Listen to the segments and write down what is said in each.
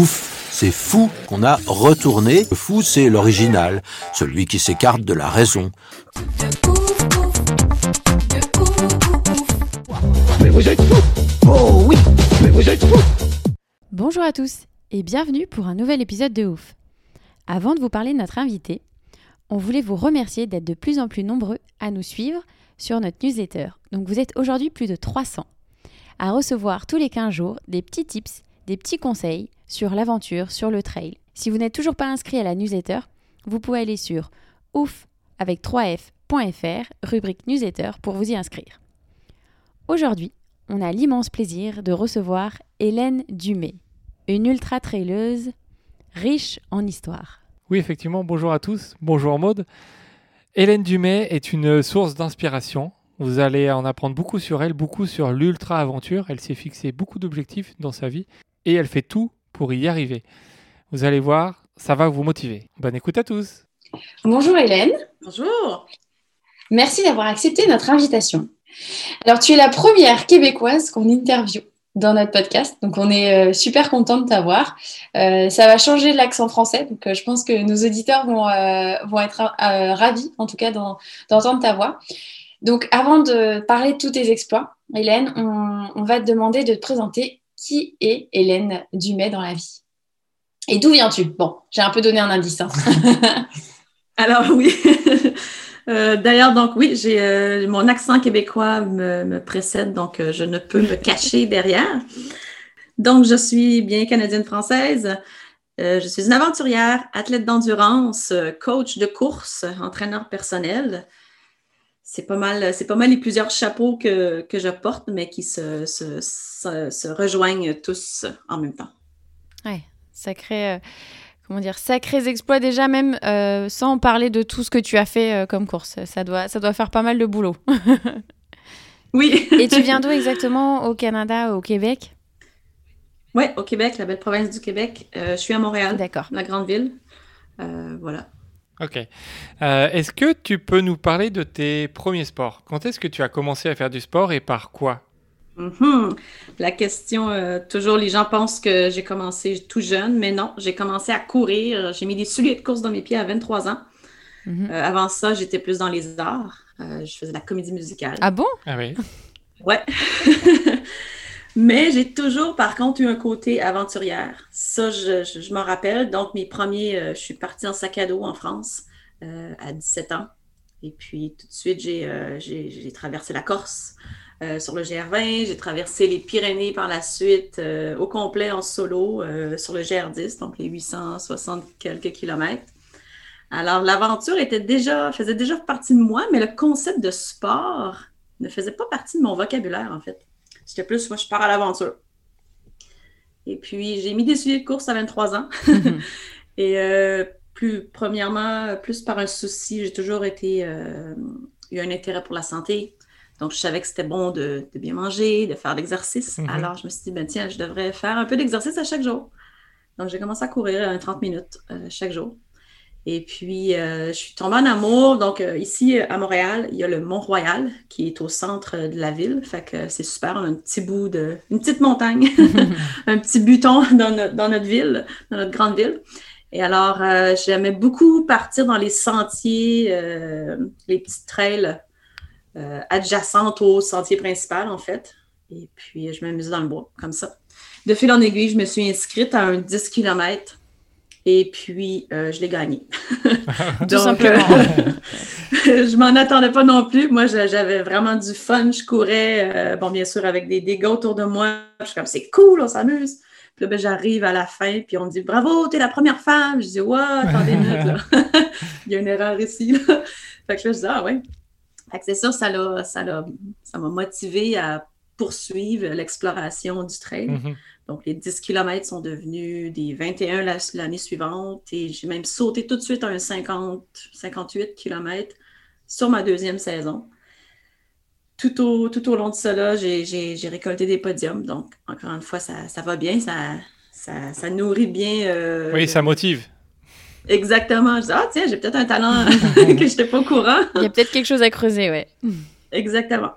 Ouf, c'est fou qu'on a retourné. Le fou, c'est l'original, celui qui s'écarte de la raison. Bonjour à tous et bienvenue pour un nouvel épisode de Ouf. Avant de vous parler de notre invité, on voulait vous remercier d'être de plus en plus nombreux à nous suivre sur notre newsletter. Donc vous êtes aujourd'hui plus de 300 à recevoir tous les 15 jours des petits tips, des petits conseils sur l'aventure, sur le trail. Si vous n'êtes toujours pas inscrit à la newsletter, vous pouvez aller sur ouf avec 3f.fr, rubrique newsletter pour vous y inscrire. Aujourd'hui, on a l'immense plaisir de recevoir Hélène Dumay, une ultra-traileuse riche en histoire. Oui, effectivement, bonjour à tous. Bonjour Maude. Hélène Dumay est une source d'inspiration. Vous allez en apprendre beaucoup sur elle, beaucoup sur l'ultra-aventure. Elle s'est fixé beaucoup d'objectifs dans sa vie et elle fait tout pour y arriver. Vous allez voir, ça va vous motiver. Bonne écoute à tous. Bonjour Hélène, Bonjour. merci d'avoir accepté notre invitation. Alors tu es la première québécoise qu'on interviewe dans notre podcast, donc on est euh, super content de t'avoir. Euh, ça va changer l'accent français, donc euh, je pense que nos auditeurs vont, euh, vont être euh, ravis, en tout cas, d'en- d'entendre ta voix. Donc avant de parler de tous tes exploits, Hélène, on, on va te demander de te présenter qui est Hélène Dumay dans la vie. Et d'où viens-tu? Bon, j'ai un peu donné un indice. hein. Alors oui. Euh, D'ailleurs, donc oui, j'ai euh, mon accent québécois me, me précède, donc euh, je ne peux me cacher derrière. Donc, je suis bien canadienne-française. Je suis une aventurière, athlète d'endurance, coach de course, entraîneur personnel. C'est pas mal, c'est pas mal les plusieurs chapeaux que, que je porte, mais qui se, se, se, se rejoignent tous en même temps. Ouais, sacré, euh, comment dire, sacrés exploits déjà même euh, sans parler de tout ce que tu as fait euh, comme course. Ça doit, ça doit faire pas mal de boulot. Oui. Et tu viens d'où exactement? Au Canada, au Québec? Oui, au Québec, la belle province du Québec. Euh, je suis à Montréal, D'accord. la grande ville. Voilà. Ok. Euh, est-ce que tu peux nous parler de tes premiers sports? Quand est-ce que tu as commencé à faire du sport et par quoi? Mhm. La question, euh, toujours les gens pensent que j'ai commencé tout jeune, mais non, j'ai commencé à courir. J'ai mis des souliers de course dans mes pieds à 23 ans. Mhm. Euh, avant ça, j'étais plus dans les arts. Euh, je faisais de la comédie musicale. Ah bon? Ah oui. Ouais. Mais j'ai toujours, par contre, eu un côté aventurière. Ça, je, je, je m'en rappelle. Donc, mes premiers, euh, je suis partie en sac à dos en France euh, à 17 ans. Et puis, tout de suite, j'ai euh, traversé la Corse sur le GR20. J'ai traversé les Pyrénées par la suite au complet en solo sur le GR10, donc les 860 quelques kilomètres. Alors, l'aventure déjà, faisait déjà partie de moi, mais le concept de sport ne faisait pas partie de mon vocabulaire, en fait. C'était plus, moi, je pars à l'aventure. Et puis, j'ai mis des souliers de course à 23 ans. Et euh, plus, premièrement, plus par un souci, j'ai toujours été, euh, eu un intérêt pour la santé. Donc, je savais que c'était bon de, de bien manger, de faire de l'exercice. Mhm. Alors, je me suis dit, ben, tiens, je devrais faire un peu d'exercice à chaque jour. Donc, j'ai commencé à courir euh, 30 minutes euh, chaque jour. Et puis, euh, je suis tombée en amour. Donc, euh, ici, à Montréal, il y a le Mont-Royal qui est au centre de la ville. Fait que c'est super. On a un petit bout de... une petite montagne, un petit buton dans notre, dans notre ville, dans notre grande ville. Et alors, euh, j'aimais beaucoup partir dans les sentiers, les petites trails adjacentes au sentier principal, en fait. Et puis, je m'amusais dans le bois, comme ça. De fil en aiguille, je me suis inscrite à un 10 km et puis euh, je l'ai gagné. Tout simplement. euh, je m'en attendais pas non plus. Moi, j'a- j'avais vraiment du fun. Je courais, euh, bon, bien sûr, avec des dégâts autour de moi. Je suis comme, c'est cool, on s'amuse. Puis là, ben, j'arrive à la fin, puis on me dit, bravo, t'es la première femme. Je dis, ouais, attendez une minute, là. Il y a une erreur ici, là. Fait que là, je dis, ah ouais. Fait que c'est sûr, ça l'a, ça l'a, ça m'a motivé à poursuivre l'exploration du trail. Mhm. Donc, les 10 km sont devenus des 21 la- l'année suivante et j'ai même sauté tout de suite à un 50, 58 km sur ma deuxième saison. Tout au, tout au long de cela, j'ai- récolté des podiums. Donc, encore une fois, ça, ça va bien, ça, ça, ça nourrit bien. euh, Oui, ça motive. Exactement. Je dis, ah, tiens, j'ai peut-être un talent que je n'étais pas au courant. Il y a peut-être quelque chose à creuser, ouais. Exactement.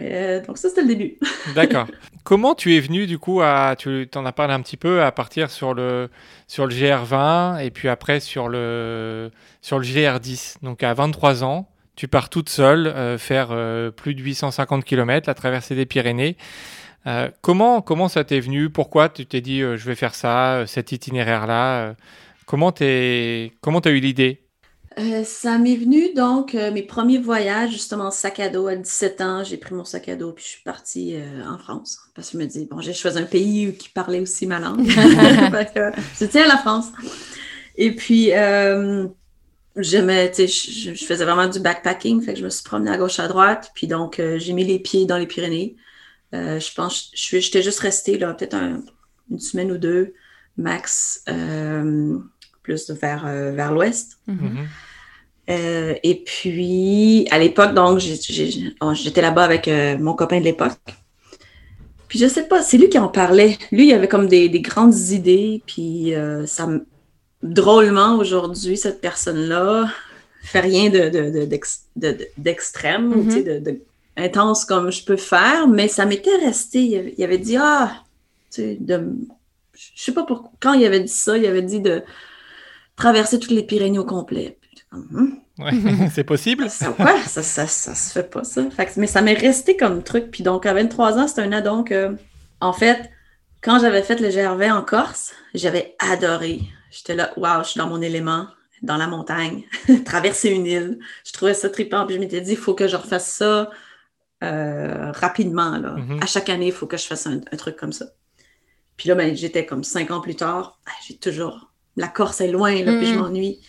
Euh, donc, ça, c'était le début. D'accord. Comment tu es venu du coup à, tu t'en as parlé un petit peu, à partir sur le, sur le GR20 et puis après sur le, sur le GR10. Donc à 23 ans, tu pars toute seule euh, faire euh, plus de 850 km, la traversée des Pyrénées. Comment, comment ça t'est venu? Pourquoi tu t'es dit je vais faire ça, cet itinéraire-là? Comment t'es, comment t'as eu l'idée? Euh, ça m'est venu donc euh, mes premiers voyages, justement, sac à dos à 17 ans. J'ai pris mon sac à dos puis je suis partie euh, en France. Parce que je me dis, bon, j'ai choisi un pays qui parlait aussi ma langue. Je tiens la France. Et puis, euh, j'aimais, tu sais, je, je faisais vraiment du backpacking. Fait que je me suis promenée à gauche, à droite. Puis donc, euh, j'ai mis les pieds dans les Pyrénées. Euh, je pense, je suis- j'étais juste restée là, peut-être un- une semaine ou deux, max, euh, plus vers, euh, vers l'ouest. Mhm. Mhm. Euh, et puis, à l'époque, donc, bon, j'étais là-bas avec euh, mon copain de l'époque. Puis, je sais pas, c'est lui qui en parlait. Lui, il avait comme des, des grandes idées. Puis, euh, ça me- drôlement, aujourd'hui, cette personne-là fait rien de, de- de- d'ex- de- de- d'extrême tu sais, de, intense comme je peux faire, mais ça m'était resté. Il avait, il avait dit, ah, tu sais, de, je sais pas pourquoi. Quand il avait dit ça, il avait dit de traverser toutes les Pyrénées au complet. Ouais, c'est possible Ça, ouais, ça, ça, ça se fait pas, ça. Fait que- mais ça m'est resté comme truc. Puis donc, à 23 ans, c'était un addon que, en fait, quand j'avais fait le GRV en Corse, j'avais adoré. J'étais là, waouh, je suis dans mon élément, dans la montagne, traverser une île. Je trouvais ça trippant. Puis je m'étais dit, il faut que je refasse ça euh, rapidement. Là. Mhm. À chaque année, il faut que je fasse un, un truc comme ça. Puis là, ben, j'étais comme cinq ans plus tard. Ah, J'ai toujours. La Corse est loin, là, puis je Mhm. m'ennuie.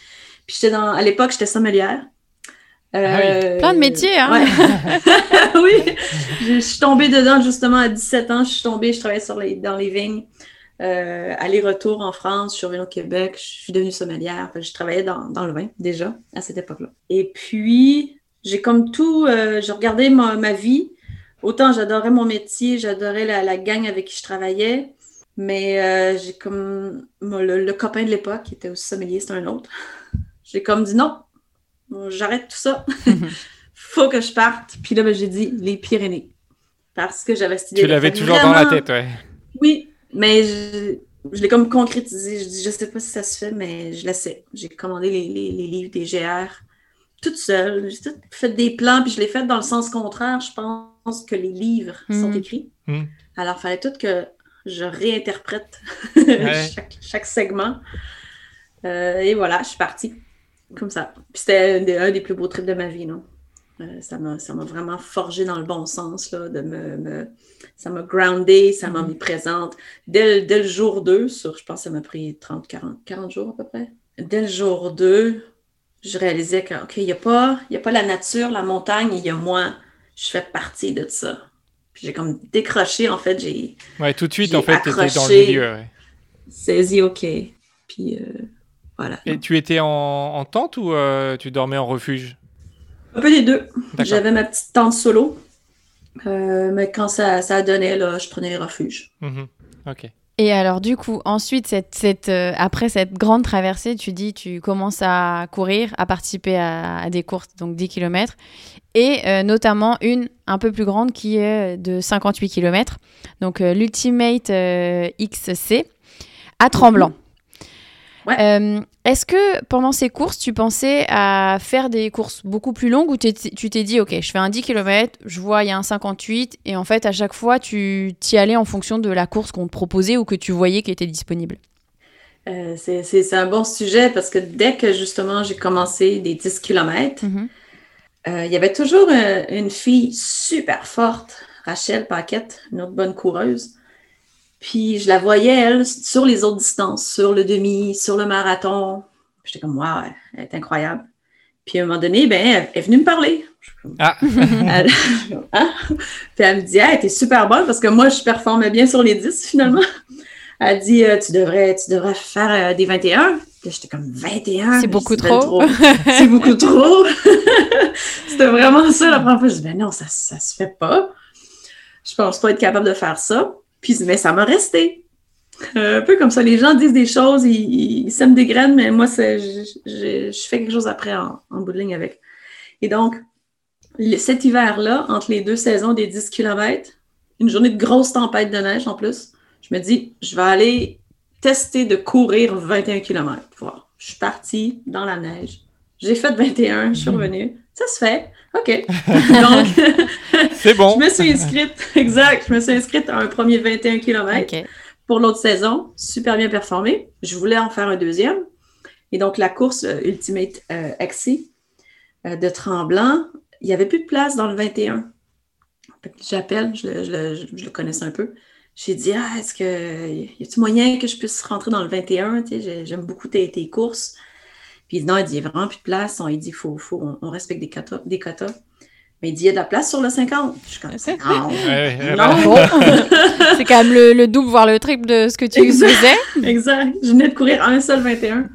Puis j'étais dans. À l'époque, j'étais sommelière. Euh, Plein de métiers, hein? ouais. oui, je, je suis tombée dedans justement à 17 ans. Je suis tombée, je travaillais sur les, dans les vignes. Euh, Aller-retour en France, je suis revenue au Québec, je suis devenue sommelière. Je travaillais dans, dans le vin déjà à cette époque-là. Et puis, j'ai comme tout, euh, j'ai regardé ma, ma vie. Autant j'adorais mon métier, j'adorais la, la gang avec qui je travaillais, mais euh, j'ai comme moi, le, le copain de l'époque qui était aussi sommelier, c'était un autre. J'ai comme dit non, j'arrête tout ça. Faut que je parte. Puis là, ben, j'ai dit les Pyrénées. Parce que j'avais cette idée Tu l'avais toujours dans la tête, ouais. Oui, mais je, je l'ai comme concrétisé. Je dis, je sais pas si ça se fait, mais je l'essaie. J'ai commandé les, les- les livres des GR toute seule. J'ai tout fait des plans, puis je l'ai fait dans le sens contraire. Je pense que les livres sont Mhm. écrits. Mhm. Alors, il fallait tout que je réinterprète Ouais. chaque, chaque segment. Euh, et voilà, je suis partie. Comme ça. Puis c'était un des, un des plus beaux trips de ma vie, non? Euh, ça m'a vraiment forgé dans le bon sens, là, de me, me- ça m'a groundé, ça m'a Mhm. mis présente. Dès, le- dès le jour 2, sur, je pense que ça m'a pris 30, 40, 40 jours à peu près. Dès le jour 2, je réalisais que, OK, il n'y a, pas- y a pas la nature, la montagne, il y a moi. Je fais partie de ça. Puis j'ai comme décroché, en fait, j'ai Ouais, tout de suite, en fait, tu dans le milieu. ouais. saisi, OK. Puis euh, voilà. Et tu étais en, en tente ou euh, tu dormais en refuge? Un peu les deux. J'avais ma petite tente solo. Euh, mais quand ça, ça donnait, là, je prenais les refuges. Mhm. Ok. Et alors, du coup, ensuite, cette, cette, euh, après cette grande traversée, tu dis, tu commences à courir, à participer à, à des courses, donc 10 km, et euh, notamment une un peu plus grande qui est de 58 km, donc euh, l'Ultimate euh, XC à Tremblant. Ouais. Euh, Est-ce que pendant ces courses, tu pensais à faire des courses beaucoup plus longues ou t'es- tu t'es dit, OK, je fais un 10 km, je vois, il y a un 58, et en fait, à chaque fois, tu t'y allais en fonction de la course qu'on te proposait ou que tu voyais qui était disponible? Euh, c'est- un bon sujet parce que dès que justement j'ai commencé des 10 km, Mhm. euh, il y avait toujours euh, une fille super forte, Rachel Paquette, une autre bonne coureuse. Puis je la voyais, elle, sur les autres distances, sur le demi, sur le marathon. J'étais comme, waouh, elle est incroyable. Puis à un moment donné, ben, elle est venue me parler. Ah. Elle, hein? Puis elle me dit, hey, t'es super bonne parce que moi, je performais bien sur les 10 finalement. Elle dit, euh, tu, devrais, tu devrais faire euh, des 21. Puis j'étais comme 21. C'est beaucoup c'est trop. C'est beaucoup trop. C'était vraiment ça la première fois. Je dis, ben non, ça, ça se fait pas. Je pense pas être capable de faire ça. Puis, mais ça m'a resté. Euh, un peu comme ça, les gens disent des choses, ils, ils sèment des graines, mais moi, je, je, je fais quelque chose après en, en bout de ligne avec. Et donc, le- cet hiver-là, entre les deux saisons des 10 km, une journée de grosse tempête de neige en plus, je me dis, je vais aller tester de courir 21 km. Voir. Je suis partie dans la neige. J'ai fait 21, je suis revenue. Ça se fait. OK. Donc, C'est bon. je me suis inscrite, exact, je me suis inscrite à un premier 21 km pour l'autre saison. Super bien performé. Je voulais en faire un deuxième. Et donc, la course euh, Ultimate euh, XC euh, de Tremblant, il n'y avait plus de place dans le 21. Fait que J'appelle, je, le- je le- je- je le connaissais un peu. J'ai dit, ah, est-ce que y a-t-il moyen que je puisse rentrer dans le 21? Tu sais, j'ai- J'aime beaucoup tes, tes courses. Puis il dit, non, il dit, il n'y a vraiment plus de place. On, il dit, faut, faut, on, on respecte des quotas, des quotas. Mais il dit, il y a de la place sur le 50. Je suis comme, non. Ouais, ouais, Non. Bon. c'est quand même le, le double, voire le triple de ce que tu Exact. faisais. Exact. Je venais de courir un seul 21.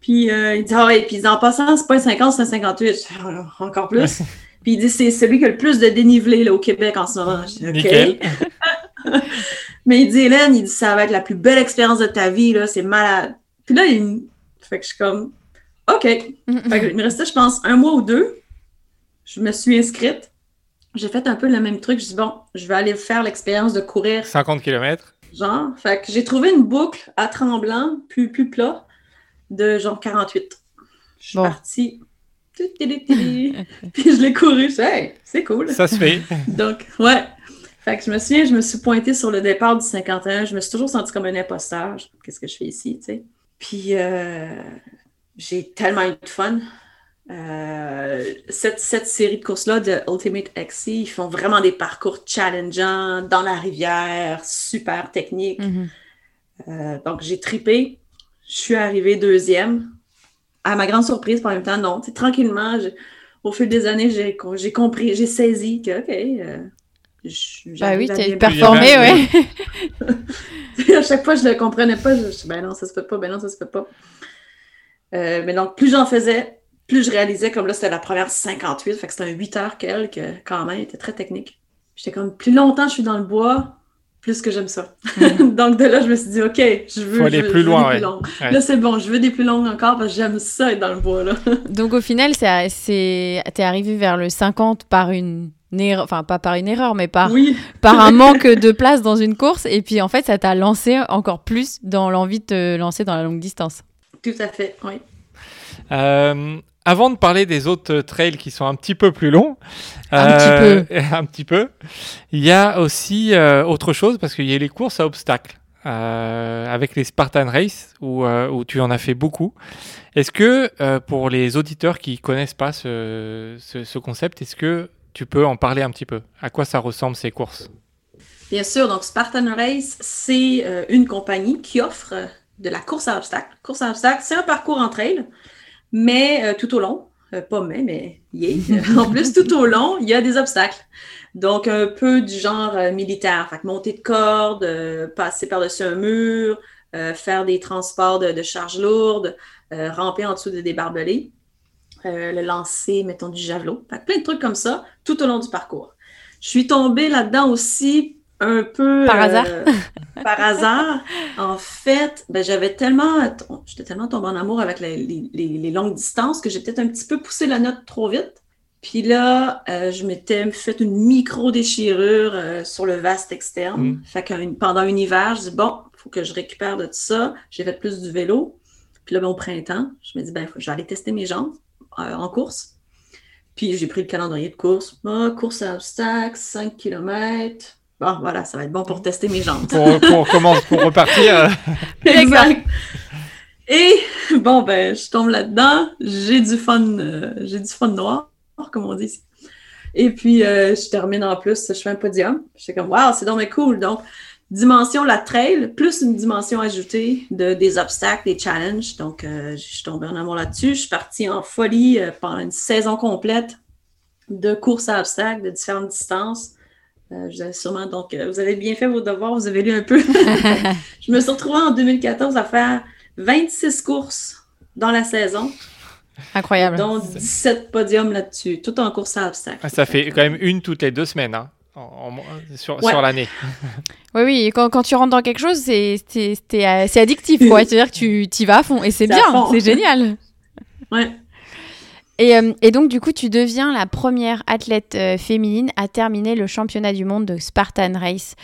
Puis euh, il dit, ah ouais, puis en passant, c'est pas un 50, c'est un 58. Je fais, Ah, encore plus. Puis il dit, c'est celui qui a le plus de dénivelé là, au Québec en ce moment. Je dis, OK. Mais il dit, Hélène, il dit, ça va être la plus belle expérience de ta vie, là, c'est malade. Puis là, il fait que je suis comme, OK. Fait que il me restait, je pense, un mois ou deux. Je me suis inscrite. J'ai fait un peu le même truc. Je dis, bon, je vais aller faire l'expérience de courir 50 km. genre. Fait que j'ai trouvé une boucle à tremblant, plus, plus plat, de genre 48. Je suis Bon. partie. Puis je l'ai couru. Je suis hey, c'est cool. Ça se fait. Donc, ouais. Fait que je me souviens, je me suis pointée sur le départ du 51. Je me suis toujours sentie comme un imposteur. Je- Qu'est-ce que je fais ici, tu sais? Puis, euh, j'ai tellement eu de fun. Euh, cette, cette série de courses-là de Ultimate XC, ils font vraiment des parcours challengeants dans la rivière, super techniques. Mhm. Euh, donc, j'ai tripé. Je suis arrivée deuxième. À ma grande surprise, par même temps, non. Tranquillement, au fil des années, j'ai co- j'ai compris, j'ai saisi que, OK, je- Bah oui, tu as performé, ouais. à chaque fois, je ne le comprenais pas. Je, je- ben non, ça se fait pas, ben non, ça se fait pas. Euh, mais donc, plus j'en faisais, plus je réalisais, comme là, c'était la première 58, fait que c'était un 8 heures qu'elle, que quand même, était très technique. J'étais comme, plus longtemps je suis dans le bois, plus que j'aime ça. donc, de là, je me suis dit, OK, je veux, Faut aller je veux- plus je veux loin, des ouais. plus longues. Ouais. Là, c'est bon, je veux des plus longues encore parce que j'aime ça être dans le bois, là. Donc au final, c'est, c'est, t'es arrivé vers le 50 par une enfin pas par une erreur, mais par, Oui, par un manque de place dans une course. Et puis en fait, ça t'a lancé encore plus dans l'envie de te lancer dans la longue distance. tout à fait, oui. Euh, avant de parler des autres trails qui sont un petit peu plus longs, Un euh, un petit peu, il y a aussi euh, autre chose parce qu'il y a les courses à obstacles euh, avec les Spartan Race où, euh, où tu en as fait beaucoup. Est-ce que euh, pour les auditeurs qui connaissent pas ce, ce, ce concept, est-ce que tu peux en parler un petit peu À quoi ça ressemble ces courses? Bien sûr, donc Spartan Race, c'est euh, une compagnie qui offre euh, de la course à obstacles. Course à obstacles, c'est un parcours en trail, mais euh, tout au long, pas mais, mais yeah. en plus, tout au long, il y a des obstacles. Donc, un peu du genre militaire, fait que monter de corde, passer par-dessus un mur, faire des transports de, de charges lourdes, ramper en dessous de des barbelés, euh, le lancer, mettons, du javelot. Fait plein de trucs comme ça, tout au long du parcours. Je suis tombée là-dedans aussi un peu Par euh, hasard? par hasard. En fait, ben, j'avais tellement, j'étais tellement tombée en amour avec les, les- les- les longues distances que j'ai peut-être un petit peu poussé la note trop vite. Puis là, euh, je m'étais fait une micro-déchirure euh, sur le vaste externe. Mm. Fait que pendant un hiver, je dis bon, il faut que je récupère de tout ça. J'ai fait plus du vélo. Puis là, ben, au printemps, je me dis ben, faut- je vais aller tester mes jambes en course. Puis j'ai pris le calendrier de course. Ah, course à obstacles, 5 km. Bon, voilà, ça va être bon pour tester mes jambes. pour, pour, repartir euh, Exact. Et bon, ben, je tombe là-dedans. J'ai du fun, euh, j'ai du fun noir, comme on dit ici. Et puis, euh, je termine en plus, je fais un podium. J'étais comme, waouh, c'est donc cool. Donc, dimension la trail, plus une dimension ajoutée de, des obstacles, des challenges. Donc, euh, je suis tombée en amour là-dessus. Je suis partie en folie euh, pendant une saison complète. de courses à obstacles de différentes distances. Euh, vous avez sûrement, donc, euh, vous avez bien fait vos devoirs, vous avez lu un peu. je me suis retrouvée en 2014 à faire 26 courses dans la saison. Incroyable. Dont 17 podiums là-dessus, tout en course à obstacles. Ah, ça fait quand même une toutes les deux semaines. Hein, en, en, sur, Ouais. sur l'année. Oui, oui, et quand, quand tu rentres dans quelque chose, c'est c'est- c'est, euh, c'est addictif, quoi. C'est-à-dire que tu y vas à fond. Et c'est bien, c'est génial. Ouais. Et, euh, et donc, du coup, tu deviens la première athlète euh, féminine à terminer le championnat du monde de Spartan Race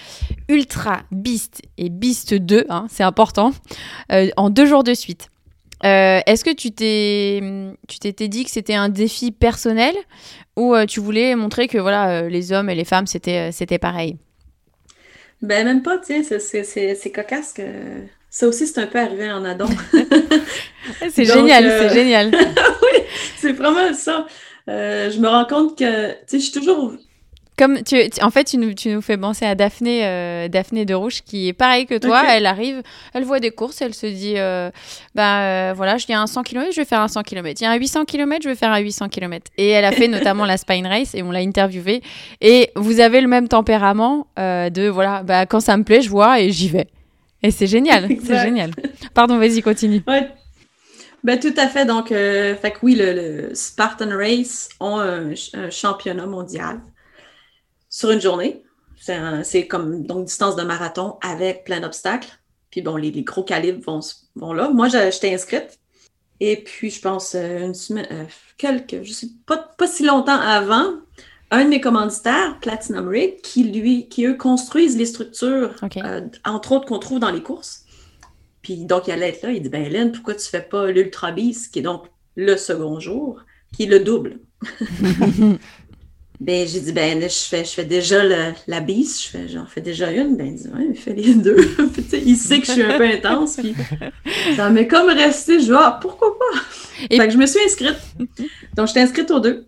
Ultra Beast et Beast 2, hein, c'est important, euh, en deux jours de suite. Euh, Est-ce que tu t'étais dit que c'était un défi personnel ou euh, tu voulais montrer que voilà euh, les hommes et les femmes c'était c'était pareil? Ben, même pas, tiens, c'est- cocasse que ça aussi, c'est un peu arrivé en adon. C'est génial, c'est génial. c'est vraiment ça. Je me rends compte que, tu sais, je suis toujours. Comme tu, tu- en fait, tu nous, tu nous fais penser à Daphné, euh, Daphné de Rouge, qui est pareil que toi. Elle arrive, elle voit des courses, elle se dit, euh, bah euh, voilà, il y a un 100 km, je vais faire un 100 km. Il y a un 800 km, je vais faire un 800 km. Et elle a fait notamment la Spine Race et on l'a interviewée. Et vous avez le même tempérament euh, de, voilà, bah quand ça me plaît, je vois et j'y vais. Et c'est génial, c'est génial. Pardon, vas-y, continue. Ouais. Ben, tout à fait. Donc, euh, fait que oui, le, le Spartan Race ont un, ch- un championnat mondial sur une journée. C'est comme donc distance de marathon avec plein d'obstacles. Puis bon, les, les gros calibres vont, vont là. Moi, j'étais inscrite. Et puis, je pense euh, une semaine, euh, quelques, je sais pas, pas si longtemps avant, un de mes commanditaires, Platinum Rig, qui lui, qui eux construisent les structures euh, entre autres qu'on trouve dans les courses. Puis donc, il allait être là, il dit Ben Hélène, pourquoi tu fais pas l'Ultra Beast, qui est donc le second jour, qui est le double Ben, j'ai dit Ben, là, je fais, je fais déjà le- la je fais, j'en fais déjà une. Ben, il dit Ouais, il fait les deux. Il sait que je suis un peu intense, puis ça m'est comme resté, je dis Ah, pourquoi pas? Et- Fait que je me suis inscrite. Donc, j'étais inscrite aux deux.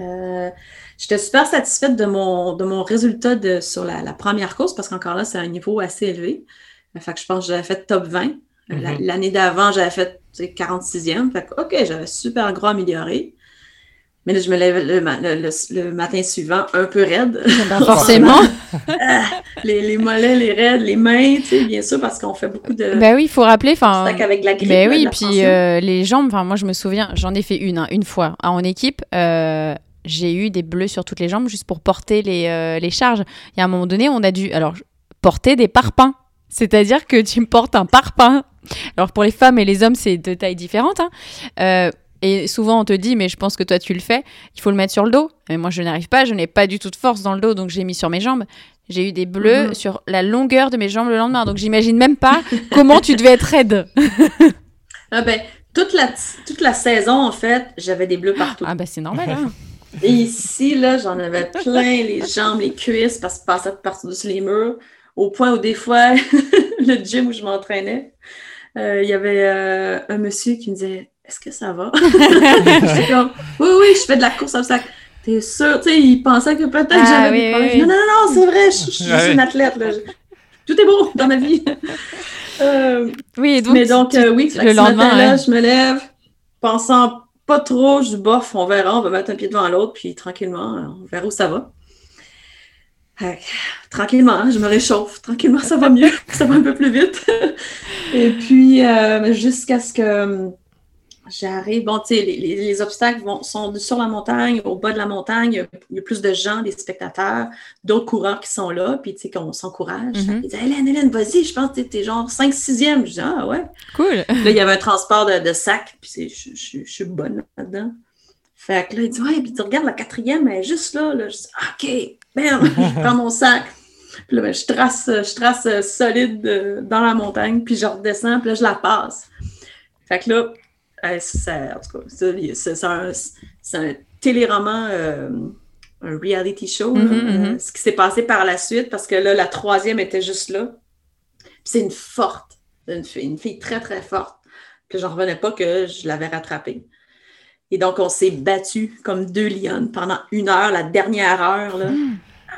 Euh, J'étais super satisfaite de mon, de mon résultat de, sur la, la première course parce qu'encore là, c'est un niveau assez élevé. Fait que je pense que j'avais fait top 20. Euh, la- Mhm. L'année d'avant, j'avais fait tu sais, 46e. Fait que, OK, j'avais super gros amélioré. Mais là, je me lève le, le- le- le matin suivant un peu raide. Ben, forcément. les, les mollets, les raides, les mains, tu sais, bien sûr, parce qu'on fait beaucoup de bah oui, il faut rappeler. Enfin, avec la grippe. De oui, puis euh, les jambes, enfin moi je me souviens, j'en ai fait une, hein, une fois hein, en équipe. euh, j'ai eu des bleus sur toutes les jambes juste pour porter les, euh, les charges. Il y a un moment donné, on a dû alors porter des parpaings. C'est-à-dire que tu me portes un parpaing. Alors pour les femmes et les hommes, c'est de tailles différentes. hein. Et souvent on te dit, mais je pense que toi tu le fais, il faut le mettre sur le dos. Mais moi je n'arrive pas, je n'ai pas du tout de force dans le dos, donc j'ai mis sur mes jambes. J'ai eu des bleus Mhm. sur la longueur de mes jambes le lendemain. Donc j'imagine même pas comment tu devais être raide. Ah ben, toute la, toute la saison, en fait, j'avais des bleus partout. Ah bah c'est normal. Hein. Et ici, là, j'en avais plein les jambes, les cuisses, parce que je passais par-dessus les murs, au point où des fois, le gym où je m'entraînais, euh, il y avait euh, un monsieur qui me disait Est-ce que ça va? Comme Oui, oui, je fais de la course à obstacles. T'es sûr? Tu sais, il pensait que peut-être Ah, j'avais oui, des problèmes. oui, Je dis, Non, non, non, c'est vrai, je, je suis Ah, une athlète. Là. Tout est beau dans ma vie. Euh, Oui, et donc, mais donc, tu- euh, oui, le que ce lendemain, matin-là, ouais. je me lève, pensant pas trop, je dis, bof, on verra, on va mettre un pied devant l'autre, puis tranquillement, on verra où ça va. Tranquillement, hein, je me réchauffe. Tranquillement, ça va mieux. ça va un peu plus vite. Et puis, euh, jusqu'à ce que euh, j'arrive, bon, tu sais, les, les- les obstacles vont, sont sur la montagne, au bas de la montagne, il y a, il y a plus de gens, des spectateurs, d'autres coureurs qui sont là, puis tu sais, qu'on s'encourage. Mhm. Ils disent, Hélène, Hélène, vas-y, je pense que t'es- genre 5-6e. Je dis, ah ouais. cool. Là, il y avait un transport de, de sacs, puis je, je- je suis bonne là-dedans. Fait que là, il dit, ouais, puis tu regardes la quatrième, elle est juste là. là. Je dis, OK, bam, je prends mon sac. Puis là, ben, je trace, je trace euh, solide euh, dans la montagne, puis je redescends, puis là, je la passe. Fait que là, ça, en tout cas, ça, c'est un, un téléroman, euh, un reality show, là, Mhm, euh, ce qui s'est passé par la suite, parce que là, la troisième était juste là. C'est une forte, une fille, une fille très, très forte. Puis j'en revenais pas que je l'avais rattrapée. Et donc, on s'est battu comme deux lionnes pendant une heure, la dernière heure. Là. Ah,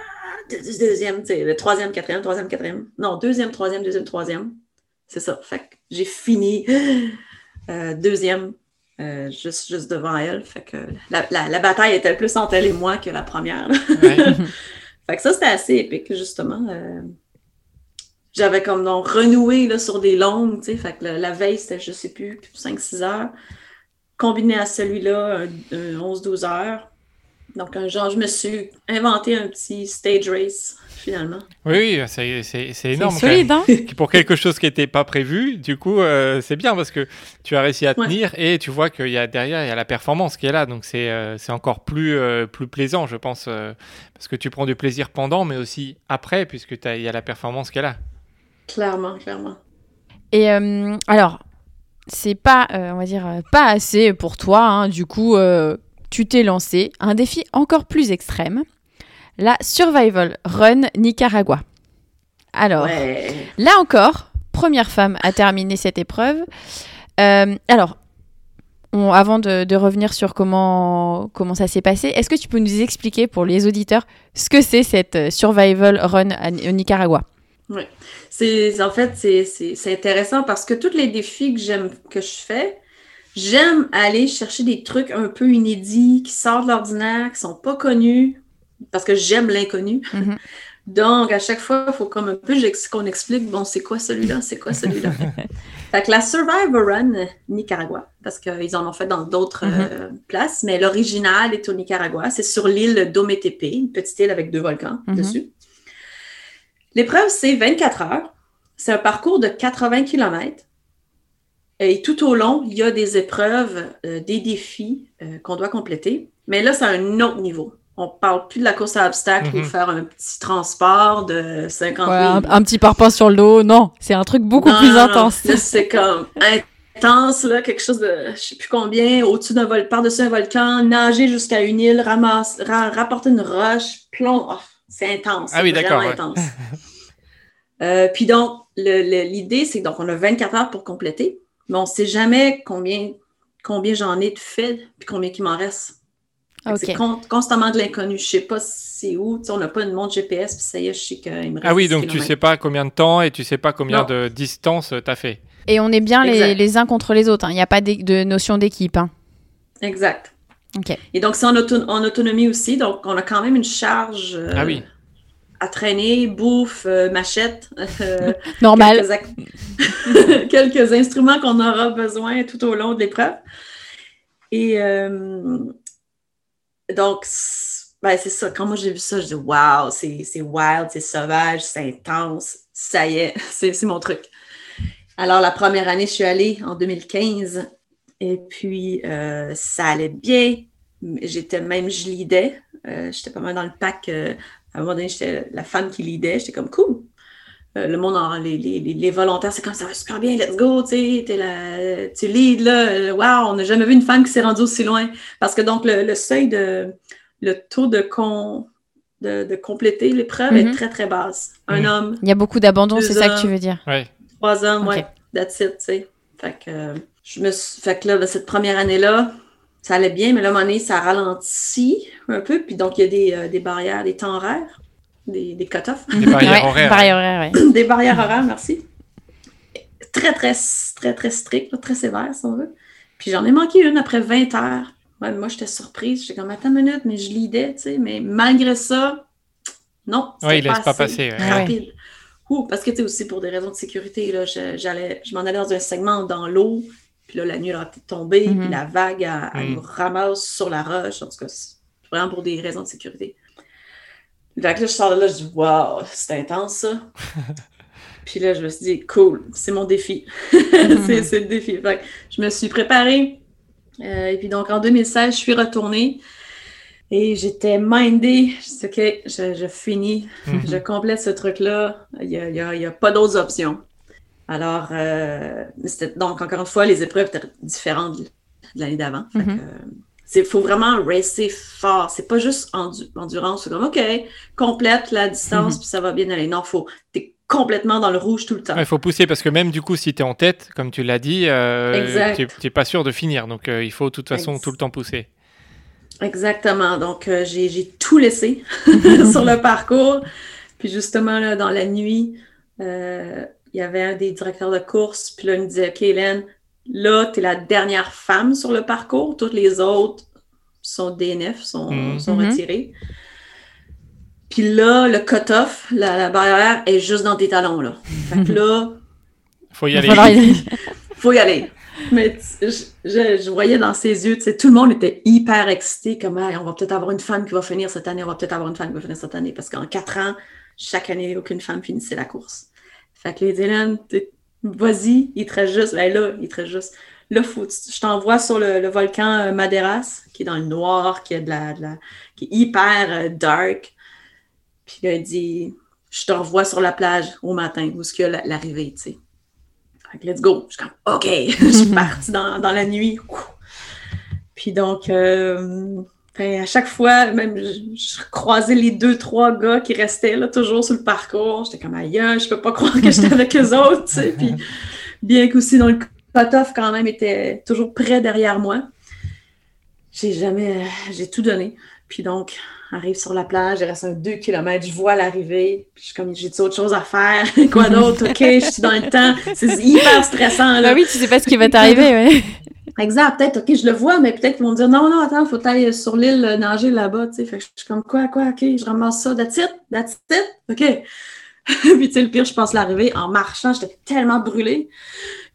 deux- deux- deuxième, tu sais, le troisième, quatrième, troisième, quatrième. Non, deuxième, troisième, deuxième, troisième. C'est ça. Fait que j'ai fini euh, deuxième euh, juste, juste devant elle. Fait que la, la, la, bataille était plus entre elle et moi que la première. Ouais. fait que ça, c'était assez épique, justement. Euh, J'avais comme donc renoué là, sur des longues, tu sais. Fait que la, la veille, c'était, je sais plus, 5-6 heures. Combiné à celui-là, un, un 11-12 heures. Donc, un genre, je me suis inventé un petit stage race, finalement. Oui, oui, c'est c'est- c'est énorme. C'est solide, hein Pour quelque chose qui n'était pas prévu, du coup, euh, c'est bien parce que tu as réussi à Ouais. tenir et tu vois qu'il y a derrière, il y a la performance qui est là. Donc, c'est euh, c'est encore plus, euh, plus plaisant, je pense, euh, parce que tu prends du plaisir pendant, mais aussi après, puisque il y a la performance qui est là. Clairement, clairement. Et euh, alors, c'est pas, euh, on va dire, pas assez pour toi. hein. Du coup, euh, tu t'es lancé un défi encore plus extrême, la Survival Run Nicaragua. Alors, Ouais. là encore, première femme à terminer cette épreuve. Euh, alors, on- avant de, de revenir sur comment, comment ça s'est passé, est-ce que tu peux nous expliquer pour les auditeurs ce que c'est cette euh, Survival Run au Nicaragua? C'est, en fait, c'est, c'est, c'est intéressant parce que tous les défis que j'aime, que je fais, j'aime aller chercher des trucs un peu inédits, qui sortent de l'ordinaire, qui sont pas connus, parce que j'aime l'inconnu. Mhm. Donc, à chaque fois, il faut comme un peu qu'on explique, bon, c'est quoi celui-là, c'est quoi celui-là? fait que la Survivor Run Nicaragua, parce qu'ils en ont fait dans d'autres Mhm. euh, places, mais l'original est au Nicaragua. C'est sur l'île d'Ometepe, une petite île avec deux volcans Mhm. dessus. L'épreuve, c'est 24 heures. C'est un parcours de 80 km. Et tout au long, il y a des épreuves, euh, des défis euh, qu'on doit compléter. Mais là, c'est un autre niveau. On parle plus de la course à obstacles Mhm. ou faire un petit transport de 50 Ouais, un, 000. un petit parpaing sur le dos, non, c'est un truc beaucoup Non, plus non, intense. C'est comme intense, là, quelque chose de, je sais plus combien, au-dessus d'un vol, par-dessus un volcan, nager jusqu'à une île, ramasse, ra- rapporter une roche, plomb. Oh, c'est intense. Ah oui, d'accord, vraiment ouais. intense. Euh, puis donc, l'idée, c'est que donc on a 24 heures pour compléter, mais on ne sait jamais combien, combien j'en ai de fait, puis combien il m'en reste. C'est con- constamment de l'inconnu. Je sais pas c'est où. On n'a pas une montre GPS, puis ça y est, je sais qu'il me reste Ah oui, 10 donc tu kilomètres. sais pas combien de temps et tu sais pas combien Non. de distance tu as fait. Et on est bien les, uns contre les autres. hein. Il n'y a pas de notion d'équipe. hein. Exact. Ok. Et donc, c'est en, auto- en autonomie aussi. Donc, on a quand même une charge euh, Ah oui. à traîner, bouffe, euh, machette, euh, Normal. quelques, quelques instruments qu'on aura besoin tout au long de l'épreuve. Et euh, donc, ben, c'est ça. Quand moi j'ai vu ça, je dis Waouh, c'est wild, c'est sauvage, c'est intense. Ça y est, c'est c'est mon truc. Alors, la première année, je suis allée en 2015 et puis euh, ça allait bien. J'étais même, je lidais. Euh, j'étais pas mal dans le pack. euh, à un moment donné, j'étais la femme qui lidait. J'étais comme cool. Euh, le monde, en- les, les, les- volontaires, c'est comme ça va super bien, let's go, tu sais, tu lead là, euh, wow, on n'a jamais vu une femme qui s'est rendue aussi loin. Parce que donc, le, le seuil de, le taux de, con, de, de compléter l'épreuve Mhm. est très, très basse. Un Mhm. homme, Il y a beaucoup d'abandon, c'est ça que tu veux dire? Ouais. trois hommes, Ok. ouais, that's it, tu sais. Fait que, euh, je me suis, fait que là, ben, cette première année-là, ça allait bien, mais là, à un moment donné, ça ralentit un peu, puis donc, il y a des, euh, des barrières, des temps horaires, des, des cut-offs. Des barrières Ouais, horaires. barrières horaires, ouais. des barrières horaires, merci. Très, très, très, très strict, très sévère, si on veut. Puis j'en ai manqué une après 20 heures. Ouais, moi, j'étais surprise. J'étais comme, attends une minute, mais je lidais, tu sais. Mais malgré ça, non. Ouais, il laisse pas passer, ouais. Rapide. Ouh, parce que, tu sais, aussi pour des raisons de sécurité, là, je, j'allais, je m'en allais dans un segment dans l'eau. Puis là, la nuit, elle a tombé. Mhm. Puis la vague, elle, elle Mhm. me ramasse sur la roche. En tout cas, c'est vraiment pour des raisons de sécurité. Là, je sors de là, je dis, waouh, c'est intense ça. Puis là, je me suis dit, cool, c'est mon défi. c'est, c'est le défi. Fait que je me suis préparée. Euh, et puis donc, en 2016, je suis retournée. Et j'étais mindée. Je dis, OK, je, je finis, Mhm. je complète ce truc-là. Il n'y a, y a- il y a pas d'autres options. Alors, euh, donc, encore une fois, les épreuves étaient différentes de l'année d'avant. Fait Mhm. C'est faut vraiment racer fort. C'est pas juste endu- endurance. C'est comme, OK, complète la distance, Mhm. puis ça va bien aller. Non, faut, t'es complètement dans le rouge tout le temps. Il faut pousser parce que même du coup, si tu es en tête, comme tu l'as dit, euh, tu n'es pas sûr de finir. Donc euh, il faut de toute façon tout le temps pousser. Exactement. Donc, euh, j'ai tout laissé sur le parcours. Puis justement, là, dans la nuit, il y avait un des directeurs de course. Puis là, il me disait, OK, Hélène, là, tu es la dernière femme sur le parcours. Toutes les autres sont DNF, sont, Mhm. sont retirées. Puis là, le cut-off, la, la barrière est juste dans tes talons. Là. Fait que là, Faut y aller. faut y aller. Mais je, je- je voyais dans ses yeux, tout le monde était hyper excité, comme on va peut-être avoir une femme qui va finir cette année, on va peut-être avoir une femme qui va finir cette année, parce qu'en quatre ans, chaque année, aucune femme finissait la course. Fait que les t'es- vas-y, il te reste juste, ben là, il te reste juste. Là, je t'envoie sur le, volcan euh, Maderas, qui est dans le noir, qui est, de la, qui est hyper euh, dark. Puis là, il dit, je te revois sur la plage au matin, où est-ce qu'il y a la- l'arrivée, tu sais. Let's go. Je suis comme, OK. je suis partie dans, dans la nuit. Puis donc, euh, ben, à chaque fois, même, je, croisais les deux, trois gars qui restaient là, toujours sur le parcours. J'étais comme, aïe, je peux pas croire que j'étais avec eux autres. Puis, bien qu'aussi dans le cut-off, quand même, était toujours près derrière moi. J'ai jamais, j'ai tout donné. Puis donc, arrive sur la plage, il reste un 2 km, je vois l'arrivée, puis je suis comme, j'ai autre chose à faire, quoi d'autre, ok, je suis dans le temps, c'est hyper stressant. Bah oui, tu sais pas ce qui va t'arriver, ouais. Exact, peut-être, ok, je le vois, mais peut-être qu'ils vont me dire, non, non, attends, faut aller sur l'île euh, nager là-bas, tu sais, fait que je suis comme, quoi, quoi, ok, je ramasse ça, that's it, that's it, ok. puis tu sais, le pire, je pense l'arrivée, en marchant, j'étais tellement brûlée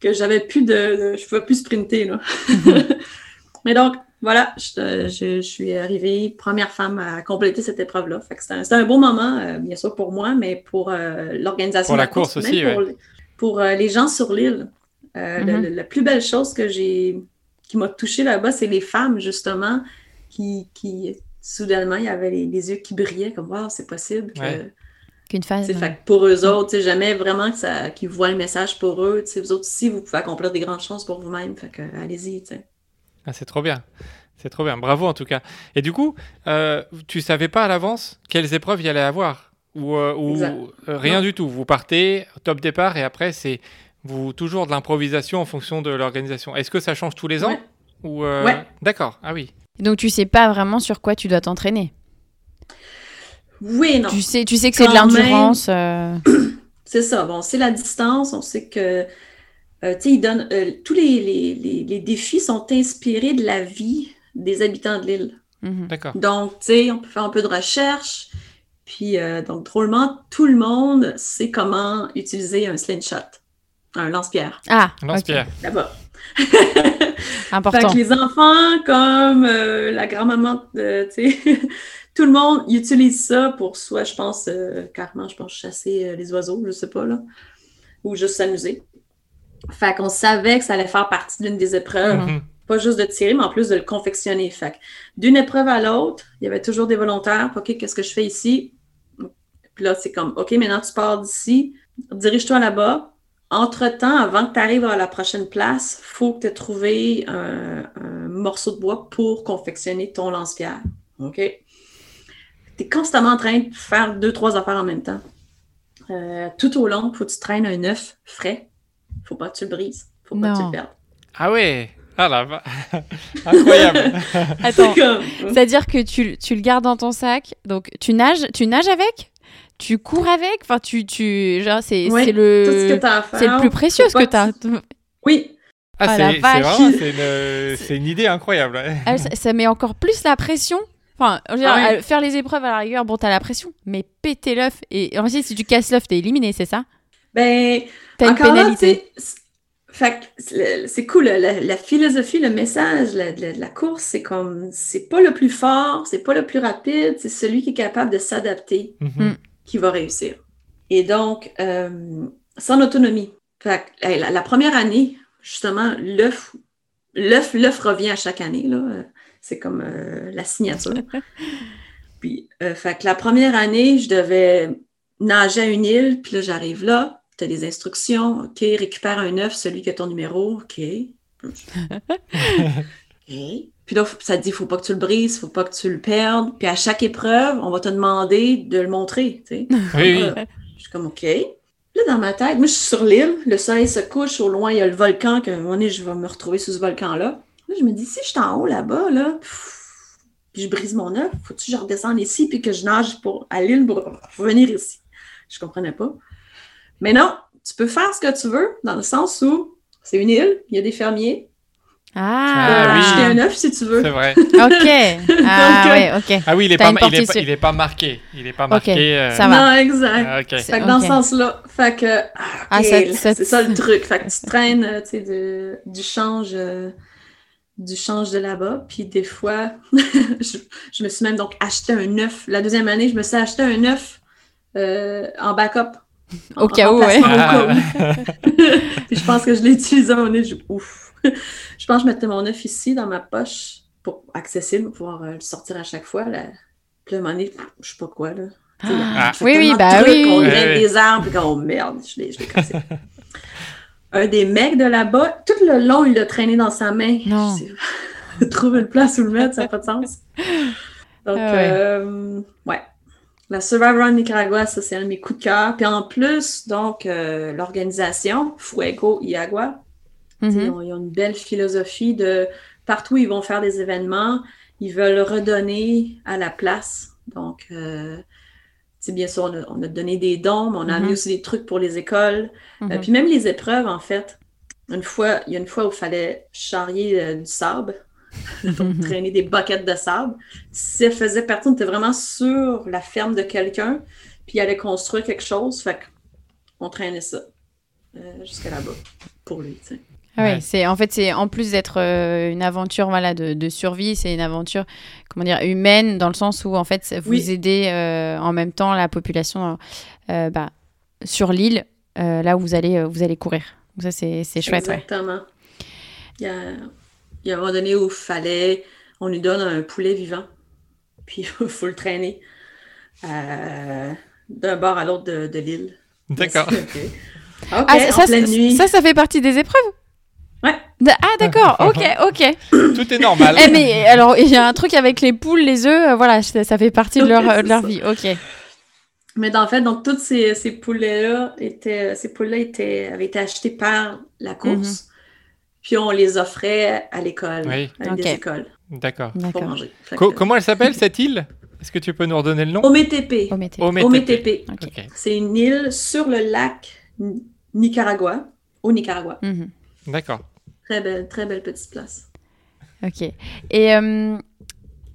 que j'avais plus de, de- je pouvais plus sprinter, là. mais donc, voilà, je, je- je suis arrivée, première femme à compléter cette épreuve-là. Fait que c'était un, un beau moment, euh, bien sûr pour moi, mais pour euh, l'organisation Pour la course aussi, pour, ouais. pour, euh, les gens sur l'île. Euh, le- Mhm. le- la plus belle chose que j'ai qui m'a touchée là-bas, c'est les femmes, justement, qui, qui soudainement, il y avait les, les yeux qui brillaient, comme Waouh, c'est possible que. Ouais. Qu'une phase. Tu sais, fait que pour eux autres, tu sais, jamais vraiment que ça, qu'ils voient le message pour eux. Tu sais, vous autres aussi, vous pouvez accomplir des grandes choses pour vous-même. Fait que allez-y, tu sais. Ah, c'est trop bien. C'est trop bien. Bravo en tout cas. Et du coup, euh, tu savais pas à l'avance quelles épreuves il y allait avoir? Ou, euh, ou rien Non. du tout. Vous partez top départ et après c'est vous toujours de l'improvisation en fonction de l'organisation. Est-ce que ça change tous les ans Ouais. ou euh, Ouais. D'accord. Ah oui. Donc tu sais pas vraiment sur quoi tu dois t'entraîner? Oui non. Tu sais, tu sais que c'est de l'endurance. euh, C'est ça. Bon, c'est la distance. On sait que, euh, tu sais, ils donnent, euh, tous les, les, les, les défis sont inspirés de la vie des habitants de l'île. mhm. D'accord. Donc, tu sais, on peut faire un peu de recherche. Puis, euh, donc, drôlement, tout le monde sait comment utiliser un slingshot, un lance-pierre, Ah, ok. Lance-pierre. là-bas. Important. Fait que les enfants, comme euh, la grand-maman, euh, tu sais, tout le monde utilise ça pour soit, je pense, euh, carrément, je pense, chasser euh, les oiseaux, je sais pas, là, ou juste s'amuser. Fait qu'on savait que ça allait faire partie d'une des épreuves, Mhm. pas juste de tirer, mais en plus de le confectionner. Fait que d'une épreuve à l'autre, il y avait toujours des volontaires. OK, qu'est-ce que je fais ici? Puis là, c'est comme, OK, maintenant tu pars d'ici, dirige-toi là-bas. Entre-temps, avant que tu arrives à la prochaine place, il faut que tu aies trouvé un, un morceau de bois pour confectionner ton lance-pierre. OK? Tu es constamment en train de faire deux, trois affaires en même temps. Euh, tout au long, il faut que tu traînes un œuf frais. faut pas que tu le brises. faut pas que tu le perdes. Ah ouais. Ah là, incroyable. Attends, C'est comme- c'est-à-dire que tu, tu le gardes dans ton sac. Donc tu nages, tu nages avec? Tu cours avec Enfin, tu, tu, genre, c'est Ouais, c'est ce le, c'est le plus précieux ce que pas tu as. Oui, Ah, Ah, c'est la c'est une, idée incroyable. Ah, ça, ça met encore plus la pression. Enfin, dire, Ah ouais. euh, faire les épreuves à la rigueur, bon, t'as la pression, mais péter l'œuf et ensuite, si tu casses l'œuf, t'es éliminé, c'est ça? Ben, T'as une là, pénalité. c'est- fait cool, la, la philosophie, le message la- de la, course, c'est comme, c'est pas le plus fort, c'est pas le plus rapide, c'est celui qui est capable de s'adapter Mhm. Qui va réussir. Et donc, euh, son autonomie. Fait que, hey, la, la première année, justement, l'œuf, l'œuf, l'œuf revient à chaque année, là. C'est comme euh, la signature. Puis, euh, fait que la première année, je devais nager à une île, puis là, j'arrive là, tu as des instructions, OK, récupère un œuf, celui qui a ton numéro, OK. OK. Puis là, ça te dit, faut pas que tu le brises, faut pas que tu le perdes. Puis à chaque épreuve, on va te demander de le montrer, tu sais. Oui. Euh, je suis comme, OK. Là, dans ma tête, moi, je suis sur l'île, le soleil se couche, au loin, il y a le volcan, qu'à un moment donné, je vais me retrouver sur ce volcan-là. Là, je me dis, si je suis en haut là-bas, là, pff, puis je brise mon œuf, faut-tu que je redescende ici, puis que je nage pour, à l'île pour, pour venir ici? Je comprenais pas. Mais non, tu peux faire ce que tu veux, dans le sens où C'est une île, il y a des fermiers. Ah, Euh, oui. Acheter un œuf si tu veux. C'est vrai. Ok. Ah Donc, ouais, ok. Ah oui, il est, pas, il, est il est pas marqué. Il est pas marqué. euh, ça va. Non, exact. ah, Fait que dans ce sens-là, fait que, ah, Ah, c'est ça le truc. Fait que tu traînes, euh, tu sais, de- du change, euh, du change de là-bas. Puis des fois, je, je me suis même donc acheté un œuf. La deuxième année, je me suis acheté un œuf euh, en backup. Au En- cas en où, ouais. placement au cas où. Ah, Puis je pense que je l'ai utilisé à un moment donné, je- ouf. Je pense que je mettais mon œuf ici dans ma poche pour accessible, pour pouvoir euh, le sortir à chaque fois. Là. Puis là, à un moment donné, je sais pas quoi, là. Ah. Oui, oui, bah trucs, oui, On oui. des arbres, puis oh merde, je l'ai je l'ai cassé. un des mecs de là-bas, tout le long, il l'a traîné dans sa main. Non. Je sais- Trouver une place où le mettre, ça n'a pas de sens. Donc, Ah ouais. euh, ouais. La Survivor Nicaragua, ça, c'est un de mes coups de cœur. Puis en plus, donc, euh, l'organisation Fuego y Mhm. Ils, ont, ils ont une belle philosophie de partout où ils vont faire des événements, ils veulent redonner à la place. Donc, euh, bien sûr, on a, on a donné des dons, mais on a Mhm. amené aussi des trucs pour les écoles. Euh, Mhm. puis même les épreuves, en fait. Une fois, il y a une fois où il fallait charrier euh, du sable, donc traîner des buckets de sable. Si elle faisait partie, on était vraiment sur la ferme de quelqu'un, puis il allait construire quelque chose, fait qu'on traînait ça euh, jusqu'à là-bas pour lui, tu sais. Ah ouais, c'est en fait c'est en plus d'être euh, une aventure voilà de, de survie, c'est une aventure comment dire humaine dans le sens où en fait vous Oui. aidez euh, en même temps la population euh, bah, sur l'île euh, là où vous allez vous allez courir. Donc ça c'est c'est chouette. ouais. Exactement. Il y, a, il y a un moment donné où il fallait, on lui donne un poulet vivant, puis il faut le traîner euh, d'un bord à l'autre de, de l'île. D'accord. Ah, en ça, pleine ça, nuit. ça ça fait partie des épreuves? Ouais. Ah d'accord, ok, ok. Tout est normal. Eh, mais alors il y a un truc avec les poules, les œufs, euh, voilà, ça, ça fait partie de leur, de leur vie. Ok. Mais dans le fait, donc toutes ces, ces poulets-là étaient, ces poules-là étaient, avaient été achetées par la course, puis on les offrait à l'école, Oui. à Ok. des écoles, D'accord. pour D'accord. manger. Fait Co- que- comment elle s'appelle cette île? Est-ce que tu peux nous redonner le nom? Ometepe. Ometepe. C'est une île sur le lac Nicaragua, au Nicaragua. Mhm. D'accord. Très belle, très belle petite place. Ok. Et euh,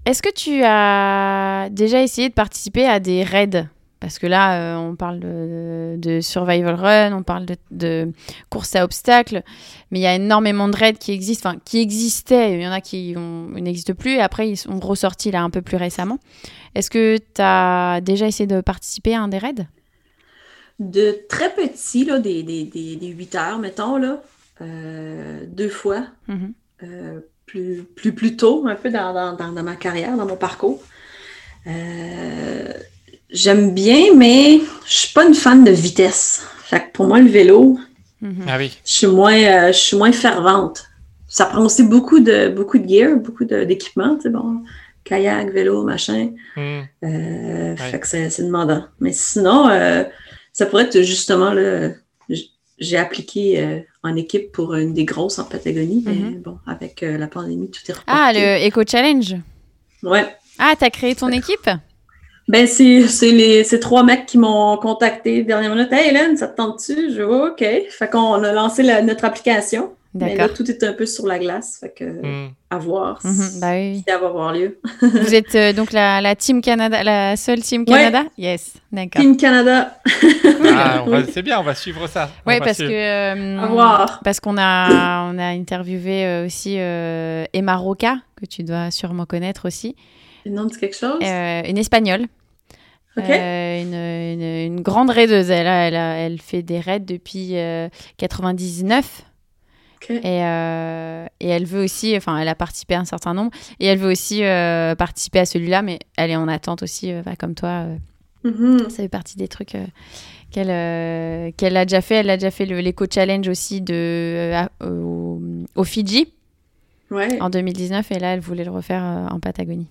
est-ce que tu as déjà essayé de participer à des raids? Parce que là, euh, on parle de, de survival run, on parle de, de course à obstacles, mais il y a énormément de raids qui existent, enfin qui existaient. Il y en a qui n'existent plus, et après ils sont ressortis là un peu plus récemment. Est-ce que tu as déjà essayé de participer à un des raids? De très petit, là, des, des, des, des 8 heures, mettons, là, deux fois, Mhm. euh, plus, plus, plus tôt, un peu dans, dans, dans, dans ma carrière, dans mon parcours. Euh, J'aime bien, mais je suis pas une fan de vitesse. Fait que pour moi, le vélo, Mhm. Ah oui. je suis moins, euh, je suis moins fervente. Ça prend aussi beaucoup de, beaucoup de gear, beaucoup de- d'équipement, tu sais, bon, kayak, vélo, machin. Hmm. Euh, Ouais. Fait que c'est c'est demandant. Mais sinon, euh, ça pourrait être justement, là, j'ai appliqué euh, en équipe pour une des grosses en Patagonie, mais Mhm. bon, avec euh, la pandémie, tout est reporté. Ah, le Eco Challenge Ouais. Ah, t'as créé ton équipe? Ben, c'est c'est les ces trois mecs qui m'ont contacté dernière minute. Hey Hélène, ça te tente-tu? Je dis OK. Fait qu'on a lancé la- notre application. Mais là, D'accord. tout est un peu sur la glace. Fait que Hmm. à voir Mhm, si Bah oui. ça va avoir lieu. Vous êtes euh, donc la, la Team Canada, la seule Team Ouais. Canada? Yes, d'accord. Team Canada. Ah, on va- Oui. c'est bien, on va suivre ça. Oui, parce suivre. que euh, À voir. parce qu'on a on a interviewé euh, aussi euh, Emma Roca que tu dois sûrement connaître aussi, Le nom de quelque chose? euh, une espagnole, OK. euh, une, une, une grande raideuse. Elle elle elle fait des raids depuis euh, 99 Et euh, et elle veut aussi, enfin elle a participé à un certain nombre et elle veut aussi euh, participer à celui-là, mais elle est en attente aussi, euh, comme toi. Mhm. Ça fait partie des trucs qu'elle qu'elle a déjà fait. Elle a déjà fait le- l'éco challenge aussi de, au, au Fidji Ouais. en 2019 et là elle voulait le refaire en Patagonie.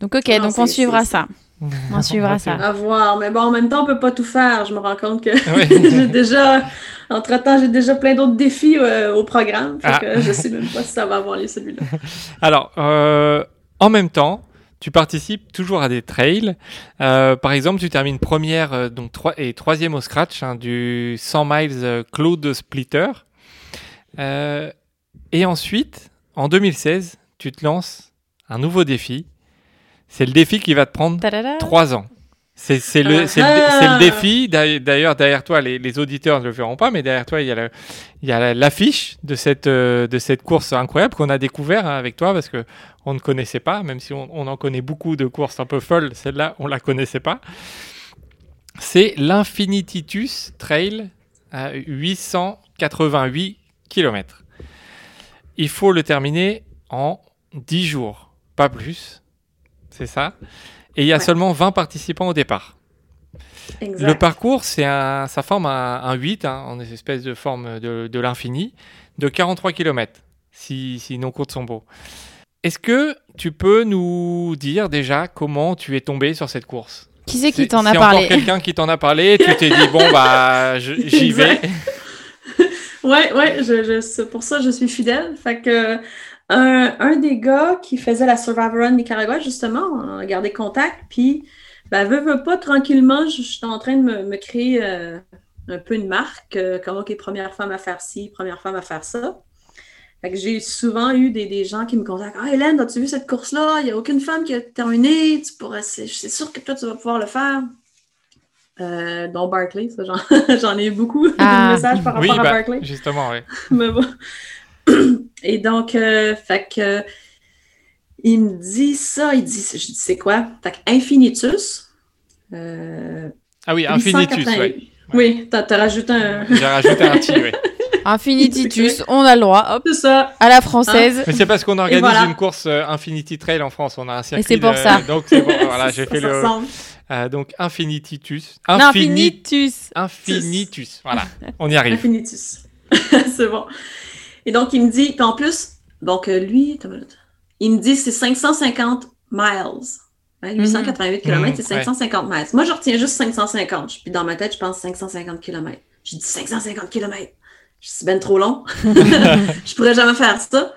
Donc ok, Non, donc on suivra ça. On suivra ça. À voir. Mais bon, en même temps, on peut pas tout faire. Je me rends compte que Oui. j'ai déjà, entre-temps, j'ai déjà plein d'autres défis euh, au programme. Fait Ah. que je sais même pas si ça va avoir lieu celui-là. Alors, euh, en même temps, tu participes toujours à des trails. Euh, par exemple, tu termines première euh, donc, trois- et troisième au scratch hein, du 100 miles euh, Claude Splitter. Euh, et ensuite, en 2016, tu te lances un nouveau défi. C'est le défi qui va te prendre trois ans. C'est c'est le, c'est le, Ah. c'est le défi. D'ailleurs- derrière toi, les, les auditeurs ne le verront pas, mais derrière toi, il y a la- l'affiche de cette, euh, de cette course incroyable qu'on a découvert hein, avec toi parce que on ne connaissait pas, même si on, on en connaît beaucoup de courses un peu folles. Celle-là, on la connaissait pas. C'est l'Infinititus Trail à 888 km. Il faut le terminer en 10 jours, pas plus. C'est ça. Et il y a Ouais. seulement 20 participants au départ. Exact. Le parcours, c'est un, ça forme un, un 8, hein, en espèce de forme de, de l'infini, de 43 km, si, si nos comptes sont beaux. Est-ce que tu peux nous dire déjà comment tu es tombé sur cette course? Qui c'est qui C'est- t'en a c'est parlé? encore quelqu'un qui t'en a parlé, tu t'es dit, bon, bah, j'y vais. Ouais, ouais, je, je, c'est pour ça je suis fidèle. Fait que un, un des gars qui faisait la Survivor Run Nicaragua, justement, on a gardé contact, puis ben, veut, veut pas, tranquillement, je, je suis en train de me, me créer euh, un peu une marque, euh, comme, OK, première femme à faire ci, première femme à faire ça. Fait que j'ai souvent eu des, des gens qui me contactent. Ah, Hélène, as-tu vu cette course-là? Il n'y a aucune femme qui a terminé. Tu pourrais, c'est, c'est sûr que toi, tu vas pouvoir le faire. Euh, dont Barclay, ça, j'en, j'en ai eu beaucoup Ah. de messages par Oui, rapport à bah, Barclay. justement, oui. Mais bon. Et donc, euh, fait que, il me dit ça, il dit, je dis, c'est quoi? Fait que Infinitus. euh, Ah oui, Infinitus, 888. oui. Oui, t'as, t'as rajouté un. J'ai rajouté un petit, oui. Infinititus, on a le droit, hop, C'est ça. à la française. Mais c'est parce qu'on organise voilà. une course euh, Infinity Trail en France. On a un circuit. c'est pour de- ça. Donc c'est bon. Voilà, j'ai fait le. euh, donc Infinitus. Infinitus. Infinitus. Voilà, on y arrive. Infinitus. c'est bon. Et donc, il me dit, puis en plus, donc euh, lui, il me dit c'est 550 miles. Hein, 888 km, Mhm, c'est 550 miles. Moi, je retiens juste 550. Puis dans ma tête, je pense 550 km. J'ai dit 550 km. Suis ben trop long. je pourrais jamais faire ça.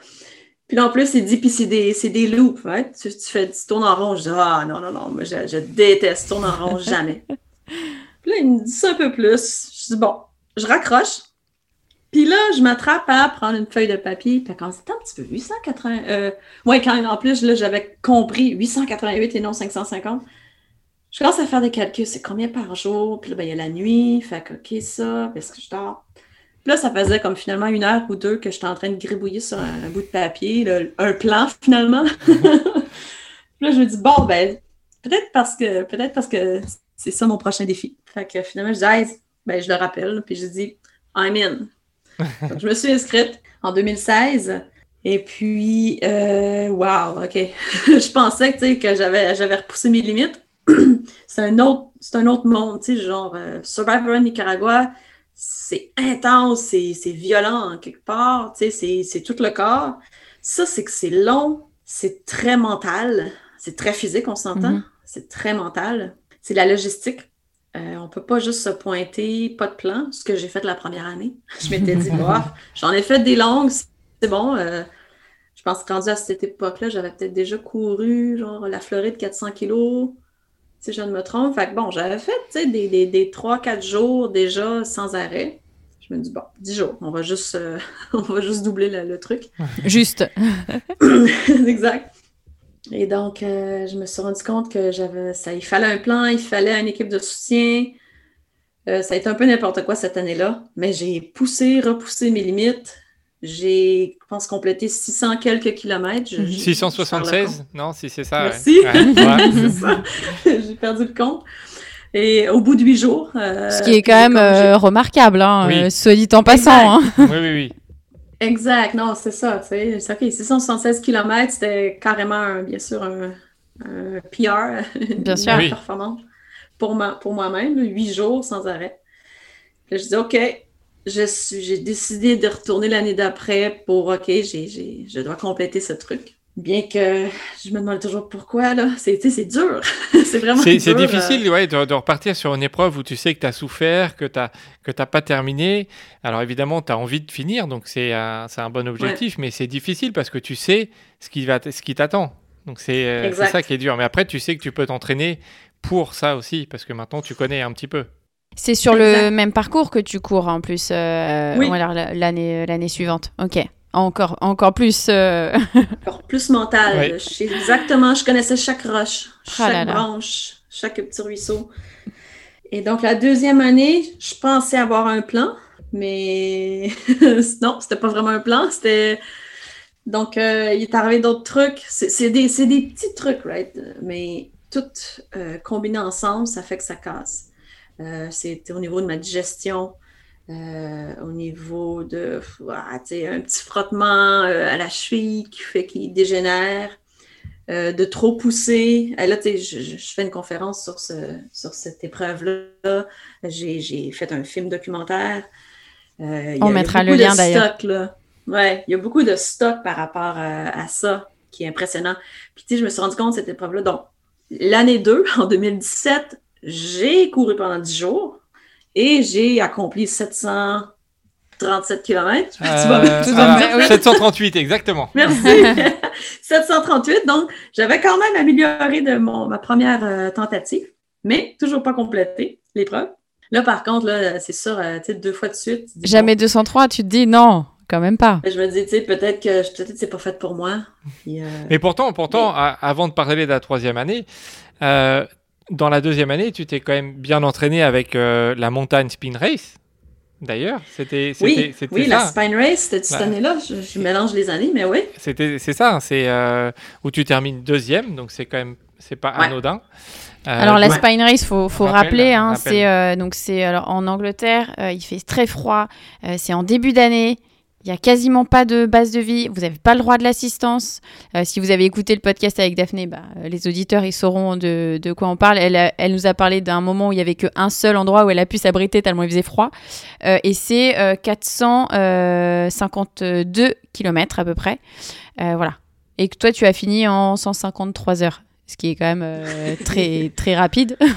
Puis là, en plus, il dit, puis c'est des, c'est des loops, ouais. Tu, tu fais, tu tournes en rond. Je dis, ah non, non, non, moi, je, je déteste tourner en rond, jamais. Puis là, il me dit ça un peu plus. Je dis, bon, je raccroche. Puis là, je m'attrape à prendre une feuille de papier. Puis quand c'est un petit peu 880. Euh, ouais, quand en plus, là, j'avais compris 888 et non 550. Je commence à faire des calculs. C'est combien par jour? Puis là, ben, il y a la nuit. Fait que, OK, ça, est-ce que je dors? Puis là, ça faisait comme finalement une heure ou deux que j'étais en train de gribouiller sur un, un bout de papier, là, un plan finalement. Puis là, je me dis, bon, ben, peut-être parce que peut-être parce que c'est ça mon prochain défi. Fait que finalement, je dis, Hey, ben, je le rappelle, puis je dis, I'm in. Donc, je me suis inscrite en 2016. Et puis, euh, wow, OK. je pensais que, que j'avais, j'avais repoussé mes limites. c'est un autre, c'est un autre monde, tu sais, genre euh, Survivor Nicaragua, c'est intense, c'est, c'est violent en quelque part, tu sais, c'est, c'est tout le corps. Ça, c'est que c'est long, c'est très mental, c'est très physique, on s'entend, Mhm. c'est très mental. C'est la logistique. Euh, on peut pas juste se pointer, pas de plan, ce que j'ai fait la première année. Je m'étais dit, bof, j'en ai fait des longues, c'est bon. euh, je pense que rendu à cette époque-là, j'avais peut-être déjà couru, genre, la Floride 400 kilos, si je ne me trompe. Fait que bon, j'avais fait, tu sais, des, des, des 3-4 jours déjà sans arrêt. Je me dis, bon, 10 jours, on va juste, euh, on va juste doubler le, le truc. Juste. exact. Et donc, euh, je me suis rendu compte que j'avais ça, il fallait un plan, il fallait une équipe de soutien. Euh, ça a été un peu n'importe quoi cette année-là, mais j'ai poussé, repoussé mes limites. J'ai, je pense, complété 600 quelques kilomètres. Je- je- je parle 676 Non, si c'est ça. Merci. Ouais, ouais. C'est ça. J'ai perdu le compte. Et au bout de huit jours. euh, Ce qui est quand même euh, remarquable, hein, Oui. euh, soit dit en passant. hein. oui, oui, oui. Exact, non, c'est ça. tu sais. C'est OK, 676 km, c'était carrément, un- bien sûr, un, un PR, une Bien sûr. Oui. performance pour, ma, pour moi-même, huit jours sans arrêt. Puis je dis OK, je suis, j'ai décidé de retourner l'année d'après pour OK, j'ai, j'ai- je dois compléter ce truc. Bien que je me demande toujours pourquoi, là. C'est, tu sais, c'est dur. c'est vraiment C'est dur. c'est euh, difficile ouais, de, de repartir sur une épreuve où tu sais que tu as souffert, que tu n'as que t'as pas terminé. Alors évidemment, tu as envie de finir, donc c'est un, c'est un bon objectif, mais c'est difficile parce que tu sais ce qui, va t- ce qui t'attend. Donc c'est euh, ça qui est dur. Mais après, tu sais que tu peux t'entraîner pour ça aussi, parce que maintenant tu connais un petit peu. C'est sur le même parcours que tu cours en plus euh, Oui. l'année l'année suivante. Ok. Encore encore plus. euh, Encore plus mental. Ouais. Je sais exactement, je connaissais chaque roche, Ah chaque là là. branche, chaque petit ruisseau. Et donc, la deuxième année, je pensais avoir un plan, mais non, c'était pas vraiment un plan. C'était. Donc, euh, il est arrivé d'autres trucs. C'est c'est des, c'est des petits trucs, right? Mais tout euh, combiné ensemble, ça fait que ça casse. Euh, C'était au niveau de ma digestion, euh, au niveau de un petit frottement euh, à la cheville qui fait qu'il dégénère, euh, de trop pousser. Et là, je, je- fais une conférence sur, ce, sur cette épreuve-là. J'ai j'ai fait un film documentaire. On y mettra le lien, d'ailleurs. Ouais, il y a beaucoup de stock par rapport à, à ça qui est impressionnant. Puis, tu sais, je me suis rendu compte de cette épreuve-là. Donc, l'année 2, en 2017, j'ai couru pendant 10 jours et j'ai accompli 737 km. tu vas, Euh, tu vas me ah, dire, 738, exactement. Merci. 738. Donc, j'avais quand même amélioré de mon, ma première euh, tentative, mais toujours pas complété l'épreuve. Là, par contre, là, c'est sûr, euh, tu sais, deux fois de suite. Jamais 203, tu te dis non, quand même pas. bon. Je me dis, tu sais, peut-être que peut-être que c'est pas fait pour moi. Puis, euh, Mais pourtant, pourtant avant de parler de la troisième année, euh, dans la deuxième année, tu t'es quand même bien entraîné avec euh, la montagne spin race. D'ailleurs, c'était oui, c'était oui, ça. la Spine Race, c'était cette Ouais. année-là. Je, je mélange les années, mais oui. C'était c'est ça, c'est euh, où tu termines deuxième, donc c'est quand même c'est pas Ouais. anodin. Euh, Alors la donc- Spine Race, faut, faut Rappel, rappeler, hein, c'est euh, donc c'est alors en Angleterre, euh, il fait très froid, euh, c'est en début d'année, il y a quasiment pas de base de vie, vous n'avez pas le droit de l'assistance. Euh, si vous avez écouté le podcast avec Daphné, bah, euh, les auditeurs ils sauront de, de quoi on parle. Elle, a- elle nous a parlé d'un moment où il y avait qu'un seul endroit où elle a pu s'abriter tellement il faisait froid, Euh, et c'est euh, 452 km à peu près, Euh, voilà. Et que toi tu as fini en 153 heures, ce qui est quand même euh, très très rapide.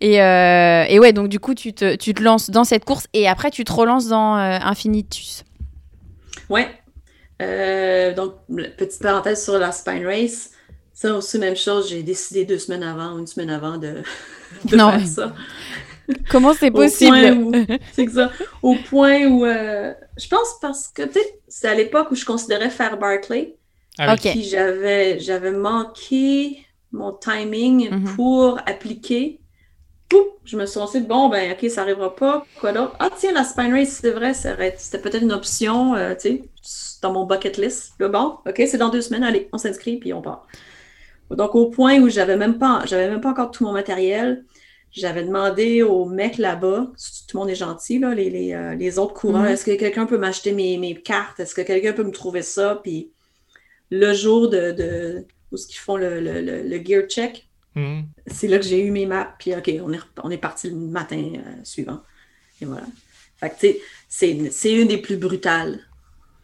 Et, euh, et ouais, donc du coup, tu te, tu te lances dans cette course et après, tu te relances dans euh, Infinitus. Ouais. Euh, donc, petite parenthèse sur la Spine Race. Ça aussi, même chose, j'ai décidé deux semaines avant, une semaine avant de, de Non, faire ça. Comment c'est possible? C'est que ça. Au point où. euh, je pense parce que, tu sais, c'est à l'époque où je considérais faire Barclay. Ah oui. Ok. Puis j'avais, j'avais manqué mon timing Mhm. pour appliquer. Pouf, je me suis dit, bon, ben, OK, ça n'arrivera pas. Quoi d'autre? Ah, tiens, la Spine Race, c'est vrai, c'était peut-être une option, euh, tu sais, dans mon bucket list. Là, bon, OK, c'est dans deux semaines, allez, on s'inscrit, puis on part. Donc, au point où j'avais même pas, j'avais même pas encore tout mon matériel, j'avais demandé au mec là-bas, tout le monde est gentil, là, les, les, euh, les autres coureurs, Mhm. est-ce que quelqu'un peut m'acheter mes, mes cartes? Est-ce que quelqu'un peut me trouver ça? Puis le jour de, de où ce qu'ils font le, le, le, le gear check, Mhm. c'est là que j'ai eu mes maps, puis OK, on est, rep- on est parti le matin euh, suivant. Et voilà. Fait que, tu sais, c'est, c'est une des plus brutales.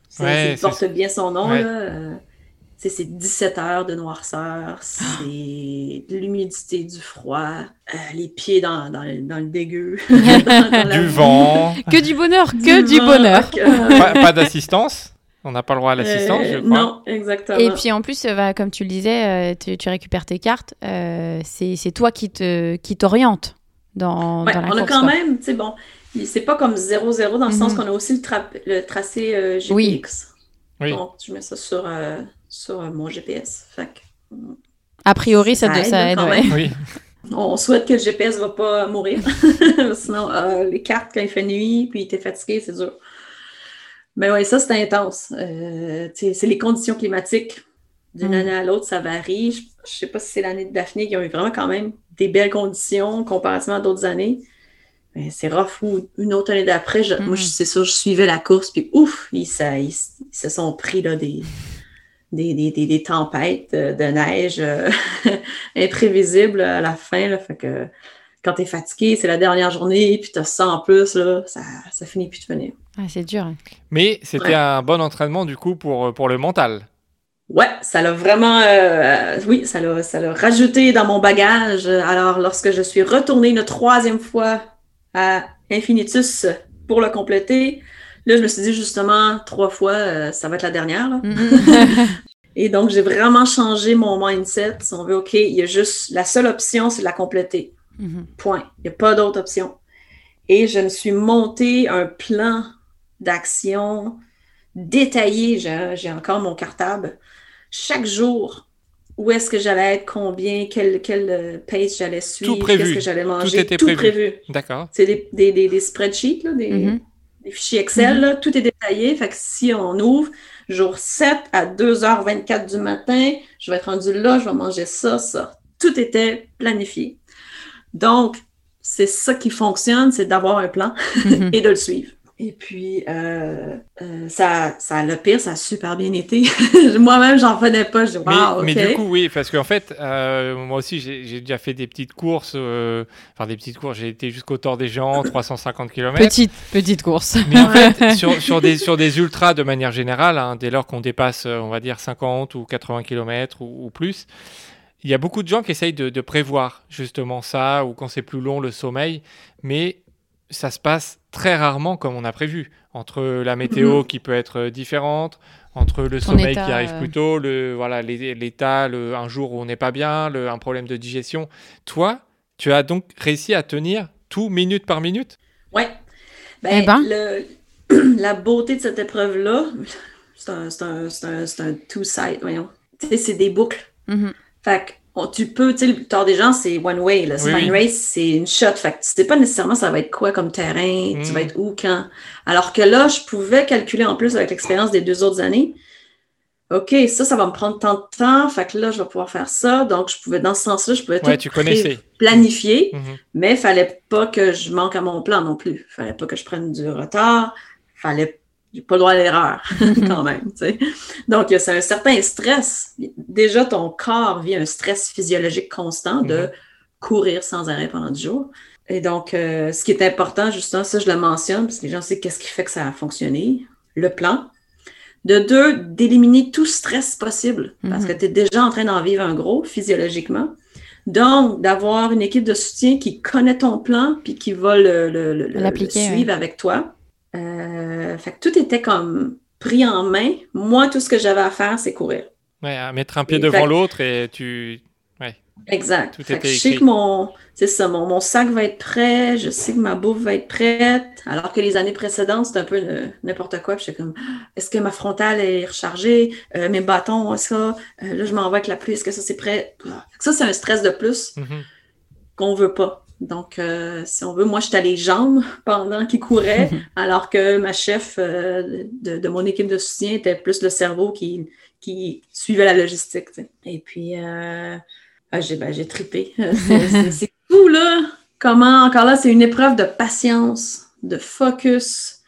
C'est, Ouais, c'est- porte bien son nom, Ouais. là. euh, tu sais, c'est 17 heures de noirceur, c'est de l'humidité, du froid, euh, les pieds dans, dans, le, dans le dégueu. dans- dans la Du vent, Que du bonheur, que du vent, bonheur. pas d'assistance? On n'a pas le droit à l'assistance, euh, je crois. Non, exactement. Et puis en plus, euh, bah, comme tu le disais, euh, tu, tu récupères tes cartes. euh, c'est toi qui te qui t'oriente dans, Ouais, dans la on a quand quoi. même, tu sais, bon, c'est pas comme 0-0 dans le sens Mhm. qu'on a aussi le, tra- le tracé euh, GPX. Oui. Oui. Donc, je mets ça sur, euh, sur euh, mon GPS. Fait que, A priori, ça, Ça aide, ça aide. quand ouais. même. Oui. on souhaite que le GPS va pas mourir. Sinon, euh, les cartes, quand il fait nuit, puis t'es fatigué, c'est dur. Mais ouais, ça, c'est intense. Euh, c'est les conditions climatiques. D'une Mm. année à l'autre, ça varie. Je, je sais pas si c'est l'année de Daphné qui a eu vraiment quand même des belles conditions comparativement à d'autres années. Mais c'est rough. Ou une autre année d'après, moi, je- c'est sûr, je suivais la course, puis ouf, ils, ça- ils- ils se sont pris là, des, des, des, des- des tempêtes euh, de neige euh, imprévisibles à la fin. Là, fait que quand tu es fatigué, c'est la dernière journée, puis tu as ça en plus, là, ça, ça finit plus de. Ah, c'est dur. hein. Mais c'était Ouais. un bon entraînement du coup pour, pour le mental. Ouais, ça l'a vraiment, euh, oui, ça l'a, ça l'a rajouté dans mon bagage. Alors, lorsque je suis retournée une troisième fois à Infinitus pour le compléter, là, je me suis dit justement, trois fois, euh, ça va être la dernière. là. Et donc, j'ai vraiment changé mon mindset. Si on veut, OK, il y a juste, la seule option, c'est de la compléter. Mhm. Point. Il n'y a pas d'autre option. Et je me suis monté un plan d'action détaillé. J'ai encore mon cartable. Chaque jour, où est-ce que j'allais être, combien, quel, quel euh, pace j'allais suivre, qu'est-ce que j'allais manger. était prévu. D'accord. C'est des, des, des, des spreadsheets, là, des, Mhm. des fichiers Excel, là, tout est détaillé. Fait que si on ouvre, jour 7 à 2h24 du matin, je vais être rendu là, je vais manger ça, ça. Tout était planifié. Donc, c'est ça qui fonctionne, c'est d'avoir un plan Mhm. et de le suivre. Et puis, euh, euh, ça, ça, le pire, ça a super bien été. Moi-même, j'en revenais pas. Je dis, Mais, wow, mais OK. du coup, oui, parce qu'en fait, euh, moi aussi, j'ai déjà fait des petites courses. euh, enfin, des petites courses. J'ai été jusqu'au Tour des Géants, 350 km. Petite, petite course. Mais en fait, sur, sur, des, sur des ultras de manière générale, hein, dès lors qu'on dépasse, on va dire, 50 ou 80 km ou, ou plus, il y a beaucoup de gens qui essayent de, de prévoir justement ça, ou quand c'est plus long, le sommeil. Mais ça se passe très rarement comme on a prévu. Entre la météo qui peut être différente, entre le Ton sommeil état, qui arrive euh. plus tôt, le, voilà, l'état, le, un jour où on n'est pas bien, le, un problème de digestion. Toi, tu as donc réussi à tenir tout minute par minute? Ouais. Ben, Eh ben. le- la beauté de cette épreuve-là, c'est un, c'est un, c'est un, c'est un two-side, voyons. C'est des boucles. Mhm. Fait que on- tu peux, tu sais, le tort des gens, c'est one way. Le Oui, spine oui. race, c'est une shot. Fait que tu sais pas nécessairement ça va être quoi comme terrain, tu Mm. vas être où, quand. Alors que là, je pouvais calculer en plus avec l'expérience des deux autres années. OK, ça, ça va me prendre tant de temps. Fait que là, je vais pouvoir faire ça. Donc, je pouvais, dans ce sens-là, je pouvais Ouais, tout tu planifier. Mhm. Mais il fallait pas que je manque à mon plan non plus. fallait pas que je prenne du retard. fallait j'ai pas le droit à l'erreur quand même. Donc, c'est un certain stress. Déjà, ton corps vit un stress physiologique constant de Mhm. courir sans arrêt pendant 10 jours. Et donc, euh, ce qui est important, justement, ça, je le mentionne, parce que les gens savent qu'est-ce qui fait que ça a fonctionné. Le plan. De deux, d'éliminer tout stress possible, parce que tu es déjà en train d'en vivre un gros physiologiquement. Donc, d'avoir une équipe de soutien qui connaît ton plan puis qui va le, le- le- le- L'appliquer, le suivre avec toi. Euh, fait que tout était comme pris en main. Moi, tout ce que j'avais à faire, c'est courir. Ouais, à mettre un pied Et devant fait- l'autre et tu. Exact. Tout Fait que était je sais que mon, c'est ça, mon, mon sac va être prêt, je sais que ma bouffe va être prête, alors que les années précédentes, c'était un peu euh, n'importe quoi. Puis j'étais comme, est-ce que ma frontale est rechargée? Euh, mes bâtons, ça? Euh, là, je m'en vais avec la pluie, est-ce que ça c'est prêt? Que Ça, c'est un stress de plus Mhm. qu'on veut pas. Donc, euh, si on veut, moi, j'étais les jambes pendant qu'il courait, alors que ma chef euh, de, de mon équipe de soutien était plus le cerveau qui, qui suivait la logistique. Et puis, euh, ah, j'ai ben, trippé. C'est- fou, là! Comment, encore là, c'est une épreuve de patience, de focus.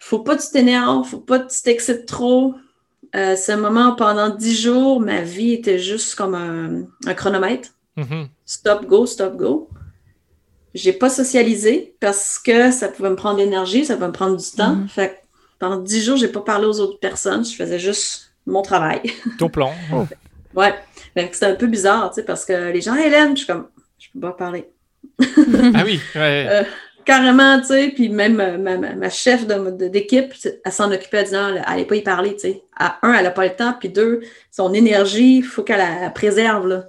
Faut pas que tu t'énerves, faut pas que tu t'excites trop. C'est un moment pendant dix jours, ma vie était juste comme un, un chronomètre Mhm. stop, go, stop, go. J'ai pas socialisé parce que ça pouvait me prendre l'énergie, ça pouvait me prendre du temps. Mhm. Fait que pendant dix jours, j'ai pas parlé aux autres personnes, je faisais juste mon travail. Ton plan. ouais. Fait que c'était un peu bizarre, tu sais, parce que les gens, Hélène, je suis comme, je peux pas parler. ah oui, ouais. Euh, Carrément, tu sais, puis même euh, ma, ma, ma chef d'équipe, elle s'en occupait en disant, elle allait pas y parler, tu sais. À un, elle a pas le temps, puis deux, son énergie, il faut qu'elle la la préserve, là.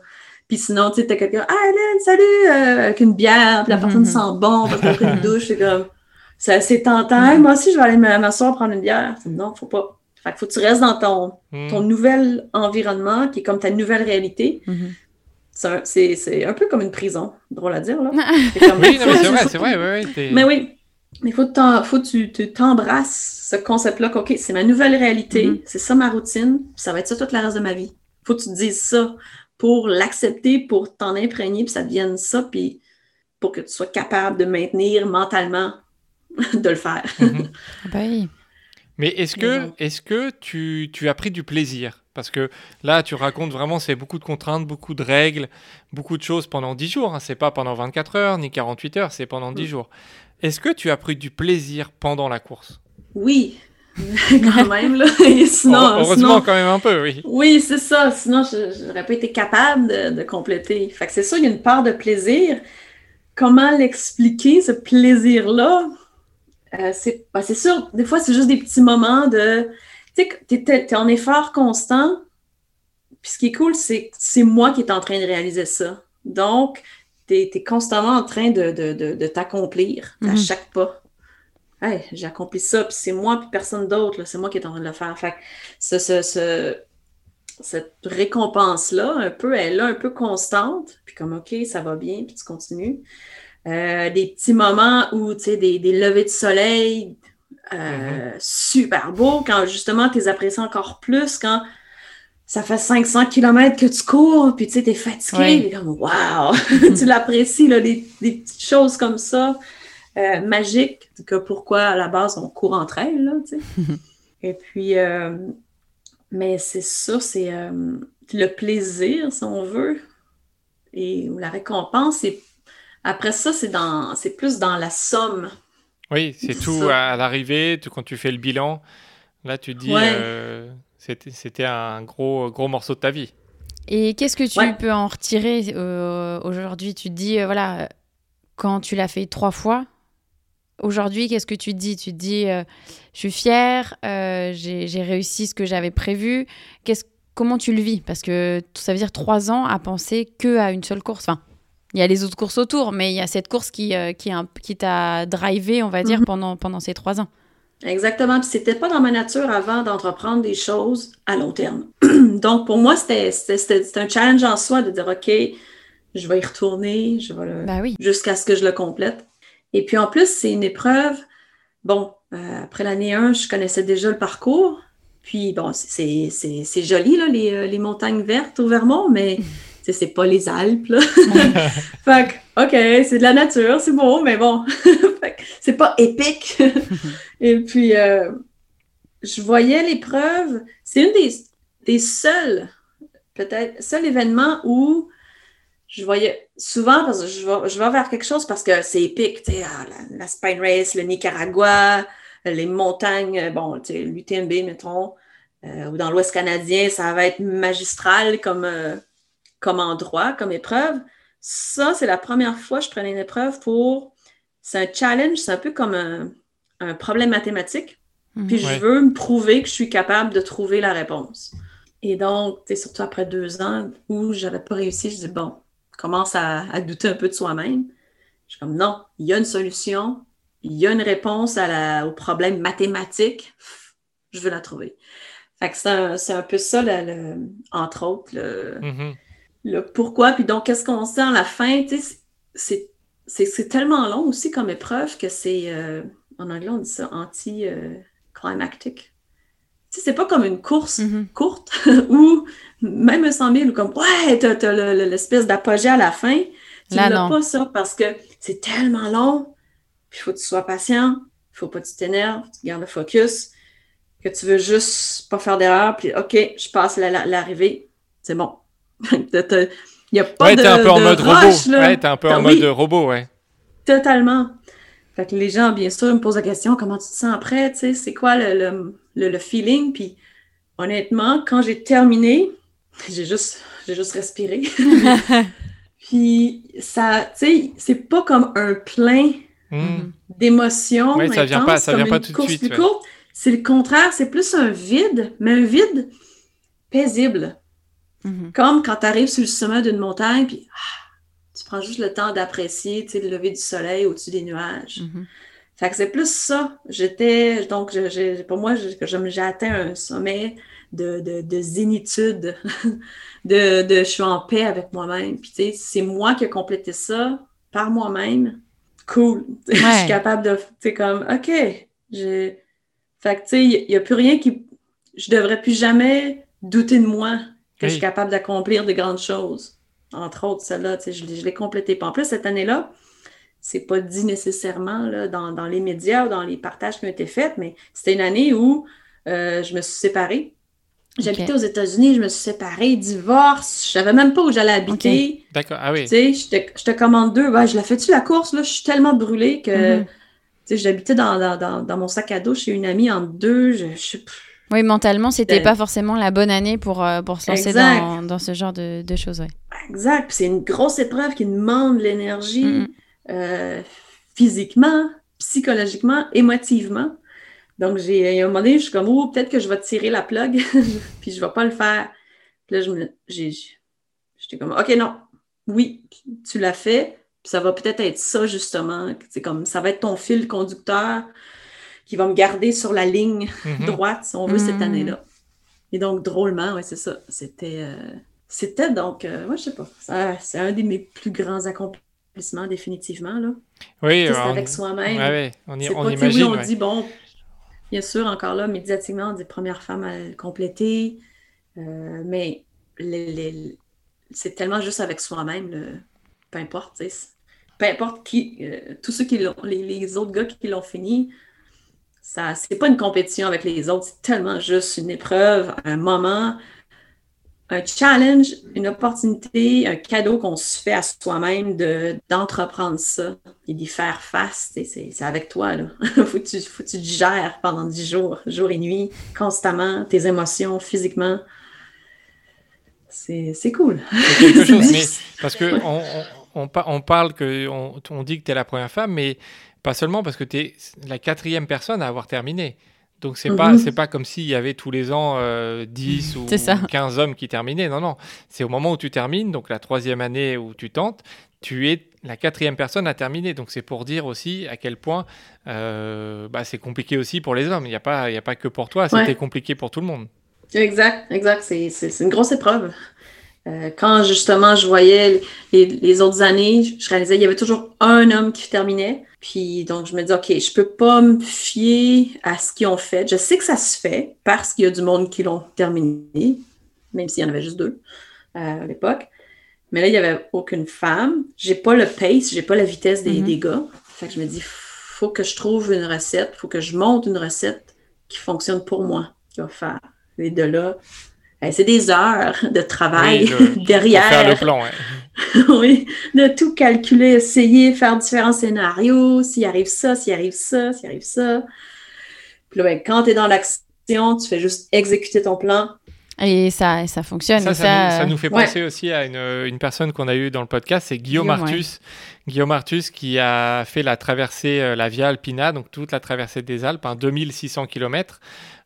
Puis sinon, tu sais, t'as quelqu'un, ah, Hélène, salut, euh, avec une bière, puis la personne Mhm. sent bon, parce pris une douche, c'est comme, c'est assez tentant. Hey, moi aussi, je vais aller m'asseoir prendre une bière. Non, faut pas. Fait que faut que tu restes dans ton, Mhm. ton nouvel environnement, qui est comme ta nouvelle réalité. C'est un, peu comme une prison, drôle à dire, là. Comme- Oui, c'est vrai, c'est vrai, ouais, ouais, t'es- mais oui, mais faut, que tu t'embrasses ce concept-là, qu'OK, c'est ma nouvelle réalité, c'est ça ma routine, puis ça va être ça toute la reste de ma vie. Faut que tu te dises ça pour l'accepter, pour t'en imprégner, puis ça devienne ça, puis pour que tu sois capable de maintenir mentalement de le faire. Mhm. Ah bah oui. Mais est-ce que, est-ce que tu, tu as pris du plaisir? Parce que là, tu racontes vraiment, c'est beaucoup de contraintes, beaucoup de règles, beaucoup de choses pendant 10 jours. Hein. C'est pas pendant 24 heures ni 48 heures, c'est pendant 10 Mm. jours. Est-ce que tu as pris du plaisir pendant la course? Oui, quand même, là. Et sinon, Heure- Heureusement, sinon- quand même un peu, oui. Oui, c'est ça. Sinon, je n'aurais pas été capable de, de compléter. Fait que c'est ça, il y a une part de plaisir. Comment l'expliquer, ce plaisir-là? Euh, c'est ben, c'est sûr, des fois, c'est juste des petits moments de... Tu sais, tu es, en effort constant. Puis ce qui est cool, c'est que c'est moi qui est en train de réaliser ça. Donc, tu es, constamment en train de, t'accomplir à mhm. chaque pas. Hey, j'ai accompli ça, puis c'est moi, puis personne d'autre, c'est moi qui est en train de le faire. Fait ce, cette récompense-là, un peu, elle est là, un peu constante, puis comme, OK, ça va bien, puis tu continues. Euh, des petits moments où, tu sais, des, des, levées de soleil euh, mm-hmm. super beaux, quand justement, tu les apprécies encore plus, quand ça fait 500 km que tu cours, puis tu sais, t'es fatigué, comme, wow! tu l'apprécies, là, des, des, petites choses comme ça, euh, magiques, que pourquoi, à la base, on court entre elles, là, tu sais. Et puis, mais c'est ça, c'est euh, le plaisir, si on veut, et la récompense. Et après ça, c'est dans, c'est plus dans la somme. Oui, c'est tout à l'arrivée, quand tu fais le bilan. Là, tu te dis, euh, c'était un gros, gros morceau de ta vie. Et qu'est-ce que tu peux en retirer euh, aujourd'hui? Tu te dis, voilà, quand tu l'as fait trois fois, Aujourd'hui, qu'est-ce que tu te dis? Tu te dis, euh, je suis fière, euh, j'ai réussi ce que j'avais prévu. comment tu le vis? Parce que ça veut dire trois ans à penser que à une seule course. Enfin, il y a les autres courses autour, mais il y a cette course qui, euh, qui, qui t'a drivé, on va dire, mhm. pendant, pendant ces trois ans. Exactement. Puis c'était pas dans ma nature avant d'entreprendre des choses à long terme. Donc pour moi, c'était un challenge en soi de dire OK, je vais y retourner, je vais bah oui. jusqu'à ce que je le complète. Et puis en plus, c'est une épreuve. Bon, euh, après l'année 1, je connaissais déjà le parcours. Puis bon, c'est joli, là, les, euh, les, montagnes vertes au Vermont, mais c'est pas les Alpes. Là. fait que, OK, c'est de la nature, c'est beau, mais bon, c'est pas épique. Et puis, euh, je voyais l'épreuve, c'est une des, des seuls, peut-être, seul événement où je voyais souvent, parce que je vais, je vais vers quelque chose parce que c'est épique, tu sais, ah, la, Spine Race, le Nicaragua, les montagnes, euh, bon, tu sais, l'UTMB, mettons, euh, ou dans l'Ouest canadien, ça va être magistral comme, euh, comme endroit, comme épreuve. Ça, c'est la première fois que je prenais une épreuve pour. C'est un challenge, c'est un peu comme un, un problème mathématique. Mhm. Puis je veux me prouver que je suis capable de trouver la réponse. Et donc, tu sais, surtout après deux ans où je n'avais pas réussi, je dis bon, commence à, douter un peu de soi-même. Je suis comme non, il y a une solution, il y a une réponse à la, au problème mathématique, je veux la trouver. Fait que c'est un, peu ça, entre autres, mm-hmm. le, pourquoi. Puis donc, qu'est-ce qu'on sait à la fin? C'est tellement long aussi comme épreuve que c'est, euh, en anglais, on dit ça anti-climactic. Euh, c'est pas comme une course mm-hmm. courte où même un 100 000 ou comme ouais, t'as, l'espèce d'apogée à la fin. Tu n'as pas ça parce que c'est tellement long, puis il faut que tu sois patient, il faut pas que tu t'énerves, tu gardes le focus, que tu veux juste pas faire d'erreur, puis OK, je passe l'arrivée, c'est bon. Il n'y a pas ouais, de, t'es un peu en mode robot. Ouais, t'es un peu en ah mode robot, ouais. Totalement. Fait que les gens, bien sûr, me posent la question comment tu te sens après, tu sais, c'est quoi le, le, le, feeling? Puis honnêtement, quand j'ai terminé, j'ai juste, j'ai juste respiré. puis ça, tu sais, c'est pas comme un plein hmm. d'émotions. Oui, ça vient pas, ça vient pas tout de suite. C'est le contraire, c'est plus un vide, mais un vide paisible. Mm-hmm. Comme quand tu arrives sur le sommet d'une montagne, puis ah, tu prends juste le temps d'apprécier le lever du soleil au-dessus des nuages. Mm-hmm. Fait que c'est plus ça. J'étais, donc, pour moi, j'ai atteint un sommet de, de, zénitude, de, de, je suis en paix avec moi-même. Puis, tu sais, c'est moi qui ai complété ça par moi-même. Cool. je suis capable de, tu sais, comme, OK, j'ai. Fait que, tu sais, il n'y a, plus rien qui. Je devrais plus jamais douter de moi que je suis capable d'accomplir de grandes choses. Entre autres, celle-là, tu sais, je, je l'ai complété. en plus, cette année-là, c'est pas dit nécessairement là, dans, dans, les médias ou dans les partages qui ont été faits, mais c'était une année où euh, je me suis séparée. J'habitais aux États-Unis, je me suis séparée, divorce, je savais même pas où j'allais habiter. D'accord, ah oui. Tu sais, je te, commande deux. je la fais-tu la course? Là, je suis tellement brûlée que mhm. tu sais, j'habitais dans, dans, dans, mon sac à dos chez une amie en deux. Je, je... Oui, mentalement, c'était n'était pas forcément la bonne année pour, euh, pour se lancer dans, dans, ce genre de, de choses. Ouais. Exact. c'est une grosse épreuve qui demande l'énergie mhm. Euh, physiquement, psychologiquement, émotivement. Donc, j'ai, à un moment donné, je suis comme, oh, peut-être que je vais tirer la plug, puis je vais pas le faire. Puis là, je me, j'ai, j'étais comme, OK, non, oui, tu l'as fait, ça va peut-être être ça, justement. C'est comme ça va être ton fil conducteur qui va me garder sur la ligne Mhm. droite, si on veut, cette Mhm. année-là. Et donc, drôlement, oui, c'est ça. C'était. euh, C'était donc, euh, moi, je sais pas. ça- C'est un de mes plus grands accomplissements, définitivement. Là. Oui, sais, c'est on- avec soi-même. ouais, on, y- on pas, imagine. oui, on ouais. dit, bon, bien sûr, encore là, médiatiquement, on dit première femme à le compléter, euh, mais les- les- c'est tellement juste avec soi-même, le- peu importe, peu importe qui, euh, tous ceux qui l'ont, les, les autres gars qui l'ont fini, ça, c'est pas une compétition avec les autres, c'est tellement juste une épreuve, un moment, un challenge, une opportunité, un cadeau qu'on se fait à soi-même de, d'entreprendre ça et d'y faire face. C'est, c'est avec toi. Là. faut, que tu, faut que tu gères pendant dix jours, jour et nuit, constamment, tes émotions, physiquement. C'est, c'est cool. C'est quelque chose. Mais parce que on, on parle que on, on dit que tu es la première femme, mais pas seulement parce que tu es la quatrième personne à avoir terminé. Donc c'est pas Mhm. c'est pas comme s'il y avait tous les ans euh, 10 ou C'est ça. 15 hommes qui terminaient. Non non, c'est au moment où tu termines, donc la troisième année où tu tentes, tu es la quatrième personne à terminer. Donc c'est pour dire aussi à quel point euh, bah, c'est compliqué aussi pour les hommes. Il n'y a pas il y a pas que pour toi, c'était Ouais. compliqué pour tout le monde. Exact, exact. C'est une grosse épreuve. Euh, quand justement je voyais les, les autres années, je réalisais qu'il y avait toujours un homme qui terminait. Puis donc je me dis, OK, je peux pas me fier à ce qu'ils ont fait. Je sais que ça se fait parce qu'il y a du monde qui l'ont terminé, même s'il y en avait juste deux euh, à l'époque. Mais là, il n'y avait aucune femme. J'ai pas le pace, j'ai pas la vitesse des, Mhm. des gars. Fait que je me dis, faut que je trouve une recette, faut que je monte une recette qui fonctionne pour moi, qui va faire. Et de là, c'est des heures de travail Oui, Pour derrière. faire le oui, de tout calculer, essayer, faire différents scénarios, s'il arrive ça, s'il arrive ça, s'il arrive ça. Puis là, ben, quand tu es dans l'action, tu fais juste exécuter ton plan. Et ça, ça fonctionne. Ça, ça, nous, ça euh, nous fait ouais. penser aussi à une, une personne qu'on a eue dans le podcast, c'est Guillaume, Guillaume, Artus. Guillaume Artus qui a fait la traversée, euh, la Via Alpina, donc toute la traversée des Alpes, un 2600 km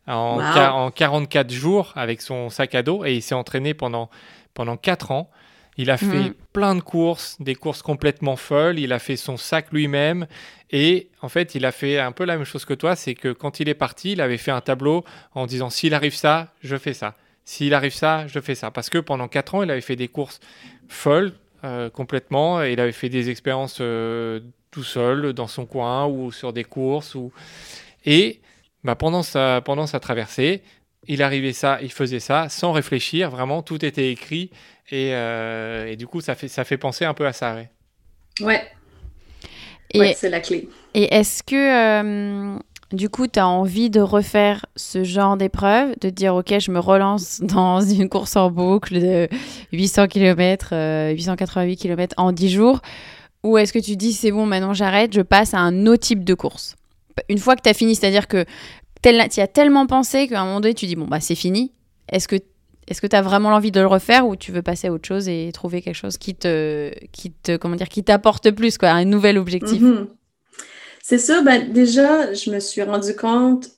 en, Wow. en 44 jours avec son sac à dos et il s'est entraîné pendant, pendant 4 ans. Il a fait Mhm. plein de courses, des courses complètement folles. Il a fait son sac lui-même. Et en fait, il a fait un peu la même chose que toi. C'est que quand il est parti, il avait fait un tableau en disant s'il arrive ça, je fais ça. S'il arrive ça, je fais ça. Parce que pendant 4 ans, il avait fait des courses folles euh, complètement. Et il avait fait des expériences euh, tout seul, dans son coin ou sur des courses. Ou... Et bah, pendant, sa, pendant sa traversée, il arrivait ça, il faisait ça sans réfléchir. Vraiment, tout était écrit. Et, euh, et du coup, ça fait, ça fait penser un peu à ça. ouais. Ouais, Et, ouais, c'est la clé. et est-ce que, euh, du coup, tu as envie de refaire ce genre d'épreuve, de te dire, OK, je me relance dans une course en boucle de 800 km, 888 km en 10 jours Ou est-ce que tu dis, c'est bon, maintenant j'arrête, je passe à un autre type de course? Une fois que tu as fini, c'est-à-dire que tu y as tellement pensé qu'à un moment donné, tu dis, bon, bah c'est fini. Est-ce que est-ce que tu as vraiment l'envie de le refaire ou tu veux passer à autre chose et trouver quelque chose qui te, qui te comment dire, qui t'apporte plus, quoi, un nouvel objectif? Mhm. C'est ça, ben, déjà, je me suis rendu compte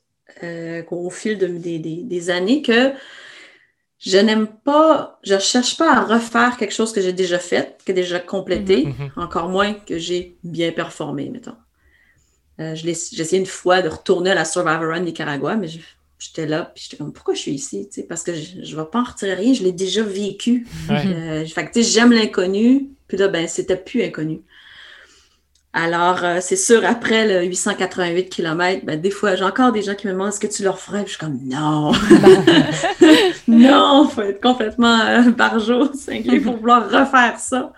euh, qu'au fil de, des, des- des années que je n'aime pas, je ne cherche pas à refaire quelque chose que j'ai déjà fait, que déjà complété, Mhm. encore moins que j'ai bien performé, mettons. Euh, j'ai essayé une fois de retourner à la Survivor Run Nicaragua, mais j'étais là, puis j'étais comme, pourquoi je suis ici? Parce que je ne vais pas en retirer rien, je l'ai déjà vécu. Ouais. Euh, fait que, j'aime l'inconnu, puis là, ben, c'était plus inconnu. Alors, euh, c'est sûr, après le 888 km, ben, des fois, j'ai encore des gens qui me demandent est-ce que tu leur ferais? Puis je suis comme non! non, faut être complètement euh, barjot, cinglé pour vouloir refaire ça.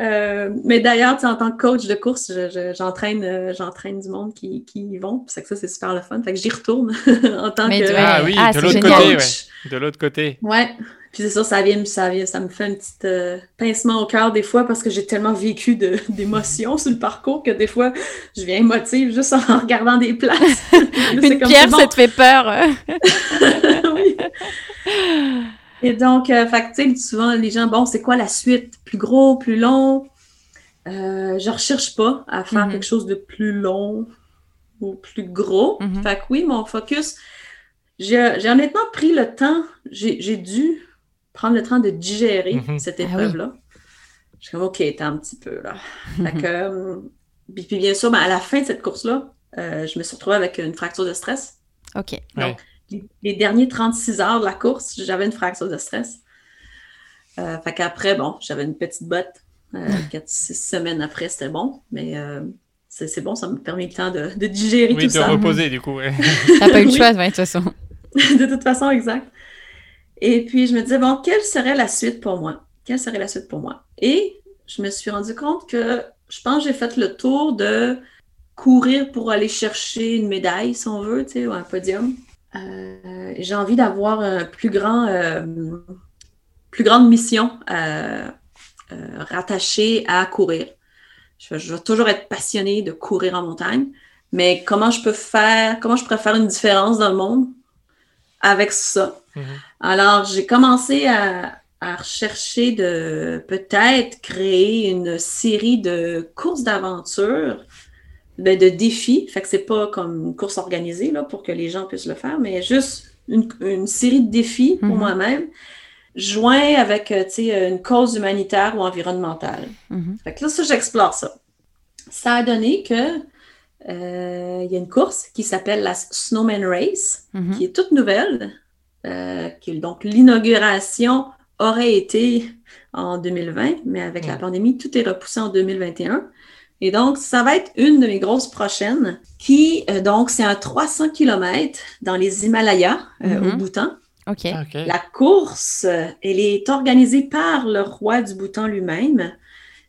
Euh, mais d'ailleurs, tu sais, en tant que coach de course, je- je- j'entraîne euh, j'entraîne du monde qui, qui y vont. C'est que ça, c'est super le fun. Fait que j'y retourne en tant Mais que ouais. Ah oui, Ah, de c'est l'autre côté, ouais. De l'autre côté. Ouais. Puis c'est ça, ça vient, ça vient, ça me fait un petit euh, pincement au cœur des fois parce que j'ai tellement vécu d'émotions sur le parcours que des fois, je viens émotive juste en regardant des places. Une comme, pierre, bon. ça te fait peur. euh. Oui. Et donc, euh, fait que, tu sais, souvent, les gens, bon, c'est quoi la suite? Plus gros, plus long? Euh, je recherche pas à faire Mhm. quelque chose de plus long ou plus gros. Mhm. Fait que oui, mon focus, j'ai j'ai honnêtement pris le temps, j'ai j'ai dû prendre le temps de digérer Mhm. cette Ah oui. épreuve-là. Je suis comme, OK, t'as un petit peu, là. fait que, euh, puis, puis bien sûr, ben, à la fin de cette course-là, euh, je me suis retrouvée avec une fracture de stress. OK. Ouais. Les, les derniers 36 heures de la course, j'avais une fracture de stress. Euh, fait qu'après, bon, j'avais une petite botte. Euh, 4-6 semaines après, c'était bon. Mais euh, c'est bon, ça m'a permis le temps de, de digérer Oui, tout de ça. reposer, du coup. ouais. T'as pas eu le choix, de toute façon. de toute façon, exact. Et puis, je me disais, bon, quelle serait la suite pour moi? Quelle serait la suite pour moi? Et je me suis rendu compte que je pense que j'ai fait le tour de courir pour aller chercher une médaille, si on veut, tu sais, ou un podium. Euh, j'ai envie d'avoir un plus grand, euh, plus grande mission euh, euh, rattachée à courir. Je, je vais toujours être passionnée de courir en montagne, mais comment je peux faire, comment je pourrais faire une différence dans le monde avec ça? Mhm. Alors, j'ai commencé à, à rechercher de peut-être créer une série de courses d'aventure, ben, de défis. Fait que c'est pas comme une course organisée là, pour que les gens puissent le faire, mais juste une, une série de défis pour Mhm. moi-même, joints avec euh, une cause humanitaire ou environnementale. Mhm. Fait que là, ça, j'explore ça. Ça a donné que euh, il y a une course qui s'appelle la Snowman Race, Mhm. qui est toute nouvelle. euh, qui, donc, l'inauguration aurait été en 2020, mais avec la pandémie, tout est repoussé en 2021. Et donc, ça va être une de mes grosses prochaines, qui, euh, donc, c'est un 300 km dans les Himalayas, euh, Mhm. au Bhoutan. OK. Ok. La course, euh, elle est organisée par le roi du Bhoutan lui-même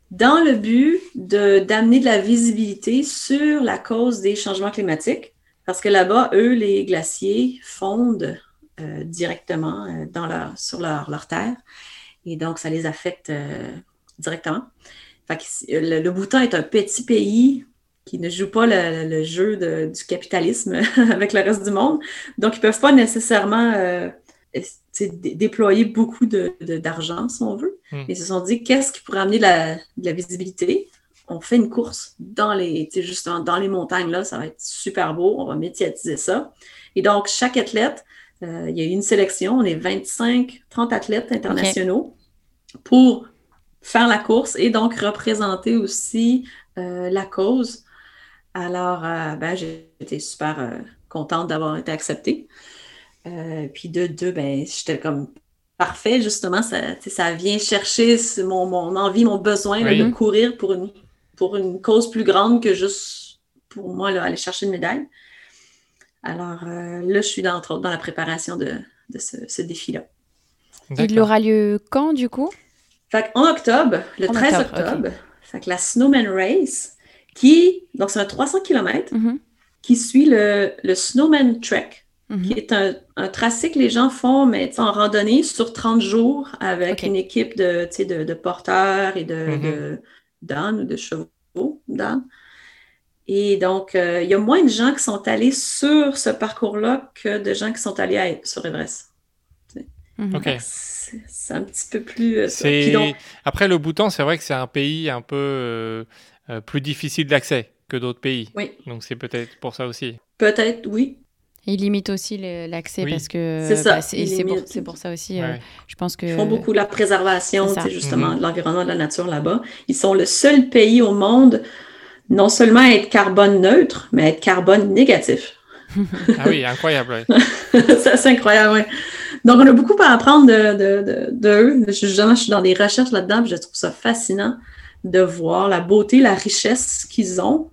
dans le but de, d'amener de la visibilité sur la cause des changements climatiques. Parce que là-bas, eux, les glaciers fondent euh, directement euh, dans leur, sur leur, leur terre. Et donc, ça les affecte euh, directement. Fait que c'est- le, le Bhoutan est un petit pays qui ne joue pas le, le jeu de- du capitalisme avec le reste du monde. Donc, ils ne peuvent pas nécessairement euh, déployer beaucoup de- de- d'argent, si on veut. Hmm. Ils se sont dit, qu'est-ce qui pourrait amener de la, visibilité? On fait une course dans les, justement, dans les montagnes, là, ça va être super beau, on va médiatiser ça. Et donc, chaque athlète, euh, il y a eu une sélection, on est 25, 30 athlètes internationaux pour faire la course et donc représenter aussi euh, la cause. Alors, euh, ben, été super euh, contente d'avoir été acceptée. Euh, puis de deux, ben, j'étais comme parfait, justement, ça, ça vient chercher mon, mon envie, mon besoin là, Oui. de courir pour une, pour une cause plus grande que juste pour moi, là, aller chercher une médaille. Alors euh, là, je suis dans, entre autres dans la préparation de, de ce, ce défi-là. Il aura lieu quand, du coup? Fait en octobre, le En 13 octobre, octobre, fait que la Snowman Race, qui, donc c'est un 300 km, Mhm. qui suit le, le Snowman Trek, Mhm. qui est un, un tracé que les gens font, mais en randonnée sur 30 jours avec une équipe de, porteurs et de, Mhm. de d'ânes ou de chevaux d'ânes. Et donc, euh, il y a moins de gens qui sont allés sur ce parcours-là que de gens qui sont allés à- sur Everest. Ok. C'est un petit peu plus... euh, donc, Après, le Bhoutan, c'est vrai que c'est un pays un peu euh, euh, plus difficile d'accès que d'autres pays. oui, Donc c'est peut-être pour ça aussi. peut-être, oui. Il limite aussi l'accès Oui. parce que C'est ça, bah, c'est il c'est pour, pour ça aussi. euh, je pense que Ils font beaucoup la préservation, justement, Mhm. de l'environnement, de la nature là-bas. Ils sont le seul pays au monde, non seulement à être carbone neutre, mais à être carbone négatif. Ah oui, incroyable. ouais. Ça, c'est incroyable, ouais. Donc, on a beaucoup à apprendre de, de, de, d'eux. Je, justement, je suis dans des recherches là-dedans, puis je trouve ça fascinant de voir la beauté, la richesse qu'ils ont,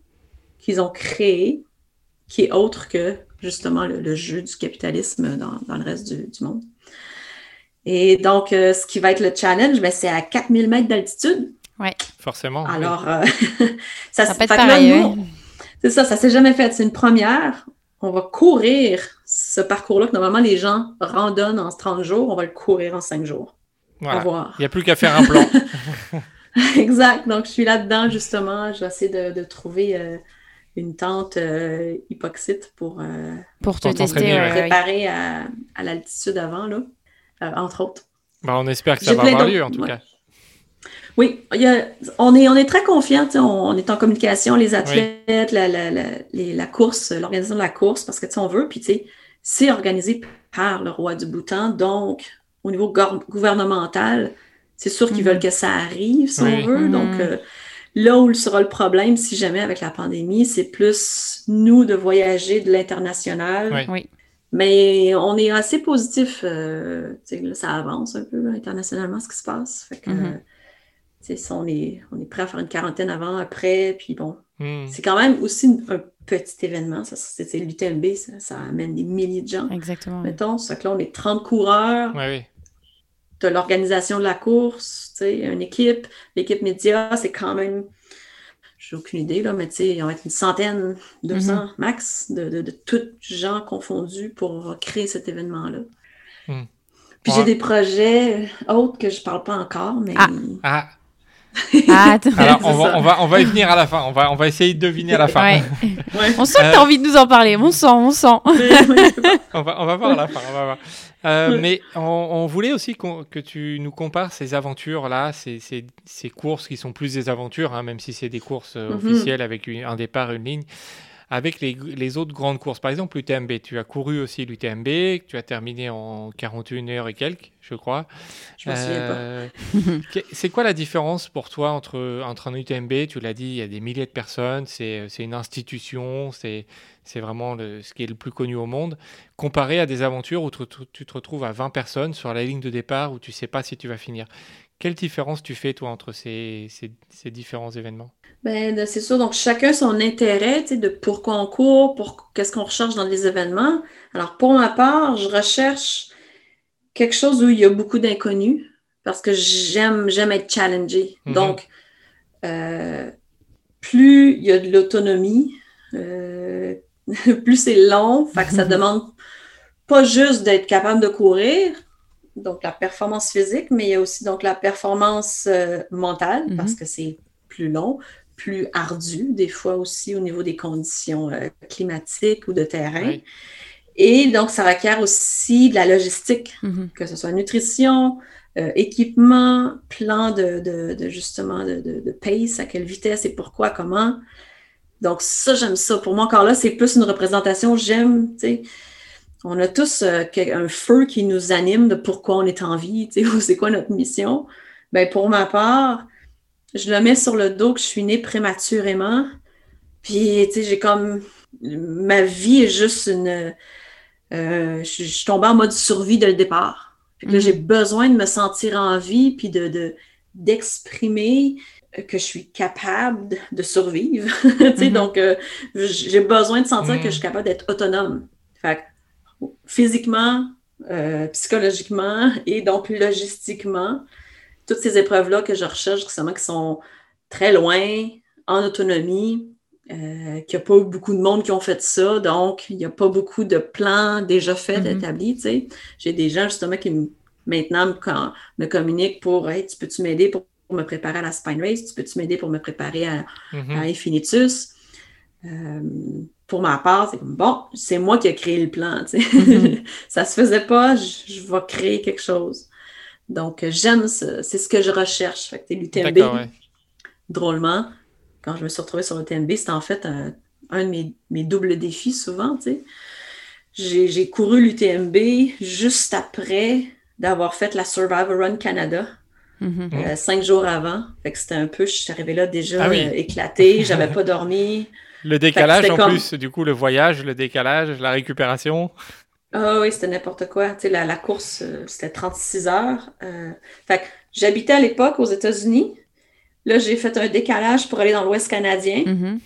qu'ils ont créé, qui est autre que, justement, le, le jeu du capitalisme dans, dans le reste du, du monde. Et donc, euh, ce qui va être le challenge, ben, c'est à 4000 mètres d'altitude. Forcément. oui. Alors, euh, ça, ça peut être pareil. c'est ça, ça s'est jamais fait. C'est une première. On va courir ce parcours-là que normalement les gens randonnent en 30 jours. On va le courir en 5 jours. Au Voilà. revoir. Il n'y a plus qu'à faire un plan. exact. Donc, je suis là-dedans, justement. Je vais essayer de, de trouver euh, une tente euh, hypoxite pour euh, Pour te tester. ouais. préparer à, à l'altitude avant, là, euh, entre autres. Bah, on espère que ça va avoir lieu en tout ouais. cas. Oui, il y a- on, est, on est très confiants, on, on est en communication, les athlètes, la, la, la, les- la course, l'organisation de la course, parce que tu sais, on veut, puis tu sais, c'est organisé par le roi du Bhoutan, donc au niveau gouvernemental, c'est sûr qu'ils Mhm. veulent que ça arrive, si Oui. on veut. Donc, euh, là où sera le problème, si jamais avec la pandémie, c'est plus nous de voyager de l'international. Oui. Oui. Mais on est assez positif. euh, tu sais, là, ça avance un peu là, internationalement ce qui se passe. Fait que, tu sais, ça, on est, on est prêt à faire une quarantaine avant, après. Puis bon, Hmm. c'est quand même aussi une- un petit événement. Ça, c'est l'UTMB, ça, ça amène des milliers de gens. Exactement. oui. Mettons, ça que là, on est 30 coureurs. Ouais, oui. Tu as l'organisation de la course, tu sais, une équipe. L'équipe média, c'est quand même, j'ai aucune idée, là, mais tu sais, il va être une centaine, 200 max de, de, de tous gens confondus pour créer cet événement-là. Hmm. Puis Ouais. j'ai des projets autres que je parle pas encore, mais Ah. Ah, Ah, alors on va, on, va, on va y venir à la fin. On va, on va essayer de deviner à la fin. Ouais. Ouais. On sent que t'as envie de nous en parler. On sent, on sent. On va, on va voir à la fin. On va voir. Euh, Ouais. Mais on, on voulait aussi que tu nous compares ces aventures-là, ces, ces, ces courses qui sont plus des aventures, hein, même si c'est des courses euh, Mhm. officielles avec une- un départ, une ligne, avec les, les autres grandes courses. Par exemple, l'UTMB. Tu as couru aussi l'UTMB, tu as terminé en 41 heures et quelques, je crois. Je pas. Euh, C'est quoi la différence pour toi entre, entre un UTMB Tu l'as dit, il y a des milliers de personnes, c'est c'est une institution, c'est c'est vraiment le- ce qui est le plus connu au monde, comparé à des aventures où tu, tu- tu te retrouves à 20 personnes sur la ligne de départ où tu sais pas si tu vas finir. Quelle différence tu fais, toi, entre ces, ces, ces différents événements? Ben, c'est sûr. Donc, chacun son intérêt, tu sais, de pourquoi on court, pour qu'est-ce qu'on recherche dans les événements. Alors, pour ma part, je recherche quelque chose où il y a beaucoup d'inconnus parce que j'aime, j'aime être challengée. Mhm. Donc, euh, plus il y a de l'autonomie, euh, plus c'est long, fait que ça demande pas juste d'être capable de courir, donc la performance physique, mais il y a aussi donc la performance euh, mentale Mhm. parce que c'est plus long, plus ardu, des fois aussi au niveau des conditions euh, climatiques ou de terrain. Oui. Et donc, ça requiert aussi de la logistique, Mhm. que ce soit nutrition, euh, équipement, plan de, de- de justement de, de- de pace, à quelle vitesse et pourquoi, comment. Donc, ça, j'aime ça. Pour moi, encore là, c'est plus une représentation. J'aime, tu sais, on a tous euh, un feu qui nous anime de pourquoi on est en vie, tu sais, ou c'est quoi notre mission. Ben, pour ma part, je le mets sur le dos que je suis née prématurément. Puis, tu sais, j'ai comme. Ma vie est juste une. euh, je, suis tombée en mode survie dès le départ. Puis là, Mhm. j'ai besoin de me sentir en vie, puis de, de- d'exprimer que je suis capable de, survivre. Tu sais, Mhm. Donc, euh, j'ai besoin de sentir Mhm. que je suis capable d'être autonome. Fait physiquement, euh, psychologiquement et donc logistiquement, toutes ces épreuves-là que je recherche, justement, qui sont très loin, en autonomie, euh, qu'il n'y a pas beaucoup de monde qui ont fait ça, donc il n'y a pas beaucoup de plans déjà faits, Mhm. établis, tu sais. J'ai des gens, justement, qui me- maintenant me, com- me communiquent pour « Hey, tu peux-tu m'aider pour, pour me préparer à la Spine Race? Tu peux-tu m'aider pour me préparer à, Mhm. à Infinitus? Euh, pour ma part, c'est comme bon, c'est moi qui ai créé le plan. tu sais. Mhm. ça se faisait pas, je, je vais créer quelque chose. Donc, euh, j'aime ça. C'est ce que je recherche. Fait que l'UTMB, ouais. drôlement, quand je me suis retrouvée sur l'UTMB, c'était en fait un, un de mes, mes doubles défis souvent. tu sais. J'ai j'ai couru l'UTMB juste après d'avoir fait la Survivor Run Canada. Mhm. Mhm. Euh, cinq jours avant. Fait que c'était un peu, je suis arrivée là déjà Ah oui. euh, éclatée, j'avais pas dormi. Le décalage, en comme- plus, du coup, le voyage, le décalage, la récupération. Ah oui, c'était n'importe quoi. Tu sais, la, la course, euh, c'était 36 heures. Euh, fait que j'habitais à l'époque aux États-Unis. Là, j'ai fait un décalage pour aller dans l'Ouest canadien. Mhm.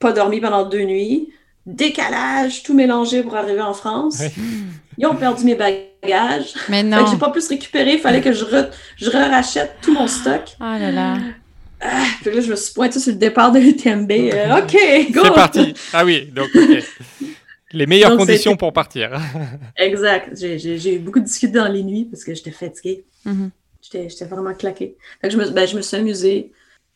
Pas dormi pendant deux nuits. Décalage, tout mélangé pour arriver en France. Oui. Ils ont perdu mes bagages. Mais Fait non. que j'ai pas pu se récupérer. Il fallait que je, re- je rachète tout mon stock. Oh là là. Ah, puis là, je me suis pointée sur le départ de l'UTMB. Euh, OK, go! C'est parti. Ah oui, donc, ok. Les meilleures Donc, conditions pour partir. Exact. J'ai- beaucoup de difficultés dans les nuits parce que j'étais fatiguée. Mhm. J'étais j'étais vraiment claquée. Fait que je, me, ben, je me suis amusée.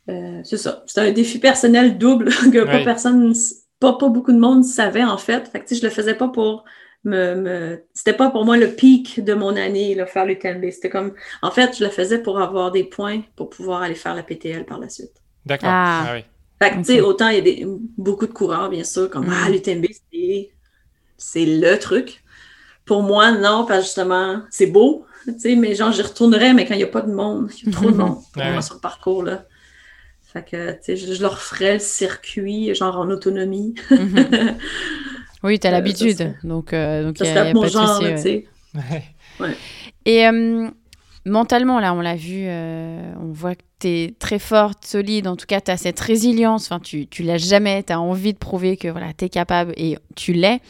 Euh, c'est ça. C'était un défi personnel double que pas personne, pas, pas beaucoup de monde savait en fait. Fait que je le faisais pas pour me, me- c'était pas pour moi le pic de mon année, là, faire l'UTMB. C'était comme, en fait, je le faisais pour avoir des points pour pouvoir aller faire la PTL par la suite. D'accord. Ah. Ah oui. Fait que, tu sais, autant il y a des, beaucoup de coureurs, bien sûr, comme Mm. Ah, l'UTMB, c'est, c'est le truc. Pour moi, non, parce que justement, c'est beau, tu sais, mais genre, j'y retournerais, mais quand il n'y a pas de monde, il y a trop de monde pour Ouais. moi sur le parcours, là. Fait que, tu sais, je, je leur ferais le circuit, genre en autonomie. Oui, tu as Euh, l'habitude. Donc, euh, donc Ça il y a, serait y a mon pas de genre, tu sais. Ouais. Et euh, mentalement, là, on l'a vu, euh, on voit que tu es très forte, solide. En tout cas, tu as cette résilience. Enfin, tu, tu l'as jamais. Tu as envie de prouver que voilà, tu es capable et tu l'es.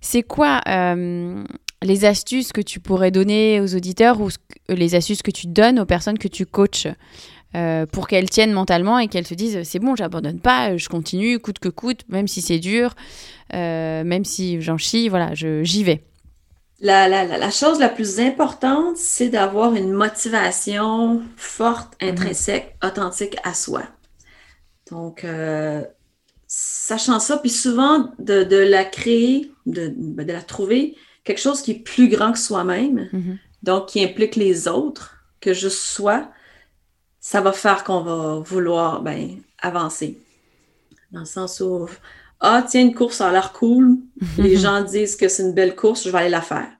C'est quoi euh, les astuces que tu pourrais donner aux auditeurs ou les astuces que tu donnes aux personnes que tu coaches? Euh, pour qu'elles tiennent mentalement et qu'elles se disent c'est bon, j'abandonne pas, je continue, coûte que coûte, même si c'est dur, euh, même si j'en chie, voilà, je- j'y vais. La, la, la, chose la plus importante, c'est d'avoir une motivation forte, intrinsèque, authentique à soi. Donc, euh, sachant ça, puis souvent de, de la créer, de, de la trouver, quelque chose qui est plus grand que soi-même, Mhm. donc qui implique les autres, que juste soi, ça va faire qu'on va vouloir ben, avancer. Dans le sens où, ah, tiens, une course ça a l'air cool, les gens disent que c'est une belle course, je vais aller la faire.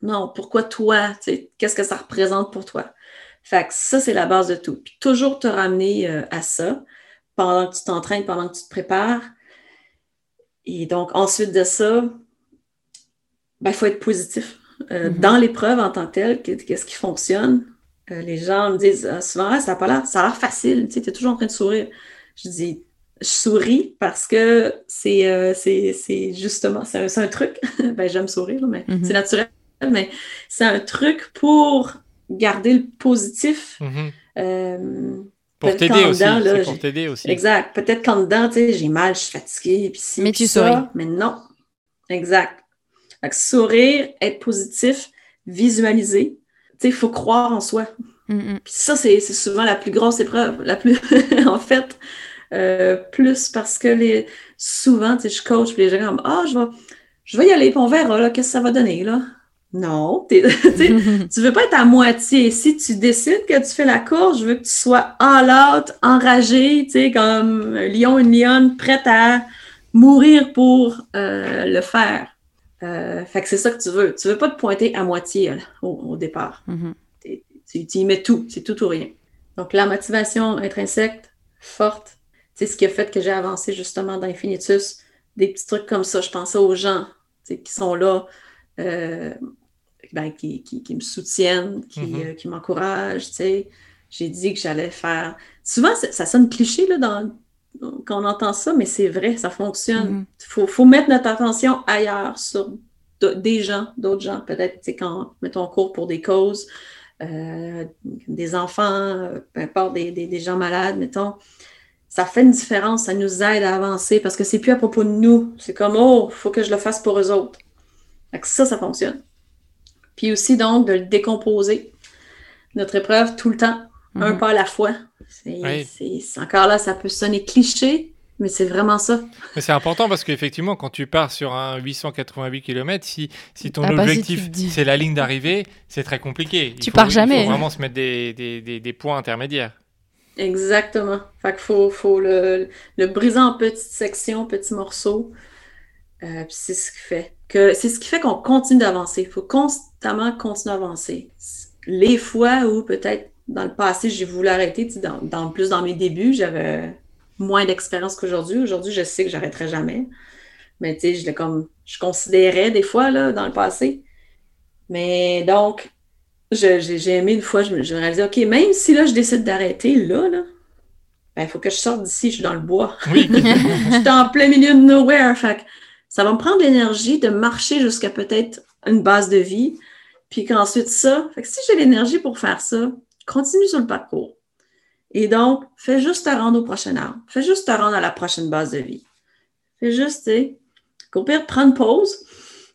Non, pourquoi toi? Qu'est-ce que ça représente pour toi? Fait que ça, c'est la base de tout. Puis toujours te ramener euh, à ça pendant que tu t'entraînes, pendant que tu te prépares. Et donc, ensuite de ça, ben, il faut être positif. Euh, Mhm. Dans l'épreuve en tant que telle, qu'est- qu'est-ce qui fonctionne? Euh, les gens me disent euh, souvent, Ah, ça a pas l'air, ça a l'air facile, tu sais, es toujours en train de sourire. Je dis, je souris parce que c'est euh, c'est c'est justement, c'est un, c'est un truc. ben, j'aime sourire, mais Mhm. c'est naturel, mais c'est un truc pour garder le positif. Mhm. Euh, Pour t'aider aussi. dedans, là, C'est pour t'aider aussi. Exact. Peut-être qu'en dedans, tu sais, j'ai mal, je suis fatiguée, puis ci, Mais tu ça, souris. Mais non. Exact. Fait que sourire, être positif, visualiser. Il faut croire en soi. Mhm. Puis ça, c'est c'est souvent la plus grosse épreuve. La plus, en fait, euh, plus parce que les, souvent, tu sais, je coach, puis les gens comme, ah, je vais, je vais y aller, puis on verra, là, qu'est-ce que ça va donner, là. Non, tu tu veux pas être à moitié. Si tu décides que tu fais la course, je veux que tu sois all out, enragé, tu sais, comme un lion, une lionne, prête à mourir pour euh, le faire. Euh, fait que c'est ça que tu veux. Tu veux pas te pointer à moitié là, au, au départ. Mhm. T'es- Tu, tu y mets tout, c'est tout ou rien. Donc la motivation intrinsèque, forte, c'est ce qui a fait que j'ai avancé justement dans Infinitus. Des petits trucs comme ça. Je pensais aux gens qui sont là, euh, ben, qui, qui, qui me soutiennent, qui, Mhm. euh, qui m'encouragent. J'ai dit que j'allais faire. Souvent, ça, ça sonne cliché là, dans... quand on entend ça, mais c'est vrai, ça fonctionne. Il faut, faut mettre notre attention ailleurs, sur des gens, d'autres gens. Peut-être, tu sais, quand mettons on court pour des causes, euh, des enfants, euh, peu importe, des, des, des gens malades, mettons. Ça fait une différence, ça nous aide à avancer parce que c'est plus à propos de nous. C'est comme, oh, il faut que je le fasse pour eux autres. Fait que ça, ça fonctionne. Puis aussi, donc, de le décomposer. Notre épreuve, tout le temps, un Mhm. pas à la fois. C'est, Oui. encore là, ça peut sonner cliché, mais c'est vraiment ça. Mais c'est important parce qu'effectivement, quand tu pars sur un 888 km, si, si ton Ah bah, si objectif c'est la ligne d'arrivée, c'est très compliqué. Il Tu faut- pars Il jamais. faut vraiment se mettre des, des, des, des points intermédiaires. Exactement. Fait qu'il faut, faut le, le briser en petites sections, petits morceaux. Euh, puis c'est ce qui fait que c'est ce qui fait qu'on continue d'avancer. Il faut constamment continuer à avancer. Les fois où peut-être dans le passé j'ai voulu arrêter, tu sais, dans, dans- plus dans mes débuts, j'avais moins d'expérience qu'aujourd'hui. Aujourd'hui, je sais que j'arrêterai jamais. Mais tu sais, je comme je considérais des fois là, dans le passé. Mais donc, j'ai aimé une fois, je me réalisais, OK, même si là, je décide d'arrêter, là, là, ben, il faut que je sorte d'ici, je suis dans le bois. Oui, je suis en plein milieu de nowhere. Fait que ça va me prendre l'énergie de marcher jusqu'à peut-être une base de vie. Puis qu'ensuite, ça, fait que si j'ai l'énergie pour faire ça, continue sur le parcours. Et donc, fais juste te rendre au prochain arbre. Fais juste te rendre à la prochaine base de vie. Fais juste, tu sais, qu'au pire, prends une pause,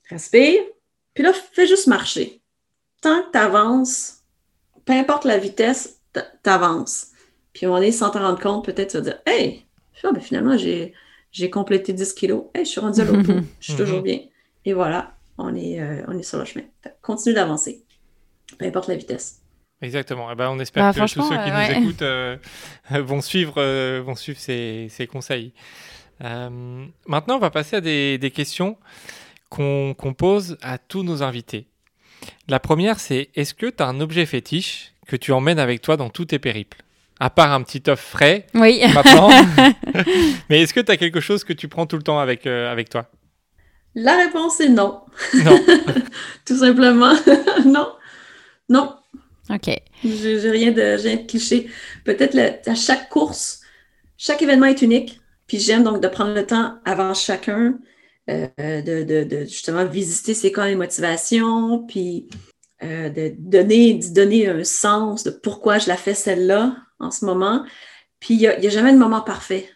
respire, puis là, fais juste marcher. Tant que tu avances, peu importe la vitesse, tu avances. Puis à un moment donné, sans t'en rendre compte, peut-être tu vas dire Hey, ben, finalement, j'ai, j'ai complété 10 kilos. Hey, je suis rendue à l'autre bout. Je suis toujours bien. Et voilà, on est, euh, on est sur le chemin. Continue d'avancer. Peu importe la vitesse. Exactement. Eh ben, on espère Bah, que tous ceux qui euh, ouais. nous écoutent euh, vont suivre, euh, vont suivre ces, ces conseils. Euh, maintenant, on va passer à des, des questions qu'on qu'on pose à tous nos invités. La première, c'est est-ce que tu as un objet fétiche que tu emmènes avec toi dans tous tes périples? À part un petit œuf frais, Oui. maintenant. Mais est-ce que tu as quelque chose que tu prends tout le temps avec, euh, avec toi? La réponse est non. Non. Tout simplement. non. Non. Ok. J'ai rien de, rien de cliché. Peut-être à chaque course, chaque événement est unique. Puis j'aime donc de prendre le temps avant chacun euh, de, de- de justement visiter c'est quoi les motivations, puis euh, de donner, d'y donner un sens de pourquoi je la fais celle-là en ce moment. Puis il n'y a, il y a jamais de moment parfait.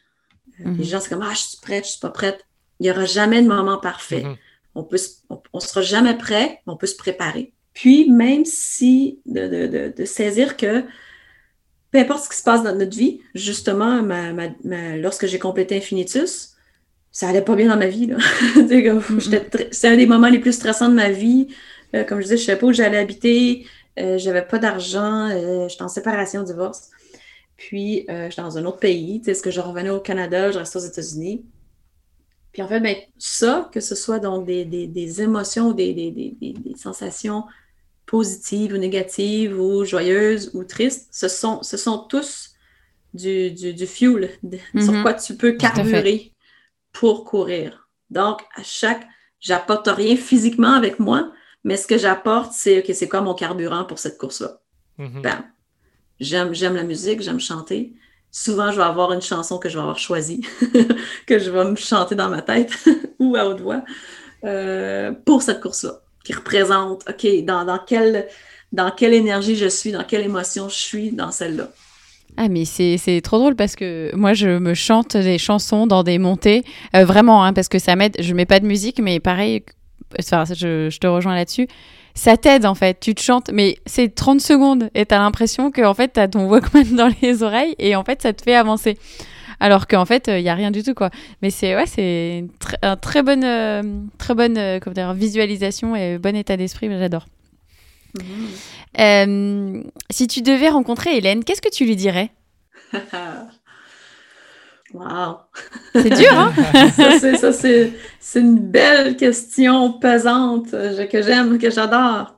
Euh, Mhm. Les gens, c'est comme Ah, je suis prête, je suis pas prête. Il n'y aura jamais de moment parfait. Mhm. On peut, se- on, on sera jamais prêt, mais on peut se préparer. Puis, même si de, de- de- de saisir que peu importe ce qui se passe dans notre vie, justement, ma- ma- ma- lorsque j'ai complété Infinitus, ça allait pas bien dans ma vie. très- C'est un des moments les plus stressants de ma vie. Euh, comme je disais, je savais pas où j'allais habiter, euh, j'avais pas d'argent, euh, j'étais en séparation, divorce. Puis, euh, j'étais dans un autre pays. Est-ce que je revenais au Canada, je restais aux États-Unis? Puis en fait, ben, ça, que ce soit donc des, des- des émotions, des- des sensations positives ou négatives ou joyeuses ou tristes, ce sont, ce sont tous du, du, du fuel de- sur Mhm. quoi tu peux carburer pour courir. Donc, à chaque, j'apporte rien physiquement avec moi, mais ce que j'apporte, c'est que c'est quoi mon carburant pour cette course-là? Mhm. Bam. J'aime, j'aime la musique, j'aime chanter. Souvent, je vais avoir une chanson que je vais avoir choisie, que je vais me chanter dans ma tête ou à haute voix euh, pour cette course-là, qui représente, OK, dans, dans, quelle, dans quelle énergie je suis, dans quelle émotion je suis dans celle-là. Ah mais c'est trop drôle parce que moi je me chante des chansons dans des montées Euh, vraiment hein, parce que ça m'aide. Je mets pas de musique mais pareil enfin, je, je te rejoins là-dessus. Ça t'aide en fait. Tu te chantes mais c'est 30 secondes et t'as l'impression que en fait t'as ton Walkman dans les oreilles et en fait ça te fait avancer alors qu'en fait il y a rien du tout quoi mais c'est ouais c'est tr- un très bonne euh, très bonne euh, comment dire, visualisation et bon état d'esprit j'adore Euh, si tu devais rencontrer Hélène qu'est-ce que tu lui dirais? Wow! c'est dur hein? Ça, c'est, une belle question pesante euh, que j'aime, que j'adore.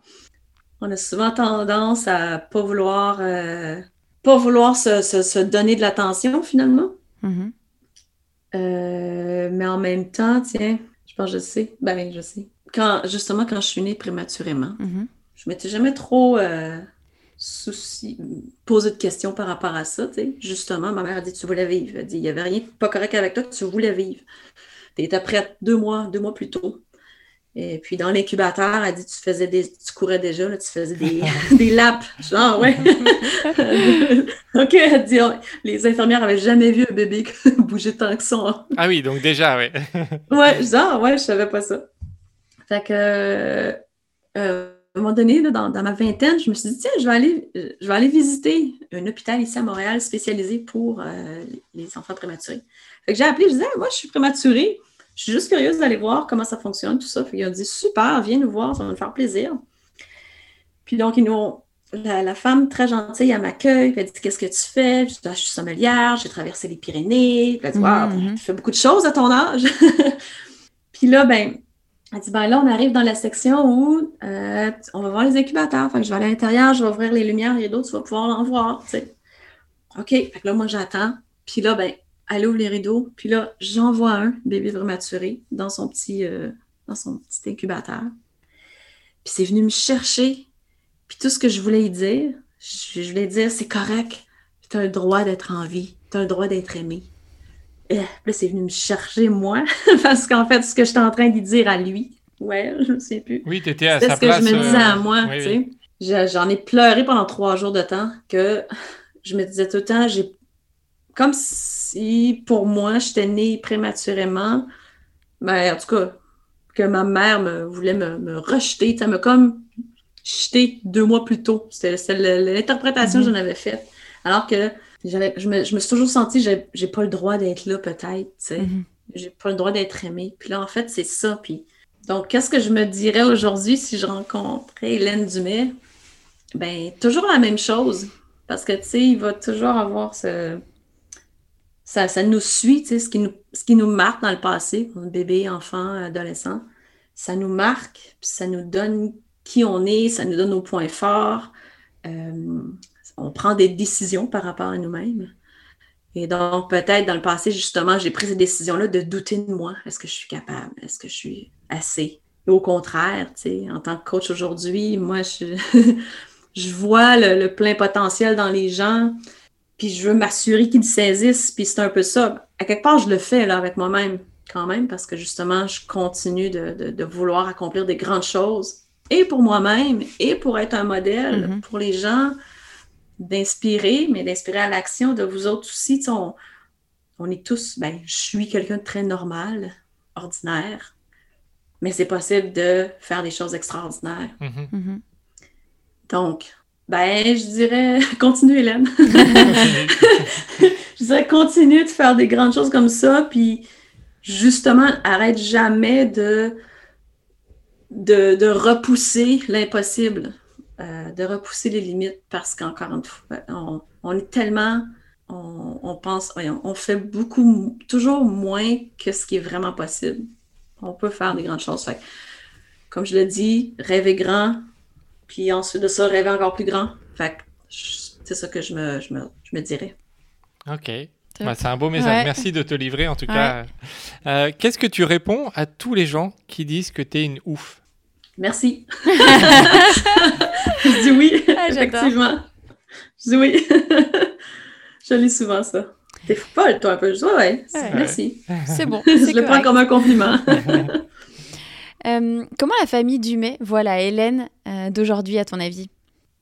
On a souvent tendance à pas vouloir, euh, pas vouloir se, se- se donner de l'attention finalement. Euh, mais en même temps, tiens, je pense que je sais. Ben, je sais. Quand, justement, quand je suis née prématurément, Mhm. je m'étais jamais trop euh, souci, posé de questions par rapport à ça. Justement, ma mère a dit tu voulais vivre. Elle a dit il n'y avait rien de pas correct avec toi, tu voulais vivre. Tu étais prête deux mois, deux mois plus tôt. Et puis dans l'incubateur, elle dit tu faisais des, tu courais déjà, là, tu faisais des, des laps. Genre, ouais. OK, elle a dit oh, les infirmières avaient jamais vu un bébé bouger tant que ça. Ah oui, donc déjà, ouais. Ouais, ah ouais, je savais pas ça. Fait que, euh, euh, à un moment donné, là, dans, dans ma vingtaine, je me suis dit, tiens, je vais aller, je vais aller visiter un hôpital ici à Montréal spécialisé pour euh, les enfants prématurés. Fait que j'ai appelé, je disais, moi, je suis prématurée. Je suis juste curieuse d'aller voir comment ça fonctionne, tout ça. Fait qu'ils ont dit, super, viens nous voir, ça va nous faire plaisir. Puis donc, ils nous ont- la, la femme très gentille, elle m'accueille, puis elle dit, qu'est-ce que tu fais? Je dis, Ah, je suis sommelière, j'ai traversé les Pyrénées. Puis elle dit, waouh, Mhm. tu fais beaucoup de choses à ton âge. Puis là, ben, elle dit, ben là, on arrive dans la section où euh, on va voir les incubateurs. Fait que je vais aller à l'intérieur, je vais ouvrir les lumières, il y a d'autres, tu vas pouvoir en voir, tu sais. OK. Fait que là, moi, j'attends. Puis là, ben, elle ouvre les rideaux. Puis là, j'en vois un bébé prématuré dans son petit, euh, dans son petit incubateur. Puis c'est venu me chercher. Puis tout ce que je voulais lui dire, je, je voulais dire, c'est correct. Tu as le droit d'être en vie. Tu as le droit d'être aimé. Et puis là, c'est venu me chercher, moi, parce qu'en fait, ce que j'étais en train de lui dire à lui, ouais, je ne sais plus. Oui, tu étais à C'est sa ce que je me disais euh, à moi, oui, tu sais. Je- J'en ai pleuré pendant trois jours de temps que je me disais tout le temps, j'ai comme si pour moi, j'étais née prématurément, mais en tout cas, que ma mère me voulait me, me rejeter, tu sais, me comme jeter deux mois plus tôt. Le- l'interprétation que Mhm. j'en avais faite. Alors que j'avais, je, me, je me suis toujours sentie, j'ai, pas le droit d'être là peut-être, tu sais Mhm. j'ai pas le droit d'être aimée. Puis là, en fait, c'est ça. Puis donc, qu'est-ce que je me dirais aujourd'hui si je rencontrais Hélène Dumais? Ben, toujours la même chose. Parce que, tu sais, il va toujours avoir ce... Ça, nous suit, ce qui nous, marque dans le passé, bébé, enfant, adolescent. Ça nous marque, puis ça nous donne qui on est, ça nous donne nos points forts. Euh, on prend des décisions par rapport à nous-mêmes. Et donc, peut-être dans le passé, justement, j'ai pris cette décision-là de douter de moi. Est-ce que je suis capable? Est-ce que je suis assez? Et au contraire, tu sais, en tant que coach aujourd'hui, moi, je vois le, plein potentiel dans les gens, puis je veux m'assurer qu'ils saisissent, puis c'est un peu ça. À quelque part, je le fais là avec moi-même quand même, parce que justement, je continue de, vouloir accomplir des grandes choses, et pour moi-même, et pour être un modèle mm-hmm. pour les gens, d'inspirer, mais d'inspirer à l'action de vous autres aussi. On, on est tous, ben, je suis quelqu'un de très normal, ordinaire, mais c'est possible de faire des choses extraordinaires. Mm-hmm. Mm-hmm. Donc, ben, je dirais, continue, Hélène. je dirais, continue de faire des grandes choses comme ça, puis justement, arrête jamais de, de, repousser l'impossible, euh, de repousser les limites, parce qu'encore une fois, on, est tellement, on, pense, on fait beaucoup, toujours moins que ce qui est vraiment possible. On peut faire des grandes choses. comme je l'ai dit, rêver grand, puis ensuite de ça, rêver encore plus grand. Fait c'est ça que je me, je me, dirais. OK. Bah, c'est un beau message. Merci de te livrer, en tout cas. Euh, qu'est-ce que tu réponds à tous les gens qui disent que tu es une ouf? Merci. je dis oui, ah, effectivement. Je dis oui. je lis souvent ça. T'es folle, toi, un peu. Je dis ouais, merci. C'est bon. je le prends comme un compliment. Euh, comment la famille Dumais voit la Hélène euh, d'aujourd'hui, à ton avis?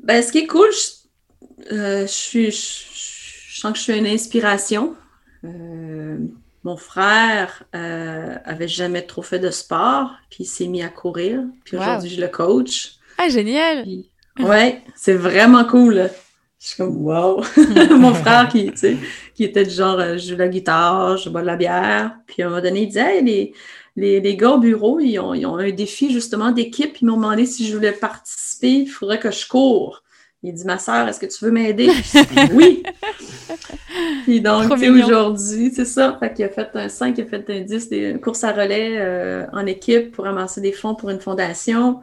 Ben, ce qui est cool, je, euh, je, sens que je suis une inspiration. mon frère avait jamais trop fait de sport, puis il s'est mis à courir. Puis aujourd'hui, je le coach. Ah, génial! ouais, c'est vraiment cool. Je suis comme, wow! mon frère qui, qui était du genre, je joue la guitare, je bois de la bière. Puis à un moment donné, il disait, hey, les, les, gars au bureau, ils ont, un défi justement d'équipe. Ils m'ont demandé si je voulais participer. Il faudrait que je cours. Il dit, ma soeur, est-ce que tu veux m'aider? oui. Puis donc, aujourd'hui, c'est ça. Fait qu'il a fait un 5, il a fait un 10, des courses à relais euh, en équipe pour amasser des fonds pour une fondation.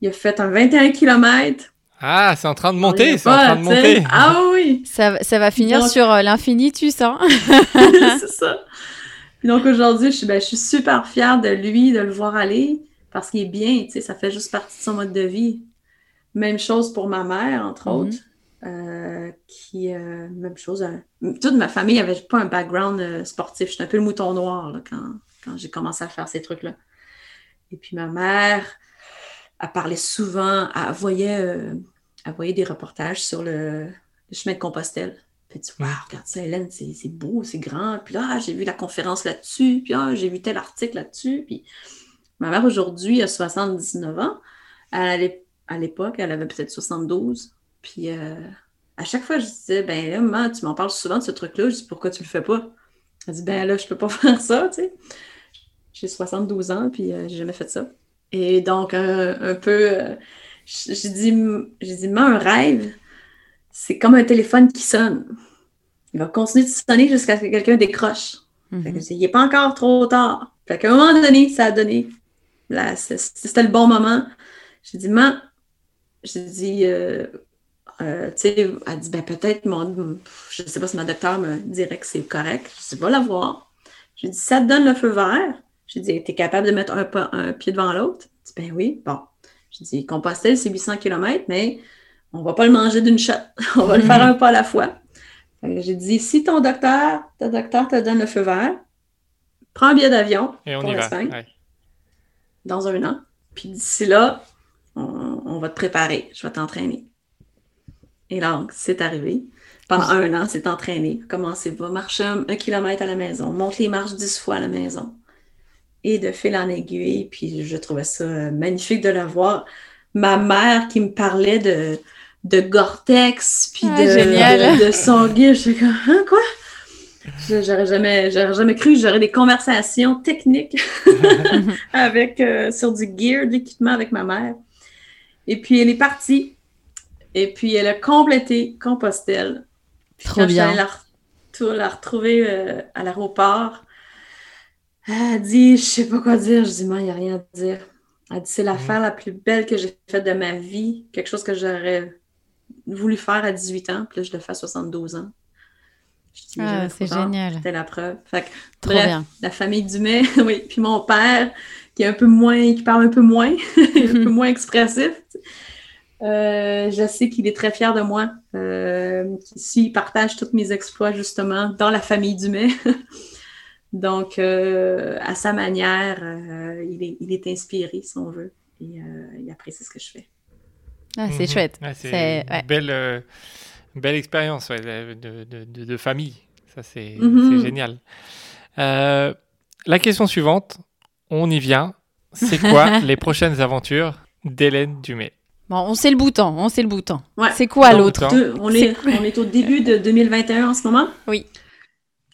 Il a fait un 21 km. Ah, c'est en train de monter, c'est en train de monter. Ah oui! Ça, ça va finir sur euh, l'infinitus, hein? c'est ça donc aujourd'hui, je, ben, je, suis super fière de lui, de le voir aller, parce qu'il est bien, tu sais, ça fait juste partie de son mode de vie. Même chose pour ma mère, entre mhm. autres, euh, qui, euh, même chose, euh, toute ma famille n'avait pas un background sportif. J'étais un peu le mouton noir là, quand, quand j'ai commencé à faire ces trucs-là. Et puis ma mère, elle parlait souvent, elle voyait, elle voyait des reportages sur le, le chemin de Compostelle. Puis tu wow, regarde ça, Hélène, c'est beau, c'est grand. Puis là, j'ai vu la conférence là-dessus. Puis là, j'ai vu tel article là-dessus. Puis ma mère, aujourd'hui, a 79 ans. À l'époque, elle avait peut-être 72. Puis euh, à chaque fois, je disais, ben là, maman, tu m'en parles souvent de ce truc-là. Je dis, pourquoi tu le fais pas? Elle dit, ben là, je peux pas faire ça, tu sais. J'ai 72 ans, puis euh, j'ai jamais fait ça. Et donc, un peu, euh, j'ai dit, j'ai dit, un rêve, c'est comme un téléphone qui sonne. Il va continuer de sonner jusqu'à ce que quelqu'un décroche. Mhm. il n'est pas encore trop tard. Fait qu'à un moment donné, ça a donné. C'était le bon moment. J'ai dit, maman, j'ai dit, euh, euh, tu sais, elle dit, ben peut-être, mon, je ne sais pas si ma docteur me dirait que c'est correct. Je dis, va la voir. J'ai dit, ça te donne le feu vert? J'ai dit, tu es capable de mettre un, un pied devant l'autre? dit, ben oui. Bon. J'ai dit, Compostelle, c'est 800 km, mais on va pas le manger d'une shot. on va le faire un pas à la fois. J'ai dit, si ton docteur, ton docteur te donne le feu vert, prends un billet d'avion pour l'Espagne dans un an. Puis d'ici là, on, va te préparer. Je vais t'entraîner. Et donc, c'est arrivé. Pendant un an, c'est entraîné. Commencez, va? Marcher un, kilomètre à la maison, monte les marches dix fois à la maison. Et de fil en aiguille, puis je trouvais ça magnifique de la voir. Ma mère qui me parlait de, de Gore-Tex, puis ah, de, de, son guide. Je comme, hein, quoi? J'aurais jamais, jamais cru que j'aurais des conversations techniques avec, euh, sur du gear, de l'équipement avec ma mère. Et puis, elle est partie. Et puis, elle a complété Compostelle. Trop bien. La, la retrouver euh, à l'aéroport. Elle a dit, je sais pas quoi dire. Je dis, moi, il n'y a rien à dire. Elle dit, c'est l'affaire la plus belle que j'ai faite de ma vie, quelque chose que j'aurais voulu faire à 18 ans, puis là, je le fais à 72 ans. Ah, c'est génial. C'était la preuve. Fait Trop bien. la famille Dumais, oui. Puis mon père, qui est un peu moins, qui parle un peu moins, un peu moins expressif. Euh, je sais qu'il est très fier de moi. Euh, il partage tous mes exploits, justement, dans la famille Dumais. Donc, euh, à sa manière, euh, il est, il, est, inspiré, si on veut. Et il apprécie ce que je fais. Ah, c'est mhm. chouette. c'est une belle, belle expérience de, de, de, de, famille. Ça, c'est mhm. génial. la question suivante, on y vient. C'est quoi les prochaines aventures d'Hélène Dumais Bon, on sait le bouton, on sait le bouton. C'est quoi l'autre? on, est, on est au début de 2021 en ce moment. Oui.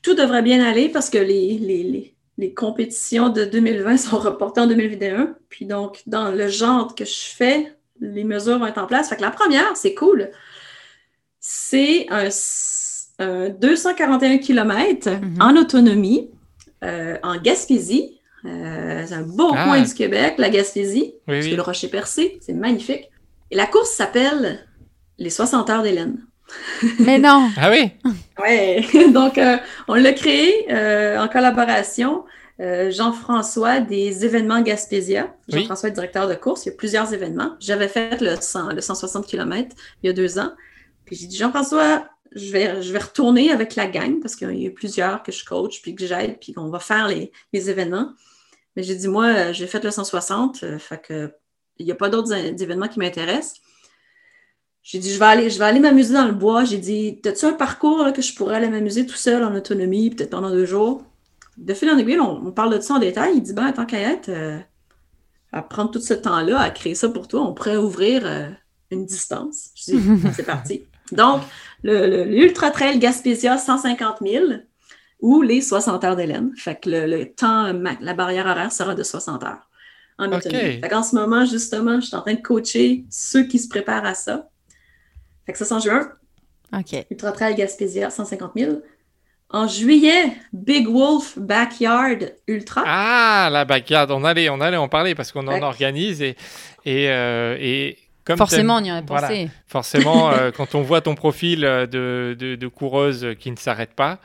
Tout devrait bien aller parce que les, les, les, compétitions de 2020 sont reportées en 2021. Puis donc, dans le genre que je fais, les mesures vont être en place. Fait que la première, c'est cool. C'est un, 241 km mm-hmm. en autonomie euh, en Gaspésie. Euh, c'est un beau ah. coin du Québec, la Gaspésie. Oui, le rocher percé, c'est magnifique. Et la course s'appelle les 60 heures d'Hélène. Mais non! ah oui? Oui, donc euh, on l'a créé en collaboration. Euh, Jean-François des événements Gaspésia. Jean-François est directeur de course. Il y a plusieurs événements. J'avais fait le, 160 km il y a deux ans. Puis j'ai dit, Jean-François, je vais, je vais retourner avec la gang parce qu'il y a plusieurs que je coach puis que j'aide puis qu'on va faire les, les événements. Mais j'ai dit, moi, j'ai fait le 160, fait que il n'y a pas d'autres événements qui m'intéressent. J'ai dit, je vais aller, je vais aller m'amuser dans le bois. J'ai dit, as-tu un parcours que je pourrais aller m'amuser tout seul en autonomie, peut-être pendant deux jours? De fil en aiguille, on, parle de ça en détail. Il dit, ben, tant qu'à être, euh, à prendre tout ce temps-là, à créer ça pour toi, on pourrait ouvrir euh, une distance. Je dis, c'est parti. Donc, l'Ultra Trail Gaspésia 150 000 ou les 60 heures d'Hélène. Fait que le temps, la barrière horaire sera de 60 heures en ce moment, justement, je suis en train de coacher ceux qui se préparent à ça. Fait que ça, c'est en juin. OK. Ultra Trail Gaspésia, 150 000. En juillet, Big Wolf Backyard Ultra. Ah, la backyard. On allait, on allait en parler parce qu'on en organise et, et, euh, et comme forcément, on y a pensé. forcément, euh, quand on voit ton profil euh, de, de, coureuse qui ne s'arrête pas,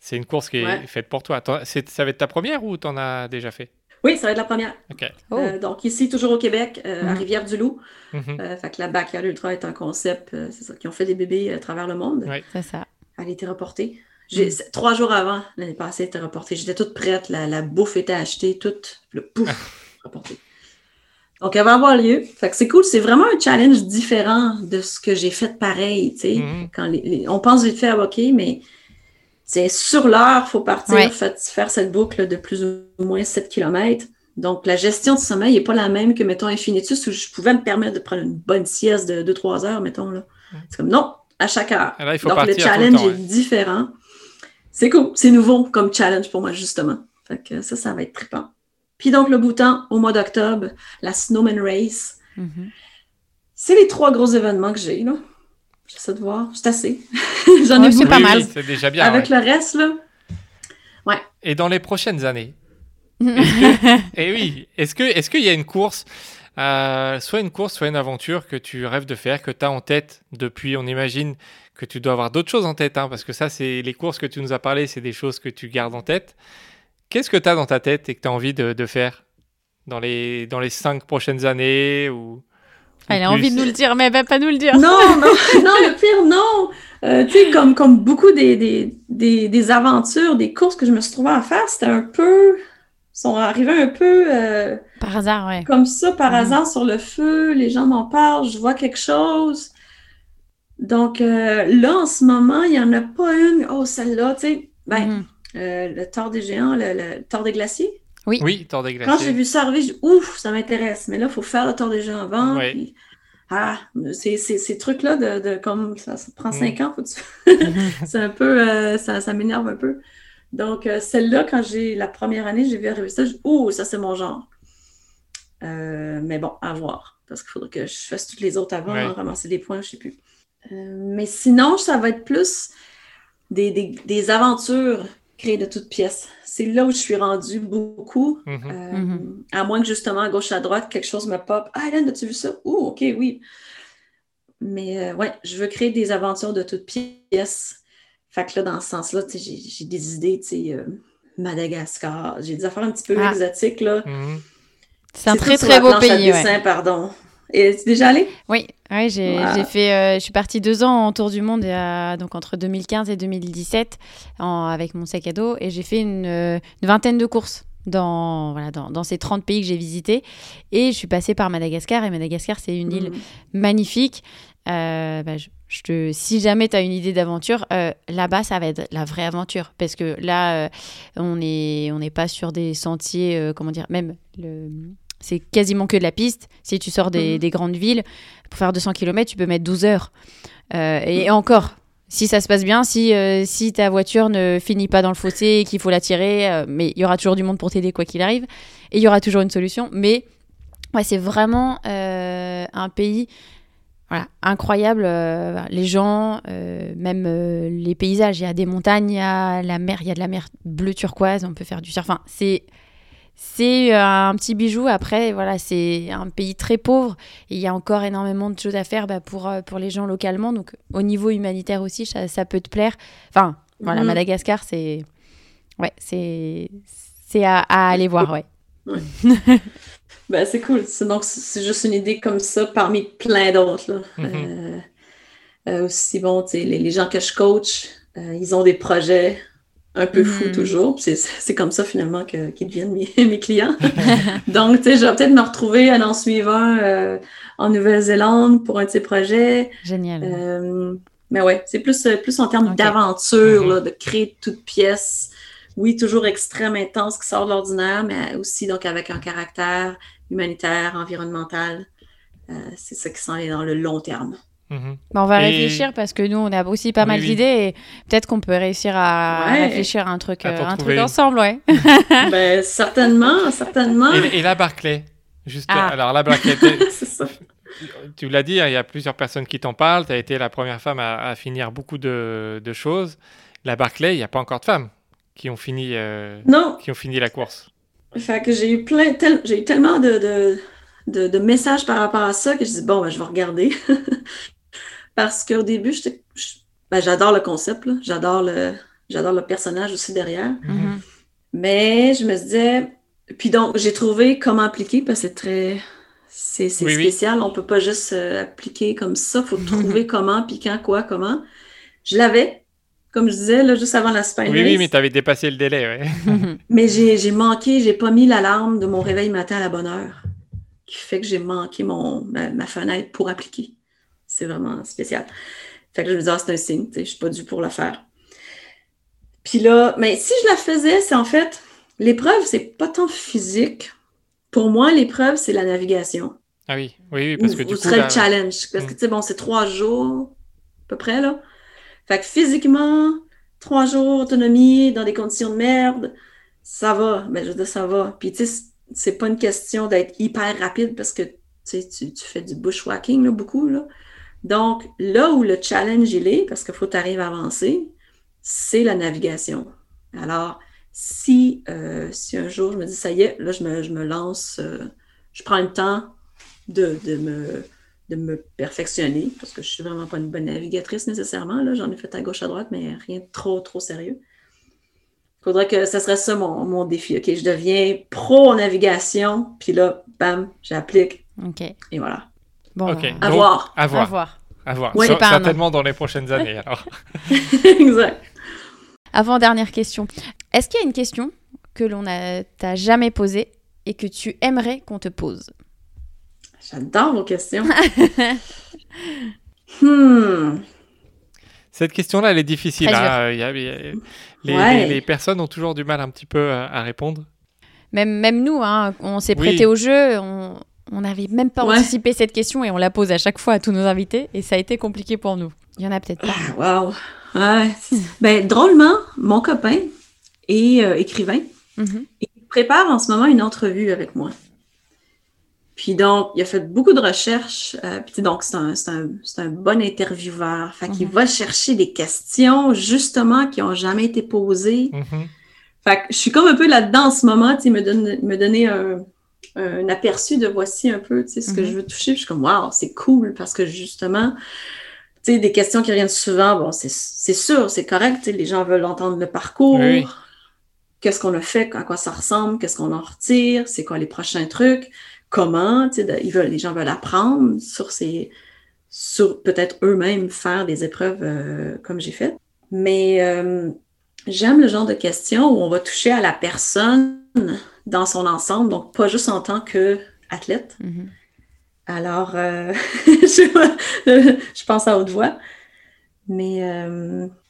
c'est une course qui est faite pour toi. Ça va être ta première ou tu en as déjà fait? Oui, ça va être la première. Oh. Euh, donc, ici, toujours au Québec, euh, à mhm. Rivière-du-Loup. Mhm. Euh, fait que la Backyard Ultra est un concept, c'est ça, qui ont fait des bébés à travers le monde. Oui, c'est ça. Elle a été reportée. Mhm. Trois jours avant, l'année passée, était reportée. J'étais toute prête, la, bouffe était achetée, toute, le pouf, reportée. Donc, elle va avoir lieu. Fait que c'est cool. C'est vraiment un challenge différent de ce que j'ai fait pareil. Tu sais, quand on pense vite faire, OK, mais c'est sur l'heure, il faut partir faire cette boucle de plus ou moins 7 km. Donc, la gestion du sommeil n'est pas la même que, mettons, Infinitus, où je pouvais me permettre de prendre une bonne sieste de 2-3 heures, mettons. là. C'est comme non, à chaque heure. Ah, Donc, le challenge est différent. C'est cool, c'est nouveau comme challenge pour moi, justement. Fait que ça, ça va être trippant. Puis donc, le bouton, au mois d'octobre, la Snowman Race. Mm-hmm. C'est les trois gros événements que j'ai, là. J'essaie de voir. C'est assez. J'en ai beaucoup. pas mal. c'est déjà bien. Avec le reste, là. Ouais. Et dans les prochaines années, et eh oui, est-ce que est-ce qu'il y a une course, euh, soit une course, soit une aventure que tu rêves de faire, que tu as en tête depuis, on imagine que tu dois avoir d'autres choses en tête, hein, parce que ça, c'est les courses que tu nous as parlé, c'est des choses que tu gardes en tête. Qu'est-ce que tu as dans ta tête et que tu as envie de, de, faire dans les, dans les cinq prochaines années ou elle a envie de nous le dire, mais elle va pas nous le dire. Non, non, non, le pire, non. Euh, tu sais, comme, comme beaucoup des, des, des, des, aventures, des courses que je me suis trouvée à faire, c'était un peu. Sont arrivés un peu. Euh, par hasard, ouais. Comme ça, par mhm. hasard, sur le feu, les gens m'en parlent, je vois quelque chose. Donc euh, là, en ce moment, il n'y en a pas une. Oh, celle-là, tu sais. Ben, mhm. le tort des géants, le, le tort des glaciers. Oui. Oui, Tour des glaciers. Quand j'ai vu ça arriver, j'ai ouf, ça m'intéresse. Mais là, il faut faire le Tour des gens avant. ah, c'est ces trucs-là de, de, comme ça, ça prend cinq mm. ans, faut c'est un peu, euh, ça, ça m'énerve un peu. Donc, euh, celle-là, quand j'ai la première année, j'ai vu arriver ça, je ouh, ça c'est mon genre. Euh, mais bon, à voir. Parce qu'il faudrait que je fasse toutes les autres avant, ramasser des points, je sais plus. mais sinon, ça va être plus des, des, des aventures créer de toutes pièces. C'est là où je suis rendue beaucoup. Mhm. Euh, Mhm. À moins que justement, à gauche, à droite, quelque chose me pop. Ah, Hélène, as-tu vu ça? Ouh, OK, oui. Mais euh, ouais, je veux créer des aventures de toutes pièces. Fait que là, dans ce sens-là, j'ai j'ai des idées, tu sais, euh, Madagascar. J'ai des affaires un petit peu Ah. exotiques, là. Mhm. C'est un très très beau pays. ouais. dessin, pardon. Et tu es déjà allé? Oui, oui j'ai Wow. fait, euh, je suis partie deux ans en tour du monde, euh, donc entre 2015 et 2017, en- avec mon sac à dos, et j'ai fait une, une vingtaine de courses dans, voilà, dans, dans ces 30 pays que j'ai visités. Et je suis passée par Madagascar, et Madagascar, c'est une île Mhm. magnifique. Euh, bah, je, je te, si jamais tu as une idée d'aventure, euh, là-bas, ça va être la vraie aventure. Parce que là, euh, on n'est on pas sur des sentiers, comment dire, même le... C'est quasiment que de la piste. Si tu sors des, Mhm. des grandes villes, pour faire 200 km, tu peux mettre 12 heures. Et encore, si ça se passe bien, si, si ta voiture ne finit pas dans le fossé et qu'il faut la tirer, mais il y aura toujours du monde pour t'aider quoi qu'il arrive. Et il y aura toujours une solution. Mais ouais, c'est vraiment un pays voilà, incroyable. euh, les gens, euh, même euh, les paysages. Il y a des montagnes, il y a la mer, il y a de la mer bleu turquoise, on peut faire du surf. Enfin, c'est. C'est un petit bijou. Après, voilà, c'est un pays très pauvre. Et il y a encore énormément de choses à faire bah, pour, pour les gens localement. Donc, au niveau humanitaire aussi, ça, ça peut te plaire. Enfin, voilà, Mhm. Madagascar, c'est. Ouais, c'est. C'est à, à aller voir, ouais. Ben, c'est cool. C'est- Donc, c'est juste une idée comme ça parmi plein d'autres. Mhm. Euh, euh, aussi, bon, tu sais, les, les gens que je coach, euh, ils ont des projets un peu fous Mhm. toujours. C'est c'est comme ça finalement que- qu'ils deviennent mes, mes clients. Donc, tu sais, je vais peut-être me retrouver un euh, en Nouvelle-Zélande pour un de ces projets. Génial. Mais ouais, c'est plus, plus en termes d'aventure, là, de créer toute pièce. Oui, toujours extrême, intense, qui sort de l'ordinaire, mais aussi donc avec un caractère humanitaire, environnemental. Euh, c'est ça qui s'en est dans le long terme. Mhm. Bon, on va Et- réfléchir parce que nous, on a aussi pas Oui, mal oui. d'idées et peut-être qu'on peut réussir à Ouais. réfléchir à un truc, À euh, un truc ensemble, ouais. ben, certainement, certainement. Et, et la Barclay Juste, Ah. alors la Barclay, t'es- c'est ça. tu l'as dit, hein, il y a plusieurs personnes qui t'en parlent. Tu as été la première femme à, à finir beaucoup de, de choses. La Barclay, il n'y a pas encore de femmes qui ont fini, euh, Non, qui ont fini la course. Fait que j'ai eu plein, tel- j'ai eu tellement de, de, de, de messages par rapport à ça que je dis bon, ben, je vais regarder. Parce qu'au début, je- ben, j'adore le concept, là. J'adore le, j'adore le personnage aussi derrière. Mhm. Mais je me disais, puis donc, j'ai trouvé comment appliquer parce que c'est très, c'est c'est Oui, oui. spécial. On peut pas juste euh, appliquer comme ça. Faut trouver comment, puis quand, quoi, comment. Je l'avais, comme je disais, là, juste avant la Spine Oui, oui, mais tu avais dépassé le délai. ouais. Mais j'ai j'ai manqué, j'ai pas mis l'alarme de mon réveil matin à la bonne heure, qui fait que j'ai manqué mon, ma, ma fenêtre pour appliquer. C'est vraiment spécial. Fait que je me disais, ah, c'est un signe, tu sais, je suis pas due pour le faire. Puis là, mais si je la faisais, c'est en fait, l'épreuve, c'est pas tant physique. Pour moi, l'épreuve, c'est la navigation. Ah oui, oui, oui, parce Ou- que du ou coup, serait là- le challenge. Parce que, Mm. tu sais, bon, c'est trois jours, à peu près, là. Fait que physiquement, trois jours, autonomie, dans des conditions de merde, ça va. Mais je veux dire, ça va. Puis, tu sais, c'est- pas une question d'être hyper rapide parce que, tu fais du bushwhacking, là, beaucoup, là. Donc, là où le challenge, il est, parce qu'il faut arrives à avancer, c'est la navigation. Alors, si, euh, si un jour je me dis, ça y est, là, je me, lance, euh, je prends le temps de me, de me perfectionner, parce que je suis vraiment pas une bonne navigatrice nécessairement. Là. J'en ai fait à gauche, à droite, mais rien de trop, trop sérieux. Faudrait que ça serait ça mon, mon défi. OK, je deviens pro en navigation, puis là, bam, j'applique, Ok. et voilà. Bon, Ok. bah, À Donc, voir. À à voir. voir. À voir. Ouais. Certainement dans les prochaines années. Alors. exact. Avant dernière question. Est-ce qu'il y a une question que l'on a- t'a jamais posée et que tu aimerais qu'on te pose? J'adore vos questions. hmm. Cette question-là, elle est difficile. Hein. Il y a- il y a- les, Ouais. les- les personnes ont toujours du mal un petit peu à, à répondre. Même, même nous, hein, on s'est Oui. prêté au jeu, on n'avait même pas Ouais. anticipé cette question et on la pose à chaque fois à tous nos invités et ça a été compliqué pour nous. Il y en a peut-être pas. Wow. Ouais. Ben, drôlement, mon copain est euh, écrivain. Mhm. Il prépare en ce moment une entrevue avec moi. Puis donc, il a fait beaucoup de recherches. Euh, puis donc, c'est un, un, un, bon intervieweur. Fait qu'il Mhm. va chercher des questions, justement, qui n'ont jamais été posées. Mhm. Fait que je suis comme un peu là-dedans en ce moment, tu me, donne, me donner un, un aperçu de voici un peu, tu sais, ce que Mhm. je veux toucher. Puis je suis comme, waouh, c'est cool parce que justement, tu sais, des questions qui reviennent souvent, bon, c'est c'est sûr, c'est correct, tu sais, les gens veulent entendre le parcours. Oui. Qu'est-ce qu'on a fait, à quoi ça ressemble, qu'est-ce qu'on en retire, c'est quoi les prochains trucs, comment, de- ils veulent, les gens veulent apprendre sur ces, sur peut-être eux-mêmes faire des épreuves euh, comme j'ai fait. Mais euh, j'aime le genre de questions où on va toucher à la personne dans son ensemble, donc pas juste en tant qu'athlète. Mhm. Alors, euh, je, je pense à haute voix. Mais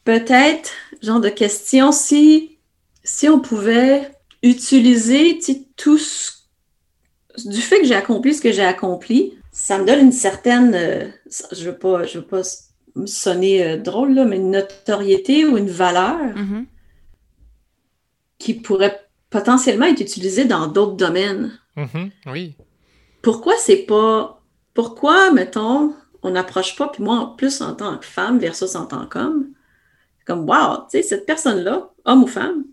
peut-être, genre de question, si, si on pouvait utiliser tout ce du fait que j'ai accompli ce que j'ai accompli, ça me donne une certaine, euh, je veux pas, je veux pas me sonner euh, drôle, là, mais une notoriété ou une valeur Mhm. qui pourrait potentiellement être utilisée dans d'autres domaines. Mhm. Oui. Pourquoi c'est pas. Pourquoi, mettons, on n'approche pas, puis moi, en plus, en tant que femme versus en tant qu'homme, comme, wow, tu sais, cette personne-là, homme ou femme,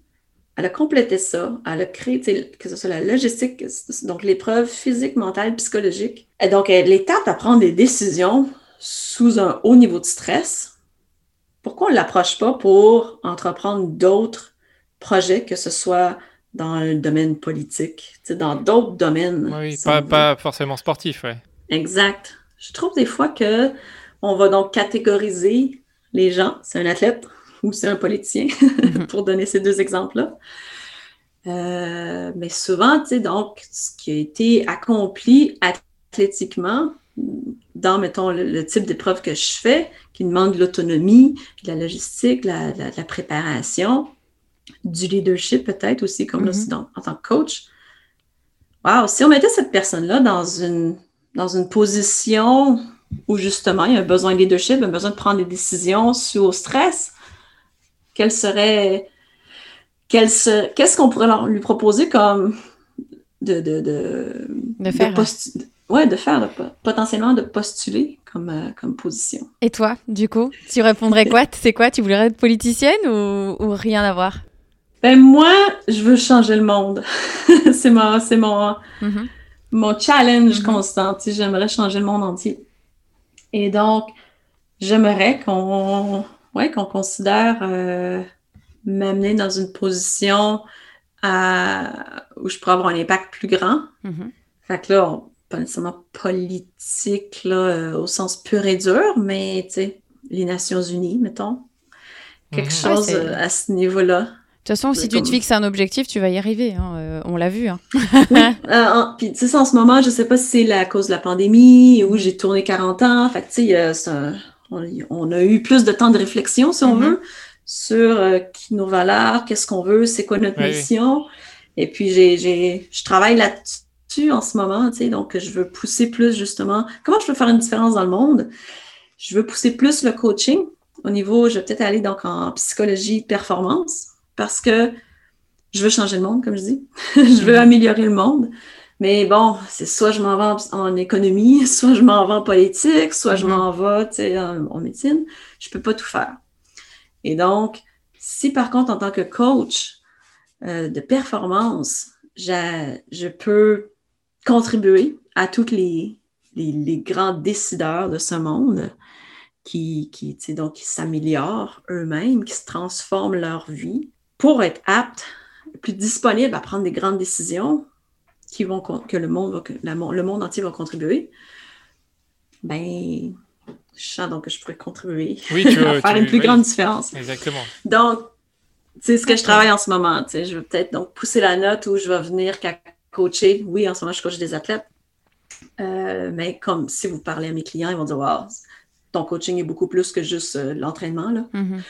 elle a complété ça, elle a créé, que ce soit la logistique, donc l'épreuve physique, mentale, psychologique. Et donc, euh, l'étape à prendre des décisions sous un haut niveau de stress, pourquoi on ne l'approche pas pour entreprendre d'autres projets, que ce soit dans le domaine politique, dans d'autres domaines. Oui, pas, pas forcément sportif, ouais. Exact. Je trouve des fois que on va donc catégoriser les gens, c'est un athlète ou c'est un politicien, pour donner ces deux exemples-là. Euh, mais souvent, tu sais, donc, ce qui a été accompli athlétiquement, dans, mettons, le, le type d'épreuve que je fais, qui demande de l'autonomie, de la logistique, de la, la- de la préparation, du leadership peut-être aussi, comme là, Mhm. dans- en tant que coach. Wow, si on mettait cette personne-là dans une, dans une position où justement il y a un besoin de leadership, un besoin de prendre des décisions sous au stress, quelle serait. Qu'est-ce qu'on pourrait leur- lui proposer comme de, de, de, De faire. postu- ouais, de faire, potentiellement de postuler comme, euh, comme position. Et toi, du coup, tu répondrais quoi? C'est quoi? Tu voudrais être politicienne ou, ou rien à voir? Ben moi, je veux changer le monde. c'est mon, c'est mon, Mhm. mon challenge Mhm. constant. Tu sais, J'aimerais changer le monde entier. Et donc, j'aimerais qu'on ouais, qu'on considère euh, m'amener dans une position à- où je pourrais avoir un impact plus grand. Mhm. Fait que là, on- pas nécessairement politique là, euh, au sens pur et dur, mais tu sais, les Nations Unies, mettons. Quelque chose Ouais, euh, à ce niveau-là. De toute façon, si tu te fixes un objectif, tu vas y arriver. hein, euh, on l'a vu. hein. Euh, puis, tu sais, en ce moment, je sais pas si c'est la cause de la pandémie ou j'ai tourné 40 ans. Fait que, tu sais, c'est un- on, on a eu plus de temps de réflexion, si on Mhm. veut, sur euh, qui nos valeurs, qu'est-ce qu'on veut, c'est quoi notre Oui, mission. Et puis, j'ai, je travaille là-dessus en ce moment, tu sais, donc je veux pousser plus, justement, comment je peux faire une différence dans le monde? Je veux pousser plus le coaching au niveau, je vais peut-être aller donc en psychologie de performance parce que je veux changer le monde, comme je dis. je veux Mhm. améliorer le monde. Mais bon, c'est soit je m'en vais en, en économie, soit je m'en vais en politique, soit je m'en vais tu sais, en, en médecine. Je peux pas tout faire. Et donc, si par contre, en tant que coach euh, de performance, je peux contribuer à tous les, les, les grands décideurs de ce monde qui, qui, donc, qui s'améliorent eux-mêmes, qui se transforment leur vie pour être aptes, plus disponibles à prendre des grandes décisions qui vont, que le monde, va, la le monde entier va contribuer, ben, je sens donc que je pourrais contribuer Oui, tu veux. à faire tu- une plus oui, grande différence. Exactement. Donc, c'est ce que je travaille en ce moment. tu sais. Je veux peut-être donc pousser la note où je vais venir qu'à coacher. Oui, en ce moment, je coach des athlètes. Euh, mais comme si vous parlez à mes clients, ils vont dire Wow, ton coaching est beaucoup plus que juste euh, l'entraînement. Là. Mhm.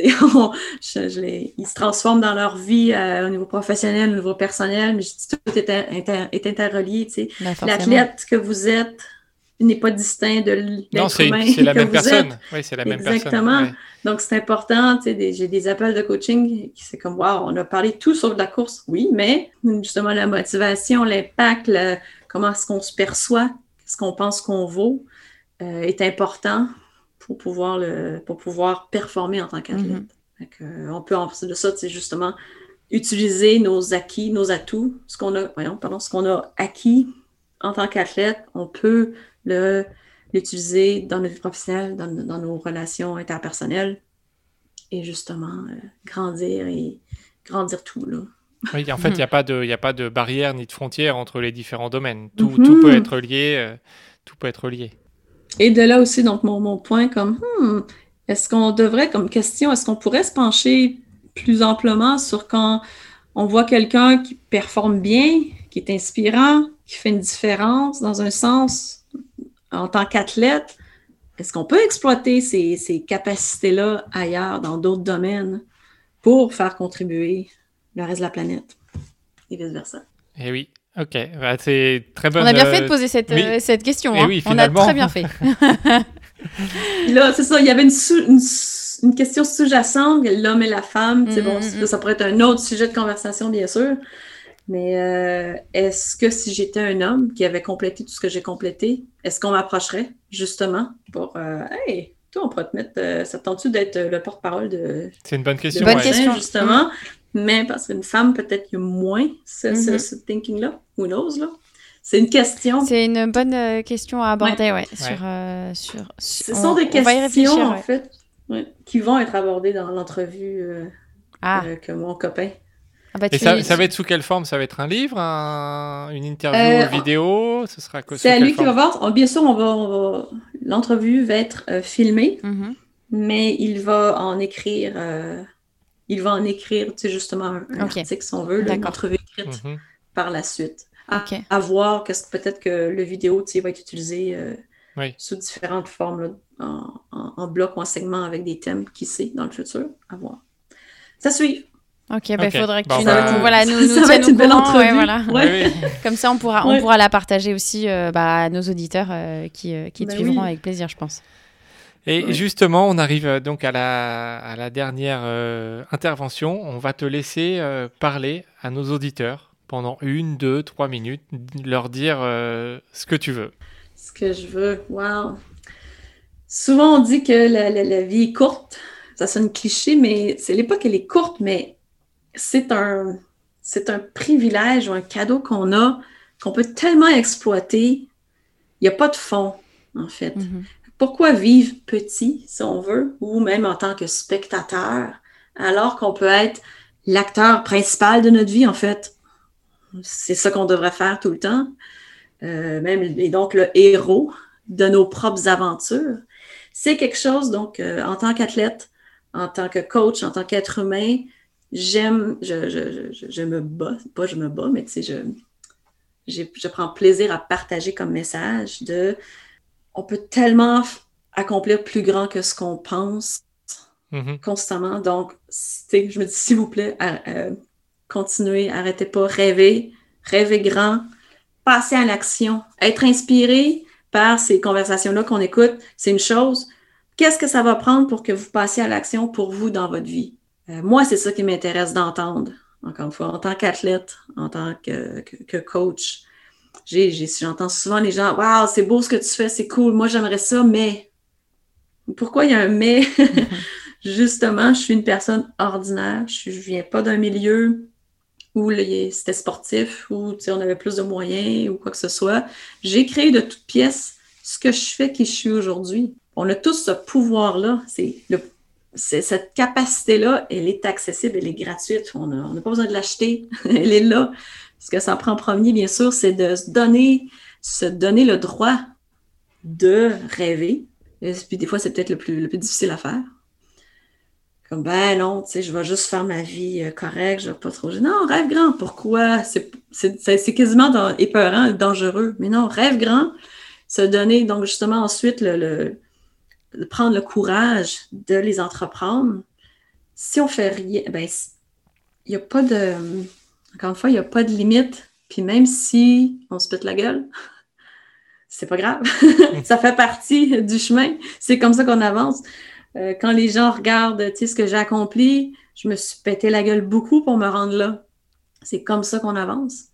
Et on- je- je les- ils se transforment dans leur vie euh, au niveau professionnel, au niveau personnel, mais je dis tout est, inter- est interrelié. Ben. L'athlète que vous êtes n'est pas distinct de Non, l'être c'est humain c'est la que même vous personne. êtes. Oui, c'est la même Exactement. personne. ouais. Donc, c'est important. J'ai des appels de coaching qui c'est comme, wow, on a parlé tout sauf de la course. Oui, mais justement, la motivation, l'impact, comment est-ce qu'on se perçoit, ce qu'on pense qu'on vaut, euh, est important pour pouvoir, le, pour pouvoir performer en tant qu'athlète. Mm-hmm. on peut, en de ça, c'est justement utiliser nos acquis, nos atouts, ce qu'on a, voyons, pardon, ce qu'on a acquis en tant qu'athlète, on peut l'utiliser dans notre vie professionnelle, dans, nos relations interpersonnelles et justement euh, grandir et grandir tout. Là. Oui, en fait, il n'y a, pas de, a pas de barrière ni de frontière entre les différents domaines. Tout, mm-hmm. tout peut être lié. Euh, tout peut être lié. Et de là aussi, donc, mon, mon point, comme, hmm, est-ce qu'on devrait, comme question, est-ce qu'on pourrait se pencher plus amplement sur quand on voit quelqu'un qui performe bien, qui est inspirant, qui fait une différence dans un sens en tant qu'athlète, est-ce qu'on peut exploiter ces, ces capacités-là ailleurs, dans d'autres domaines, pour faire contribuer le reste de la planète? Et vice-versa? Eh oui, ok. Bah, c'est très bonne... On a bien fait de poser cette, euh, cette question. Eh hein. oui, On a très bien fait. Là, c'est ça, il y avait une, une une question sous-jacente, l'homme et la femme. bon, mm, mm, ça pourrait être un autre sujet de conversation, bien sûr. Mais euh, est-ce que si j'étais un homme qui avait complété tout ce que j'ai complété, est-ce qu'on m'approcherait justement pour euh, Hey, toi, on pourrait te mettre. Euh, ça tente-tu d'être le porte-parole de. C'est une bonne question. Bonne question. Justement. Mais parce qu'une femme, peut-être qu'il y a moins ce, mm-hmm. thinking-là. Who knows, là? C'est une question. C'est une bonne question à aborder, ouais. Sur, sur, Ce sont des questions, en fait qui vont être abordés dans l'entrevue euh, ah. euh, que mon copain. Ah bah, Et ça, va être sous quelle forme? Ça va être un livre, une interview euh, vidéo? Ce sera C'est à lui qui va voir. Oh, bien sûr, on va, l'entrevue va être filmée, mm-hmm. mais il va en écrire. il va en écrire, tu sais, justement un, article si on veut, une entrevue écrite mm-hmm. par la suite. À, voir que peut-être que le vidéo, tu sais, va être utilisé sous différentes formes, en, bloc ou en segment avec des thèmes, qui sait, dans le futur, à voir. Ça suit. Ok, il ben, faudrait que tu ben, voilà, nous, nous ça va être une belle entrevue. voilà. Comme ça, on pourra, on pourra la partager aussi euh, bah, à nos auditeurs euh, qui, euh, qui te ben suivront avec plaisir, je pense. Et justement, on arrive donc à la, à la dernière intervention. On va te laisser parler à nos auditeurs pendant une, deux, trois minutes, leur dire ce que tu veux ce que je veux. Wow! Souvent, on dit que la, vie est courte. Ça sonne cliché, mais c'est l'époque, elle est courte, mais c'est un, c'est un privilège ou un cadeau qu'on a, qu'on peut tellement exploiter. Il n'y a pas de fond, en fait. Mm-hmm. Pourquoi vivre petit, si on veut, ou même en tant que spectateur, alors qu'on peut être l'acteur principal de notre vie, en fait? C'est ça qu'on devrait faire tout le temps. Euh, même, et donc le héros de nos propres aventures. C'est quelque chose, donc, euh, en tant qu'athlète, en tant que coach, en tant qu'être humain, j'aime, je, je, je, me bats, pas je me bats, mais tu sais, je, je prends plaisir à partager comme message de on peut tellement accomplir plus grand que ce qu'on pense mm-hmm. constamment. Donc, je me dis, s'il vous plaît, euh, continuez, arrêtez pas, rêvez, rêvez grand, passer à l'action, être inspiré par ces conversations-là qu'on écoute, c'est une chose. Qu'est-ce que ça va prendre pour que vous passiez à l'action pour vous dans votre vie? Euh, moi, c'est ça qui m'intéresse d'entendre, encore une fois, en tant qu'athlète, en tant que, coach. J'entends souvent les gens, Waouh, c'est beau ce que tu fais, c'est cool, moi j'aimerais ça, mais. Pourquoi il y a un mais? Justement, je suis une personne ordinaire, je ne viens pas d'un milieu où c'était sportif, où on avait plus de moyens ou quoi que ce soit. J'ai créé de toutes pièces ce que je fais qui je suis aujourd'hui. On a tous ce pouvoir-là. C'est cette capacité-là, elle est accessible, elle est gratuite. On n'a pas besoin de l'acheter. elle est là. Ce que ça prend en premier, bien sûr, c'est de se donner, se donner le droit de rêver. Et puis des fois, c'est peut-être le plus, le plus difficile à faire. Comme, ben non, tu sais, je vais juste faire ma vie euh, correcte, je vais pas trop. Non, rêve grand. Pourquoi? C'est quasiment dans, épeurant, dangereux. Mais non, rêve grand. Se donner, donc justement, ensuite, le, prendre le courage de les entreprendre. Si on fait rien, ben, il n'y a pas de. Encore une fois, il n'y a pas de limite. Puis même si on se pète la gueule, c'est pas grave. ça fait partie du chemin. C'est comme ça qu'on avance. Euh, quand les gens regardent ce que j'ai accompli, je me suis pété la gueule beaucoup pour me rendre là. C'est comme ça qu'on avance.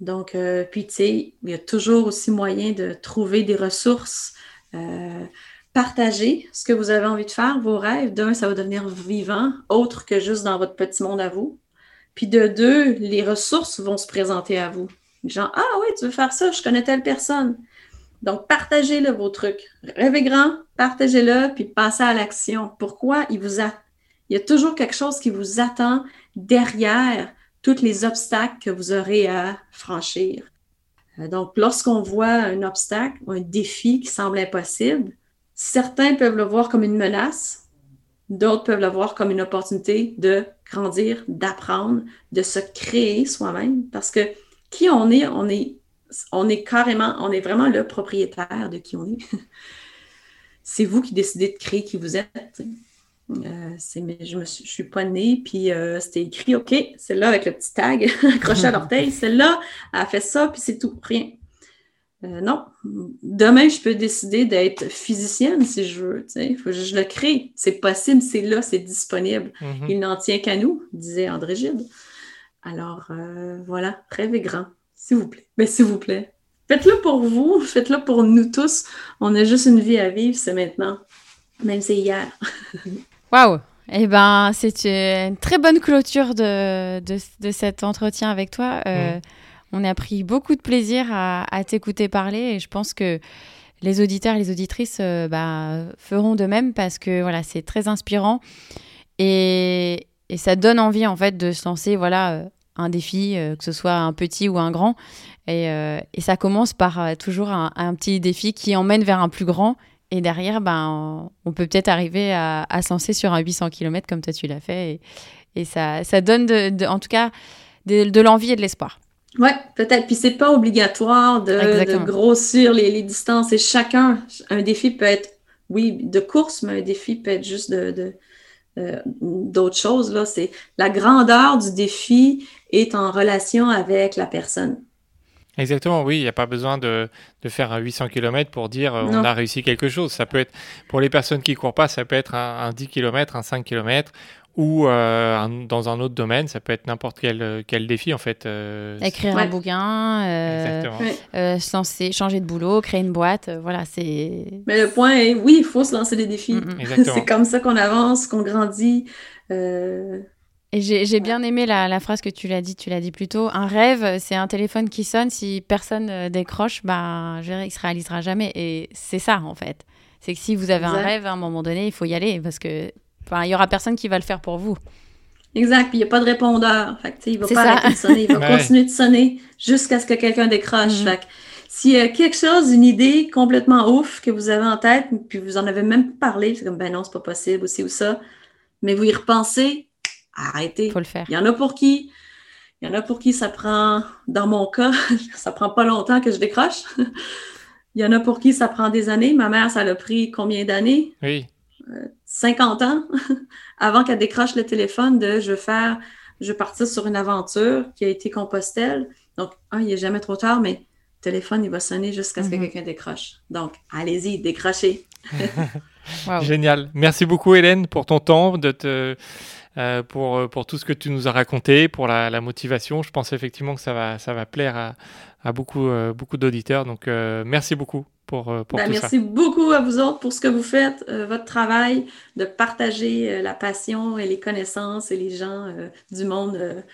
Donc, euh, puis, tu sais, il y a toujours aussi moyen de trouver des ressources, euh, partager ce que vous avez envie de faire, vos rêves. D'un, ça va devenir vivant, autre que juste dans votre petit monde à vous. Puis de deux, les ressources vont se présenter à vous. Genre, ah oui, tu veux faire ça, je connais telle personne. Donc, partagez-le, vos trucs. Rêvez grand, partagez-le, puis passez à l'action. Pourquoi? Il vous. Il y a toujours quelque chose qui vous attend derrière tous les obstacles que vous aurez à franchir. Euh, donc, lorsqu'on voit un obstacle, un défi qui semble impossible, certains peuvent le voir comme une menace, d'autres peuvent le voir comme une opportunité de grandir, d'apprendre, de se créer soi-même. Parce que qui on est, on est, carrément, on est vraiment le propriétaire de qui on est. C'est vous qui décidez de créer qui vous êtes. Euh, je ne suis pas née, puis euh, c'était écrit, OK, celle-là avec le petit tag accroché à l'orteil, celle-là a fait ça, puis c'est tout, rien. Euh, non, demain, je peux décider d'être physicienne si je veux. Faut que je le crée. C'est possible, c'est là, c'est disponible. Mm-hmm. Il n'en tient qu'à nous, disait André Gide. Alors, voilà, rêvez grand, s'il vous plaît. Mais ben, s'il vous plaît, faites-le pour vous, faites-le pour nous tous. On a juste une vie à vivre, c'est maintenant. Même c'est hier. Waouh Eh ben, c'est une très bonne clôture de, de, cet entretien avec toi. Euh, mm. On a pris beaucoup de plaisir à, t'écouter parler et je pense que les auditeurs et les auditrices euh, bah, feront de même parce que voilà, c'est très inspirant et, ça donne envie en fait de se lancer voilà, euh, un défi, que ce soit un petit ou un grand. Et, ça commence par toujours un, petit défi qui emmène vers un plus grand et derrière, ben, on peut peut-être arriver à, à se lancer sur un 800 km comme toi tu l'as fait. Et, ça, ça donne, de, en tout cas, de, l'envie et de l'espoir. Oui, peut-être. Puis c'est pas obligatoire de, grossir les, les, distances. Et chacun, un défi peut être, oui, de course, mais un défi peut être juste de, euh, d'autres choses. Là, c'est la grandeur du défi est en relation avec la personne. Exactement, oui, il n'y a pas besoin de, de, faire un 800 km pour dire euh, on a réussi quelque chose. Ça peut être, pour les personnes qui ne courent pas, ça peut être un, 10 km, un 5 km ou euh, dans un autre domaine, ça peut être n'importe quel, quel défi en fait. Euh, Écrire un bouquin, se lancer, changer de boulot, créer une boîte, voilà, c'est... Mais le point est, oui, il faut se lancer des défis. c'est comme ça qu'on avance, qu'on grandit. Et j'ai bien aimé la, phrase que tu l'as dit, tu l'as dit plus tôt. Un rêve, c'est un téléphone qui sonne. Si personne euh, décroche, bah, je dirais, il se réalisera jamais. Et c'est ça, en fait. C'est que si vous avez un rêve, à un moment donné, il faut y aller parce que, il y aura personne qui va le faire pour vous. Exact. Puis il n'y a pas de répondeur. Fait il va pas arrêter de sonner. Il va continuer de sonner jusqu'à ce que quelqu'un décroche. Mm-hmm. s'il y a quelque chose, une idée complètement ouf que vous avez en tête, puis vous en avez même pas parlé, c'est comme, ben non, c'est pas possible, aussi ou ça. Mais vous y repensez, arrêtez. Faut le faire. Il y en a pour qui, il y en a pour qui ça prend, dans mon cas, ça prend pas longtemps que je décroche. il y en a pour qui ça prend des années. Ma mère, ça l'a pris combien d'années? Oui. 50 euh, ans avant qu'elle décroche le téléphone de je veux faire, je veux partir sur une aventure qui a été Compostelle. Donc, un, il n'est jamais trop tard, mais le téléphone, il va sonner jusqu'à ce que mm-hmm. quelqu'un décroche. Donc, allez-y, décrochez. Génial. Merci beaucoup, Hélène, pour ton temps, de te euh, pour, euh, pour tout ce que tu nous as raconté, pour la, la, motivation. Je pense effectivement que ça va, ça va plaire à, à beaucoup, euh, beaucoup d'auditeurs. Donc, merci beaucoup pour, pour ben, tout merci beaucoup à vous autres pour ce que vous faites, votre travail, de partager la passion et les connaissances et les gens du monde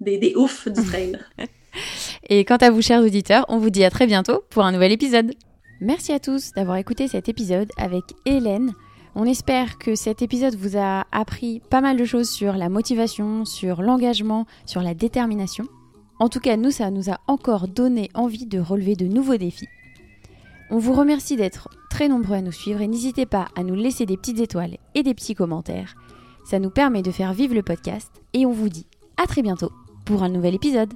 des, des oufs du trail. et quant à vous, chers auditeurs, on vous dit à très bientôt pour un nouvel épisode. Merci à tous d'avoir écouté cet épisode avec Hélène. On espère que cet épisode vous a appris pas mal de choses sur la motivation, sur l'engagement, sur la détermination. En tout cas, nous, ça nous a encore donné envie de relever de nouveaux défis. On vous remercie d'être très nombreux à nous suivre et n'hésitez pas à nous laisser des petites étoiles et des petits commentaires. Ça nous permet de faire vivre le podcast et on vous dit à très bientôt pour un nouvel épisode.